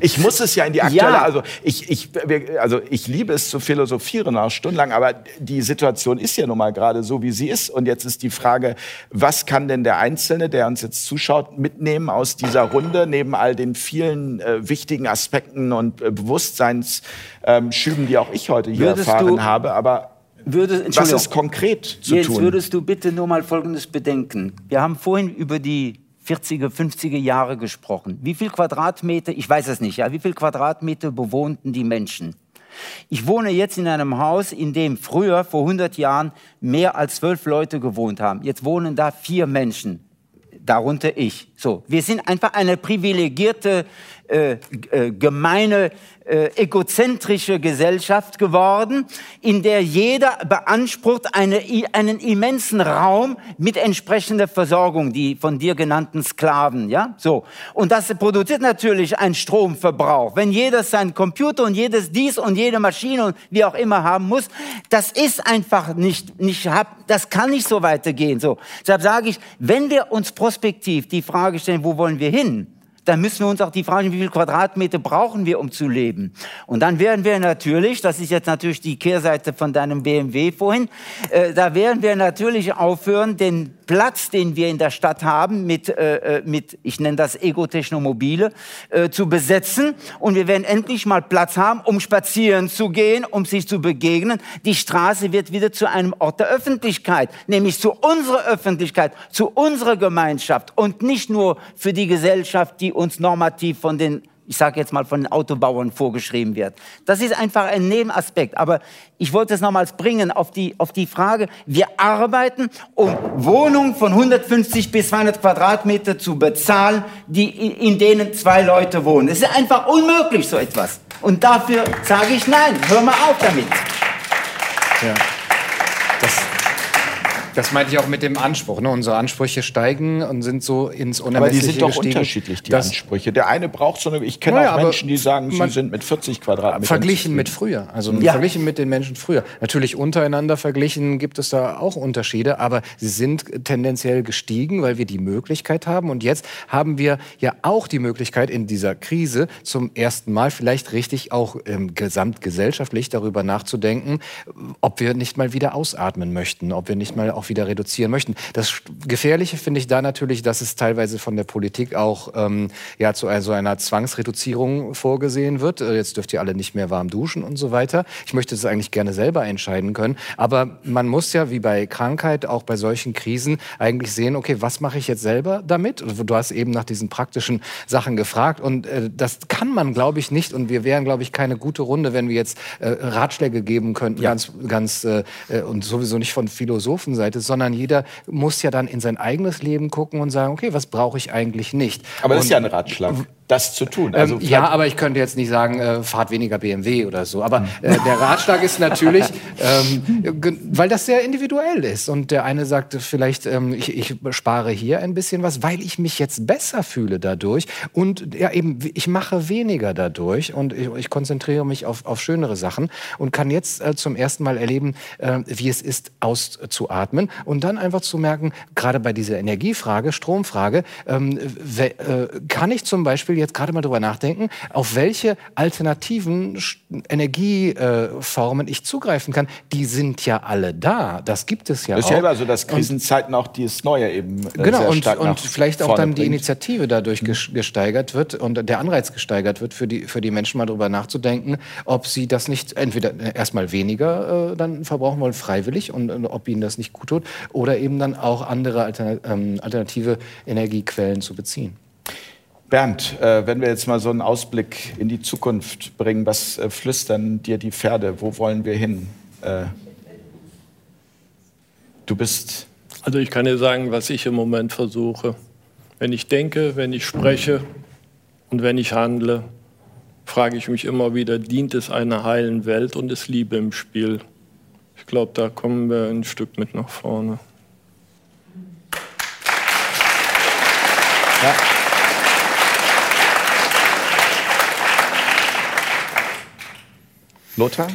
Ich muss es ja in die aktuelle, ja. also ich, ich, also ich liebe es zu philosophieren auch stundenlang, aber die Situation ist ja nun mal gerade so, wie sie ist. Und jetzt ist die Frage, was kann denn der Einzelne, der uns jetzt zuschaut, mitnehmen aus dieser Runde, neben all den vielen äh, wichtigen Aspekten und äh, Bewusstseinsschüben, ähm, die auch ich heute hier Würdest erfahren habe. Aber Würdest, was ist konkret zu jetzt tun? Jetzt würdest du bitte nur mal Folgendes bedenken. Wir haben vorhin über die 40er, 50er Jahre gesprochen. Wie viel Quadratmeter, ich weiß es nicht, ja, wie viel Quadratmeter bewohnten die Menschen? Ich wohne jetzt in einem Haus, in dem früher, vor 100 Jahren, mehr als zwölf Leute gewohnt haben. Jetzt wohnen da vier Menschen, darunter ich. So, wir sind einfach eine privilegierte, äh, äh, gemeine äh, egozentrische Gesellschaft geworden, in der jeder beansprucht eine, einen immensen Raum mit entsprechender Versorgung, die von dir genannten Sklaven, ja, so. Und das produziert natürlich einen Stromverbrauch. Wenn jeder seinen Computer und jedes dies und jede Maschine und wie auch immer haben muss, das ist einfach nicht, nicht, das kann nicht so weitergehen, so. Deshalb sage ich, wenn wir uns prospektiv die Frage stellen, wo wollen wir hin? Dann müssen wir uns auch die Frage, wie viel Quadratmeter brauchen wir, um zu leben? Und dann werden wir natürlich, das ist jetzt natürlich die Kehrseite von deinem BMW vorhin, äh, da werden wir natürlich aufhören, den Platz, den wir in der Stadt haben, mit, äh, äh mit ich nenne das Ego-Technomobile, äh, zu besetzen. Und wir werden endlich mal Platz haben, um spazieren zu gehen, um sich zu begegnen. Die Straße wird wieder zu einem Ort der Öffentlichkeit, nämlich zu unserer Öffentlichkeit, zu unserer Gemeinschaft und nicht nur für die Gesellschaft, die uns normativ von den ich sage jetzt mal von den Autobauern vorgeschrieben wird. Das ist einfach ein Nebenaspekt. Aber ich wollte es nochmals bringen auf die, auf die Frage, wir arbeiten, um Wohnungen von 150 bis 200 Quadratmeter zu bezahlen, die, in denen zwei Leute wohnen. Es ist einfach unmöglich, so etwas. Und dafür sage ich nein, hör mal auf damit. Ja. Das meinte ich auch mit dem Anspruch. Ne? Unsere Ansprüche steigen und sind so ins Unermessliche Aber die sind doch gestiegen. unterschiedlich, die Ansprüche. Der eine braucht so eine, ich kenne naja, auch Menschen, die sagen, sie sind mit 40 Quadratmetern. Verglichen mit früher, also ja. verglichen mit den Menschen früher. Natürlich untereinander verglichen gibt es da auch Unterschiede, aber sie sind tendenziell gestiegen, weil wir die Möglichkeit haben. Und jetzt haben wir ja auch die Möglichkeit in dieser Krise zum ersten Mal vielleicht richtig auch ähm, gesamtgesellschaftlich darüber nachzudenken, ob wir nicht mal wieder ausatmen möchten, ob wir nicht mal auch auch wieder reduzieren möchten. Das Gefährliche finde ich da natürlich, dass es teilweise von der Politik auch ähm, ja, zu so einer Zwangsreduzierung vorgesehen wird. Äh, jetzt dürft ihr alle nicht mehr warm duschen und so weiter. Ich möchte das eigentlich gerne selber entscheiden können. Aber man muss ja, wie bei Krankheit, auch bei solchen Krisen eigentlich sehen, okay, was mache ich jetzt selber damit? Du hast eben nach diesen praktischen Sachen gefragt. Und äh, das kann man, glaube ich, nicht. Und wir wären, glaube ich, keine gute Runde, wenn wir jetzt äh, Ratschläge geben könnten, ja. ganz, ganz äh, äh und sowieso nicht von Philosophenseite arbeitet, sondern jeder muss ja dann in sein eigenes Leben gucken und sagen, okay, was brauche ich eigentlich nicht? Aber das ist ja ein Ratschlag das zu tun. Also ähm, ja, aber ich könnte jetzt nicht sagen, äh, fahrt weniger BMW oder so. Aber äh, der Ratschlag ist natürlich, ähm, weil das sehr individuell ist. Und der eine sagt vielleicht, ähm, ich, ich, spare hier ein bisschen was, weil ich mich jetzt besser fühle dadurch. Und ja, eben, ich mache weniger dadurch und ich, ich konzentriere mich auf, auf schönere Sachen und kann jetzt äh, zum ersten Mal erleben, äh, wie es ist, auszuatmen. Und dann einfach zu merken, gerade bei dieser Energiefrage, Stromfrage, ähm, äh, kann ich zum Beispiel Beispiel jetzt gerade mal drüber nachdenken, auf welche alternativen Energieformen ich zugreifen kann. Die sind ja alle da. Das gibt es ja das auch. Das ist ja immer so, dass Krisenzeiten auch dieses Neue eben äh, Genau, und, und vielleicht auch dann bringt. die Initiative dadurch mhm. gesteigert wird und der Anreiz gesteigert wird für die, für die Menschen mal drüber nachzudenken, ob sie das nicht entweder erstmal weniger äh, dann verbrauchen wollen, freiwillig, und, und, ob ihnen das nicht gut tut, oder eben dann auch andere ähm, alternative Energiequellen zu beziehen. Bernd, äh, wenn wir jetzt mal so einen Ausblick in die Zukunft bringen, was äh, flüstern dir die Pferde? Wo wollen wir hin? Äh, du bist. Also ich kann dir sagen, was ich im Moment versuche. Wenn ich denke, wenn ich spreche und wenn ich handle, frage ich mich immer wieder, dient es einer heilen Welt und ist Liebe im Spiel? Ich glaube, da kommen wir ein Stück mit nach vorne. Lothar?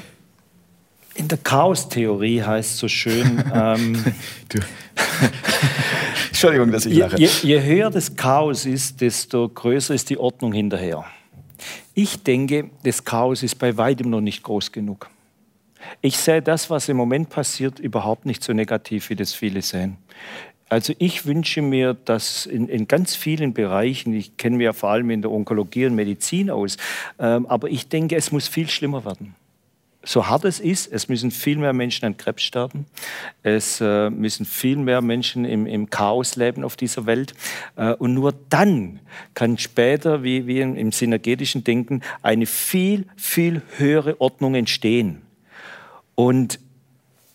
In der Chaos-Theorie heißt es so schön. ähm, Entschuldigung, dass ich lache. Je, je höher das Chaos ist, desto größer ist die Ordnung hinterher. Ich denke, das Chaos ist bei weitem noch nicht groß genug. Ich sehe das, was im Moment passiert, überhaupt nicht so negativ, wie das viele sehen. Also ich wünsche mir, dass in, in ganz vielen Bereichen, ich kenne mich ja vor allem in der Onkologie und Medizin aus, ähm, aber ich denke, es muss viel schlimmer werden so hart es ist, es müssen viel mehr Menschen an Krebs sterben. Es äh, müssen viel mehr Menschen im, im, Chaos leben auf dieser Welt. Äh, und nur dann kann später, wie, wie im, im synergetischen Denken, eine viel, viel höhere Ordnung entstehen. Und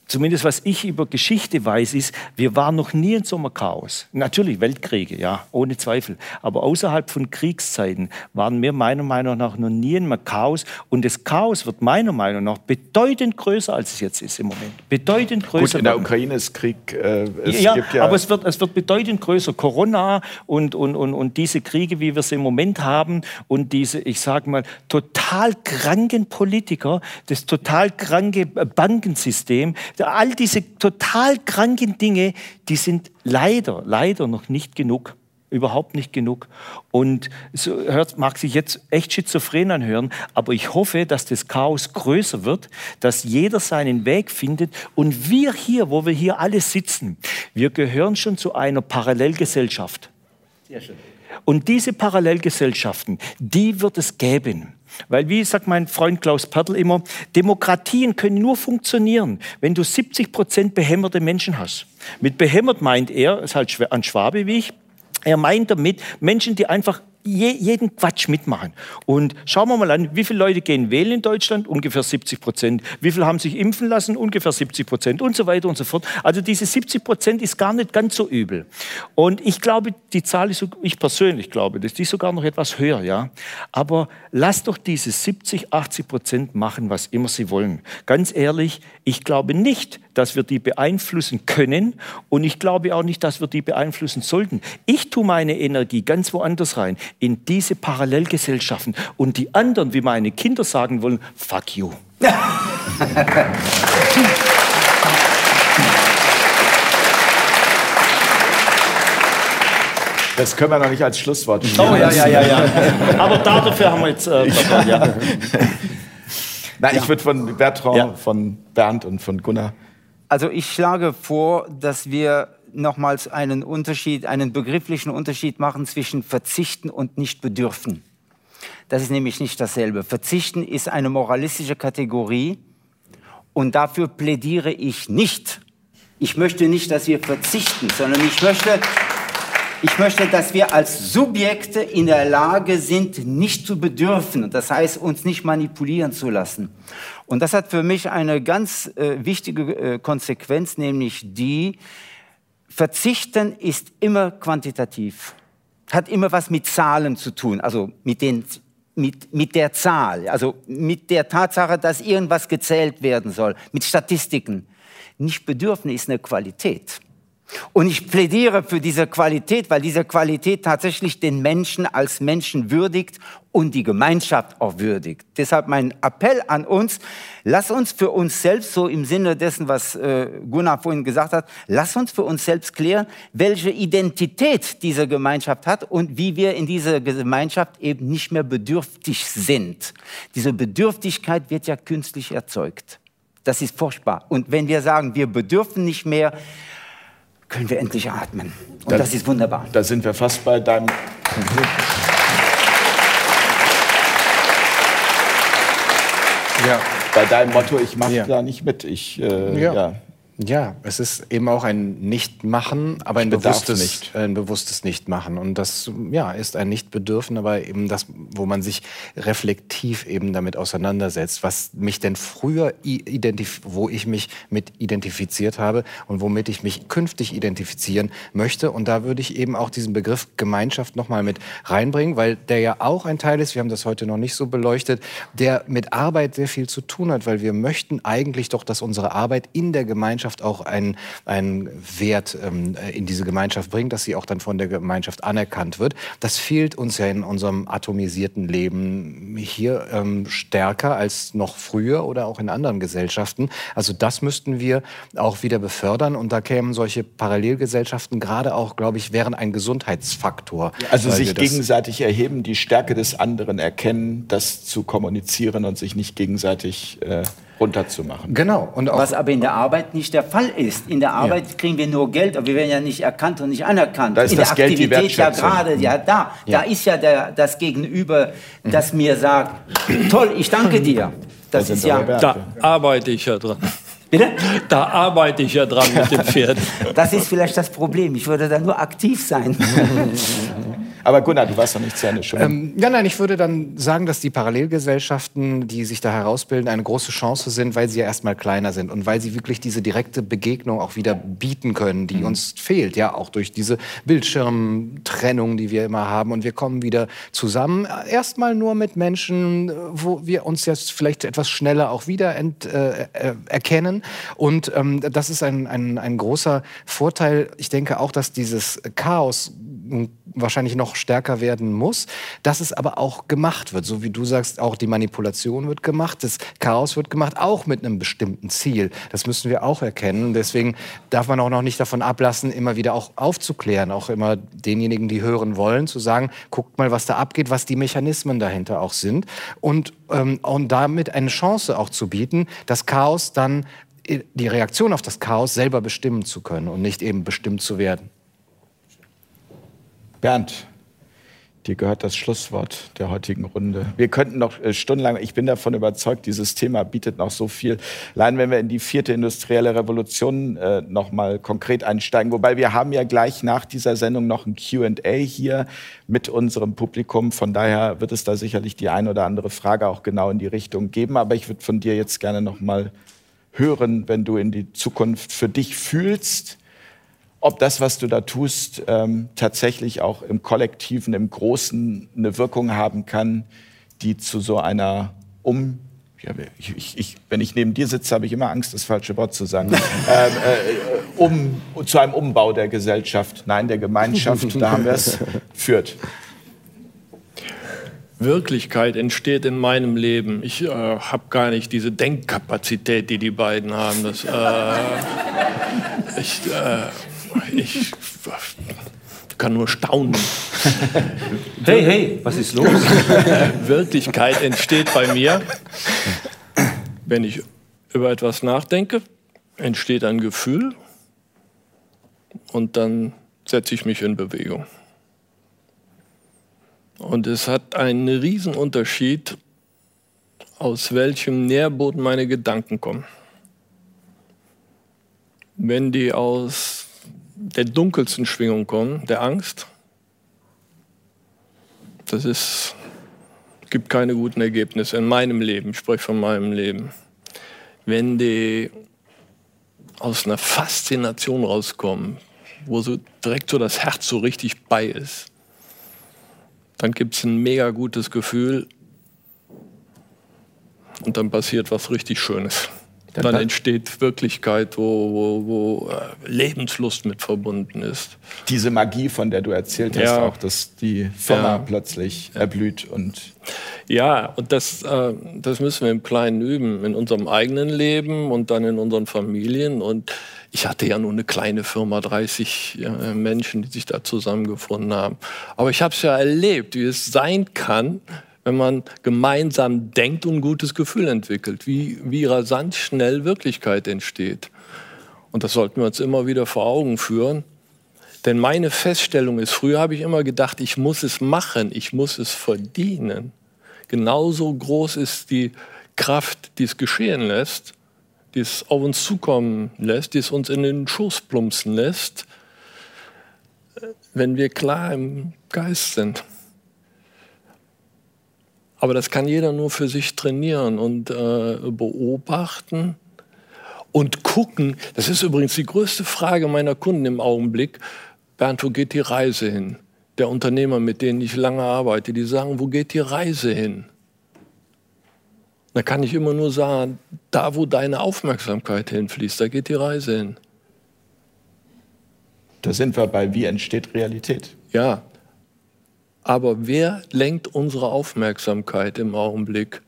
zumindest was ich über Geschichte weiß, ist, wir waren noch nie in so einem Chaos. Natürlich Weltkriege, ja, ohne Zweifel. Aber außerhalb von Kriegszeiten waren wir meiner Meinung nach noch nie in einem Chaos. Und das Chaos wird meiner Meinung nach bedeutend größer, als es jetzt ist im Moment. Bedeutend größer. Gut, in der Ukraine ist Krieg. Äh, ja, ja, aber es wird, es wird bedeutend größer. Corona und, und, und, und diese Kriege, wie wir sie im Moment haben und diese, ich sage mal, total kranken Politiker, das total kranke Bankensystem, all diese total kranken Dinge, die sind leider, leider noch nicht genug. Überhaupt nicht genug. Und so hört, mag sich jetzt echt schizophren anhören, aber ich hoffe, dass das Chaos größer wird, dass jeder seinen Weg findet. Und wir hier, wo wir hier alle sitzen, wir gehören schon zu einer Parallelgesellschaft. Sehr schön. Und diese Parallelgesellschaften, die wird es geben. Weil, wie sagt mein Freund Klaus Pertl immer, Demokratien können nur funktionieren, wenn du 70 Prozent behämmerte Menschen hast. Mit behämmert meint er, ist halt ein Schwabe wie ich, er meint damit Menschen, die einfach je, jeden Quatsch mitmachen. Und schauen wir mal an, wie viele Leute gehen wählen in Deutschland? Ungefähr 70 Prozent. Wie viele haben sich impfen lassen? Ungefähr 70 Prozent und so weiter und so fort. Also diese 70 Prozent ist gar nicht ganz so übel. Und ich glaube, die Zahl ist, ich persönlich glaube, dass die sogar noch etwas höher, ja. Aber lasst doch diese 70, 80 Prozent machen, was immer sie wollen. Ganz ehrlich, ich glaube nicht, dass wir die beeinflussen können und ich glaube auch nicht, dass wir die beeinflussen sollten. Ich tue meine Energie ganz woanders rein in diese Parallelgesellschaften. Und die anderen, wie meine Kinder sagen wollen, fuck you. Das können wir noch nicht als Schlusswort spielen. Oh ja, ja, ja, ja. Aber dafür haben wir jetzt. Äh, ja. Nein, ich würde von Bertrand, ja. von Bernd und von Gunnar. Also ich schlage vor, dass wir nochmals einen Unterschied, einen begrifflichen Unterschied machen zwischen verzichten und nicht bedürfen. Das ist nämlich nicht dasselbe. Verzichten ist eine moralistische Kategorie und dafür plädiere ich nicht. Ich möchte nicht, dass wir verzichten, sondern ich möchte, ich möchte, dass wir als Subjekte in der Lage sind, nicht zu bedürfen. Das heißt, uns nicht manipulieren zu lassen. Und das hat für mich eine ganz äh, wichtige äh, Konsequenz, nämlich die, Verzichten ist immer quantitativ, hat immer was mit Zahlen zu tun, also mit, den, mit, mit der Zahl, also mit der Tatsache, dass irgendwas gezählt werden soll, mit Statistiken. Nicht bedürfen ist eine Qualität. Und ich plädiere für diese Qualität, weil diese Qualität tatsächlich den Menschen als Menschen würdigt und die Gemeinschaft auch würdigt. Deshalb mein Appell an uns, lass uns für uns selbst, so im Sinne dessen, was äh, Gunnar vorhin gesagt hat, lass uns für uns selbst klären, welche Identität diese Gemeinschaft hat und wie wir in dieser Gemeinschaft eben nicht mehr bedürftig sind. Diese Bedürftigkeit wird ja künstlich erzeugt. Das ist furchtbar. Und wenn wir sagen, wir bedürfen nicht mehr, können wir endlich atmen. Und das, das ist wunderbar. Da sind wir fast bei deinem. Ja. Bei deinem Motto, ich mache ja. da nicht mit. Ich, äh, ja. ja. Ja, es ist eben auch ein Nicht-Machen, aber ein bewusstes, nicht. ein bewusstes Nicht-Machen. Und das ja, ist ein Nicht-Bedürfen, aber eben das, wo man sich reflektiv eben damit auseinandersetzt, was mich denn früher identif wo ich mich mit identifiziert habe und womit ich mich künftig identifizieren möchte. Und da würde ich eben auch diesen Begriff Gemeinschaft nochmal mit reinbringen, weil der ja auch ein Teil ist, wir haben das heute noch nicht so beleuchtet, der mit Arbeit sehr viel zu tun hat, weil wir möchten eigentlich doch, dass unsere Arbeit in der Gemeinschaft Gemeinschaft auch einen, einen Wert ähm, in diese Gemeinschaft bringt, dass sie auch dann von der Gemeinschaft anerkannt wird. Das fehlt uns ja in unserem atomisierten Leben hier ähm, stärker als noch früher oder auch in anderen Gesellschaften. Also das müssten wir auch wieder befördern und da kämen solche Parallelgesellschaften gerade auch, glaube ich, wären ein Gesundheitsfaktor. Also sich gegenseitig erheben, die Stärke des anderen erkennen, das zu kommunizieren und sich nicht gegenseitig äh, runterzumachen. Genau. Und Was aber in der Arbeit nicht der Fall ist. In der Arbeit ja. kriegen wir nur Geld, aber wir werden ja nicht erkannt und nicht anerkannt. Da ist in das der Geld Aktivität ja gerade, ja da. Ja. Da ist ja der, das Gegenüber, das mir sagt, toll, ich danke dir. Das, das ist ja... Da arbeite ich ja dran. Bitte? Da arbeite ich ja dran mit dem Pferd. Das ist vielleicht das Problem. Ich würde da nur aktiv sein. Aber Gunnar, du warst doch nicht zu Ende schon. Ähm, ja, nein, ich würde dann sagen, dass die Parallelgesellschaften, die sich da herausbilden, eine große Chance sind, weil sie ja erstmal kleiner sind und weil sie wirklich diese direkte Begegnung auch wieder bieten können, die mhm. uns fehlt. Ja, auch durch diese Bildschirmtrennung, die wir immer haben. Und wir kommen wieder zusammen. Erstmal nur mit Menschen, wo wir uns jetzt vielleicht etwas schneller auch wieder ent, äh, äh erkennen. Und ähm, das ist ein, ein, ein großer Vorteil. Ich denke auch, dass dieses Chaos wahrscheinlich noch stärker werden muss, dass es aber auch gemacht wird. So wie du sagst, auch die Manipulation wird gemacht, das Chaos wird gemacht, auch mit einem bestimmten Ziel. Das müssen wir auch erkennen. Deswegen darf man auch noch nicht davon ablassen, immer wieder auch aufzuklären, auch immer denjenigen, die hören wollen, zu sagen, guckt mal, was da abgeht, was die Mechanismen dahinter auch sind und, ähm, und damit eine Chance auch zu bieten, das Chaos dann die Reaktion auf das Chaos selber bestimmen zu können und nicht eben bestimmt zu werden. Bernd, dir gehört das Schlusswort der heutigen Runde. Wir könnten noch äh, stundenlang, ich bin davon überzeugt, dieses Thema bietet noch so viel. Allein wenn wir in die vierte industrielle Revolution äh, noch mal konkret einsteigen, wobei wir haben ja gleich nach dieser Sendung noch ein Q&A hier mit unserem Publikum. Von daher wird es da sicherlich die ein oder andere Frage auch genau in die Richtung geben. Aber ich würde von dir jetzt gerne noch mal hören, wenn du in die Zukunft für dich fühlst ob das, was du da tust, ähm, tatsächlich auch im Kollektiven, im Großen eine Wirkung haben kann, die zu so einer Um ja, ich, ich, wenn ich neben dir sitze, habe ich immer Angst, das falsche Wort zu sagen. ähm, äh, um, zu einem Umbau der Gesellschaft, nein, der Gemeinschaft, da haben wir es, führt. Wirklichkeit entsteht in meinem Leben. Ich äh, habe gar nicht diese Denkkapazität, die die beiden haben. Das, äh, ich, äh, ich kann nur staunen. Hey, hey, was ist los? Wirklichkeit entsteht bei mir, wenn ich über etwas nachdenke, entsteht ein Gefühl und dann setze ich mich in Bewegung. Und es hat einen riesen Unterschied, aus welchem Nährboden meine Gedanken kommen. Wenn die aus der dunkelsten Schwingung kommen, der Angst, das ist, gibt keine guten Ergebnisse in meinem Leben. Ich spreche von meinem Leben. Wenn die aus einer Faszination rauskommen, wo so direkt so das Herz so richtig bei ist, dann gibt es ein mega gutes Gefühl und dann passiert was richtig Schönes. Dann, dann entsteht Wirklichkeit, wo, wo, wo äh, Lebenslust mit verbunden ist. Diese Magie, von der du erzählt hast, ja. auch, dass die Firma ja. plötzlich erblüht und ja, und das, äh, das müssen wir im Kleinen üben, in unserem eigenen Leben und dann in unseren Familien. Und ich hatte ja nur eine kleine Firma, 30 äh, Menschen, die sich da zusammengefunden haben. Aber ich habe es ja erlebt, wie es sein kann, wenn man gemeinsam denkt und ein gutes Gefühl entwickelt, wie, wie rasant schnell Wirklichkeit entsteht. Und das sollten wir uns immer wieder vor Augen führen. Denn meine Feststellung ist, früher habe ich immer gedacht, ich muss es machen, ich muss es verdienen. Genauso groß ist die Kraft, die es geschehen lässt, die es auf uns zukommen lässt, die es uns in den Schoß plumpsen lässt, wenn wir klar im Geist sind. Aber das kann jeder nur für sich trainieren und äh, beobachten und gucken. Das ist übrigens die größte Frage meiner Kunden im Augenblick. Bernd, wo geht die Reise hin? Der Unternehmer, mit denen ich lange arbeite, die sagen, wo geht die Reise hin? Da kann ich immer nur sagen, da wo deine Aufmerksamkeit hinfließt, da geht die Reise hin. Da sind wir bei, wie entsteht Realität? Ja, aber wer lenkt unsere Aufmerksamkeit im Augenblick?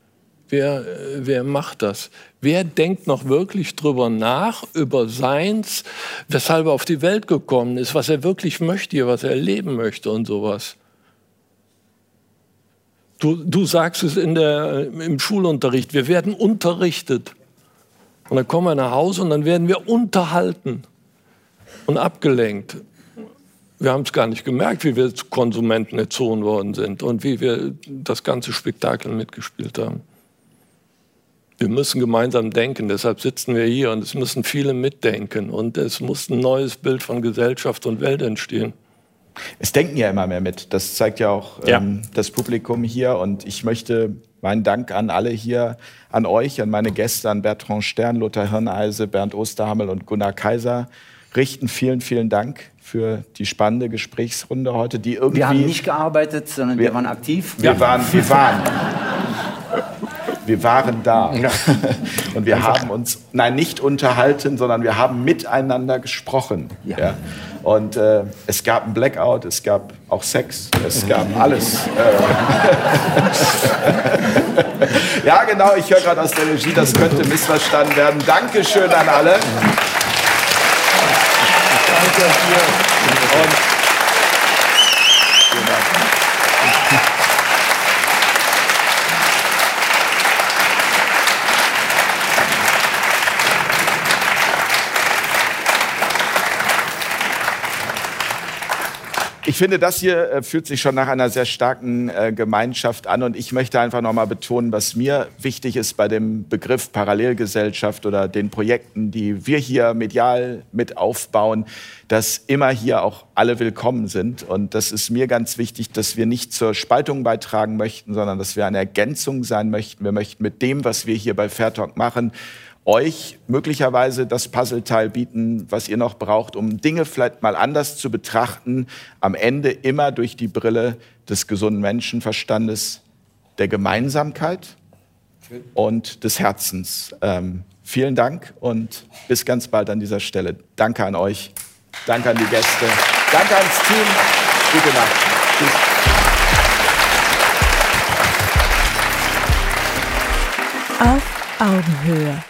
Wer, wer macht das? Wer denkt noch wirklich drüber nach, über seins, weshalb er auf die Welt gekommen ist, was er wirklich möchte, was er erleben möchte und sowas? Du, du sagst es in der, im Schulunterricht, wir werden unterrichtet. Und dann kommen wir nach Hause und dann werden wir unterhalten und abgelenkt wir haben es gar nicht gemerkt, wie wir zu Konsumenten erzogen worden sind und wie wir das ganze Spektakel mitgespielt haben. Wir müssen gemeinsam denken, deshalb sitzen wir hier und es müssen viele mitdenken und es muss ein neues Bild von Gesellschaft und Welt entstehen. Es denken ja immer mehr mit. Das zeigt ja auch ja. Ähm, das Publikum hier. Und ich möchte meinen Dank an alle hier, an euch, an meine Gäste, an Bertrand Stern, Lothar Hirneise, Bernd Osterhammel und Gunnar Kaiser richten. Vielen, vielen Dank für die spannende Gesprächsrunde heute, die irgendwie... Wir haben nicht gearbeitet, sondern wir, wir waren aktiv. Wir ja. waren, wir waren. Wir waren da. Ja. Und wir Einfach. haben uns, nein, nicht unterhalten, sondern wir haben miteinander gesprochen. Ja. ja. Und äh, es gab ein Blackout, es gab auch Sex, es gab alles. Äh. ja, genau, ich höre gerade aus der Regie, das könnte missverstanden werden. Dankeschön an alle. Danke. Und Ich finde, das hier äh, fühlt sich schon nach einer sehr starken äh, Gemeinschaft an. Und ich möchte einfach noch mal betonen, was mir wichtig ist bei dem Begriff Parallelgesellschaft oder den Projekten, die wir hier medial mit aufbauen, dass immer hier auch alle willkommen sind. Und das ist mir ganz wichtig, dass wir nicht zur Spaltung beitragen möchten, sondern dass wir eine Ergänzung sein möchten. Wir möchten mit dem, was wir hier bei Fair Talk machen, euch möglicherweise das Puzzleteil bieten, was ihr noch braucht, um Dinge vielleicht mal anders zu betrachten. Am Ende immer durch die Brille des gesunden Menschenverstandes, der Gemeinsamkeit und des Herzens. Ähm, vielen Dank und bis ganz bald an dieser Stelle. Danke an euch, danke an die Gäste, danke ans Team. Gute Nacht. Tschüss. Auf Augenhöhe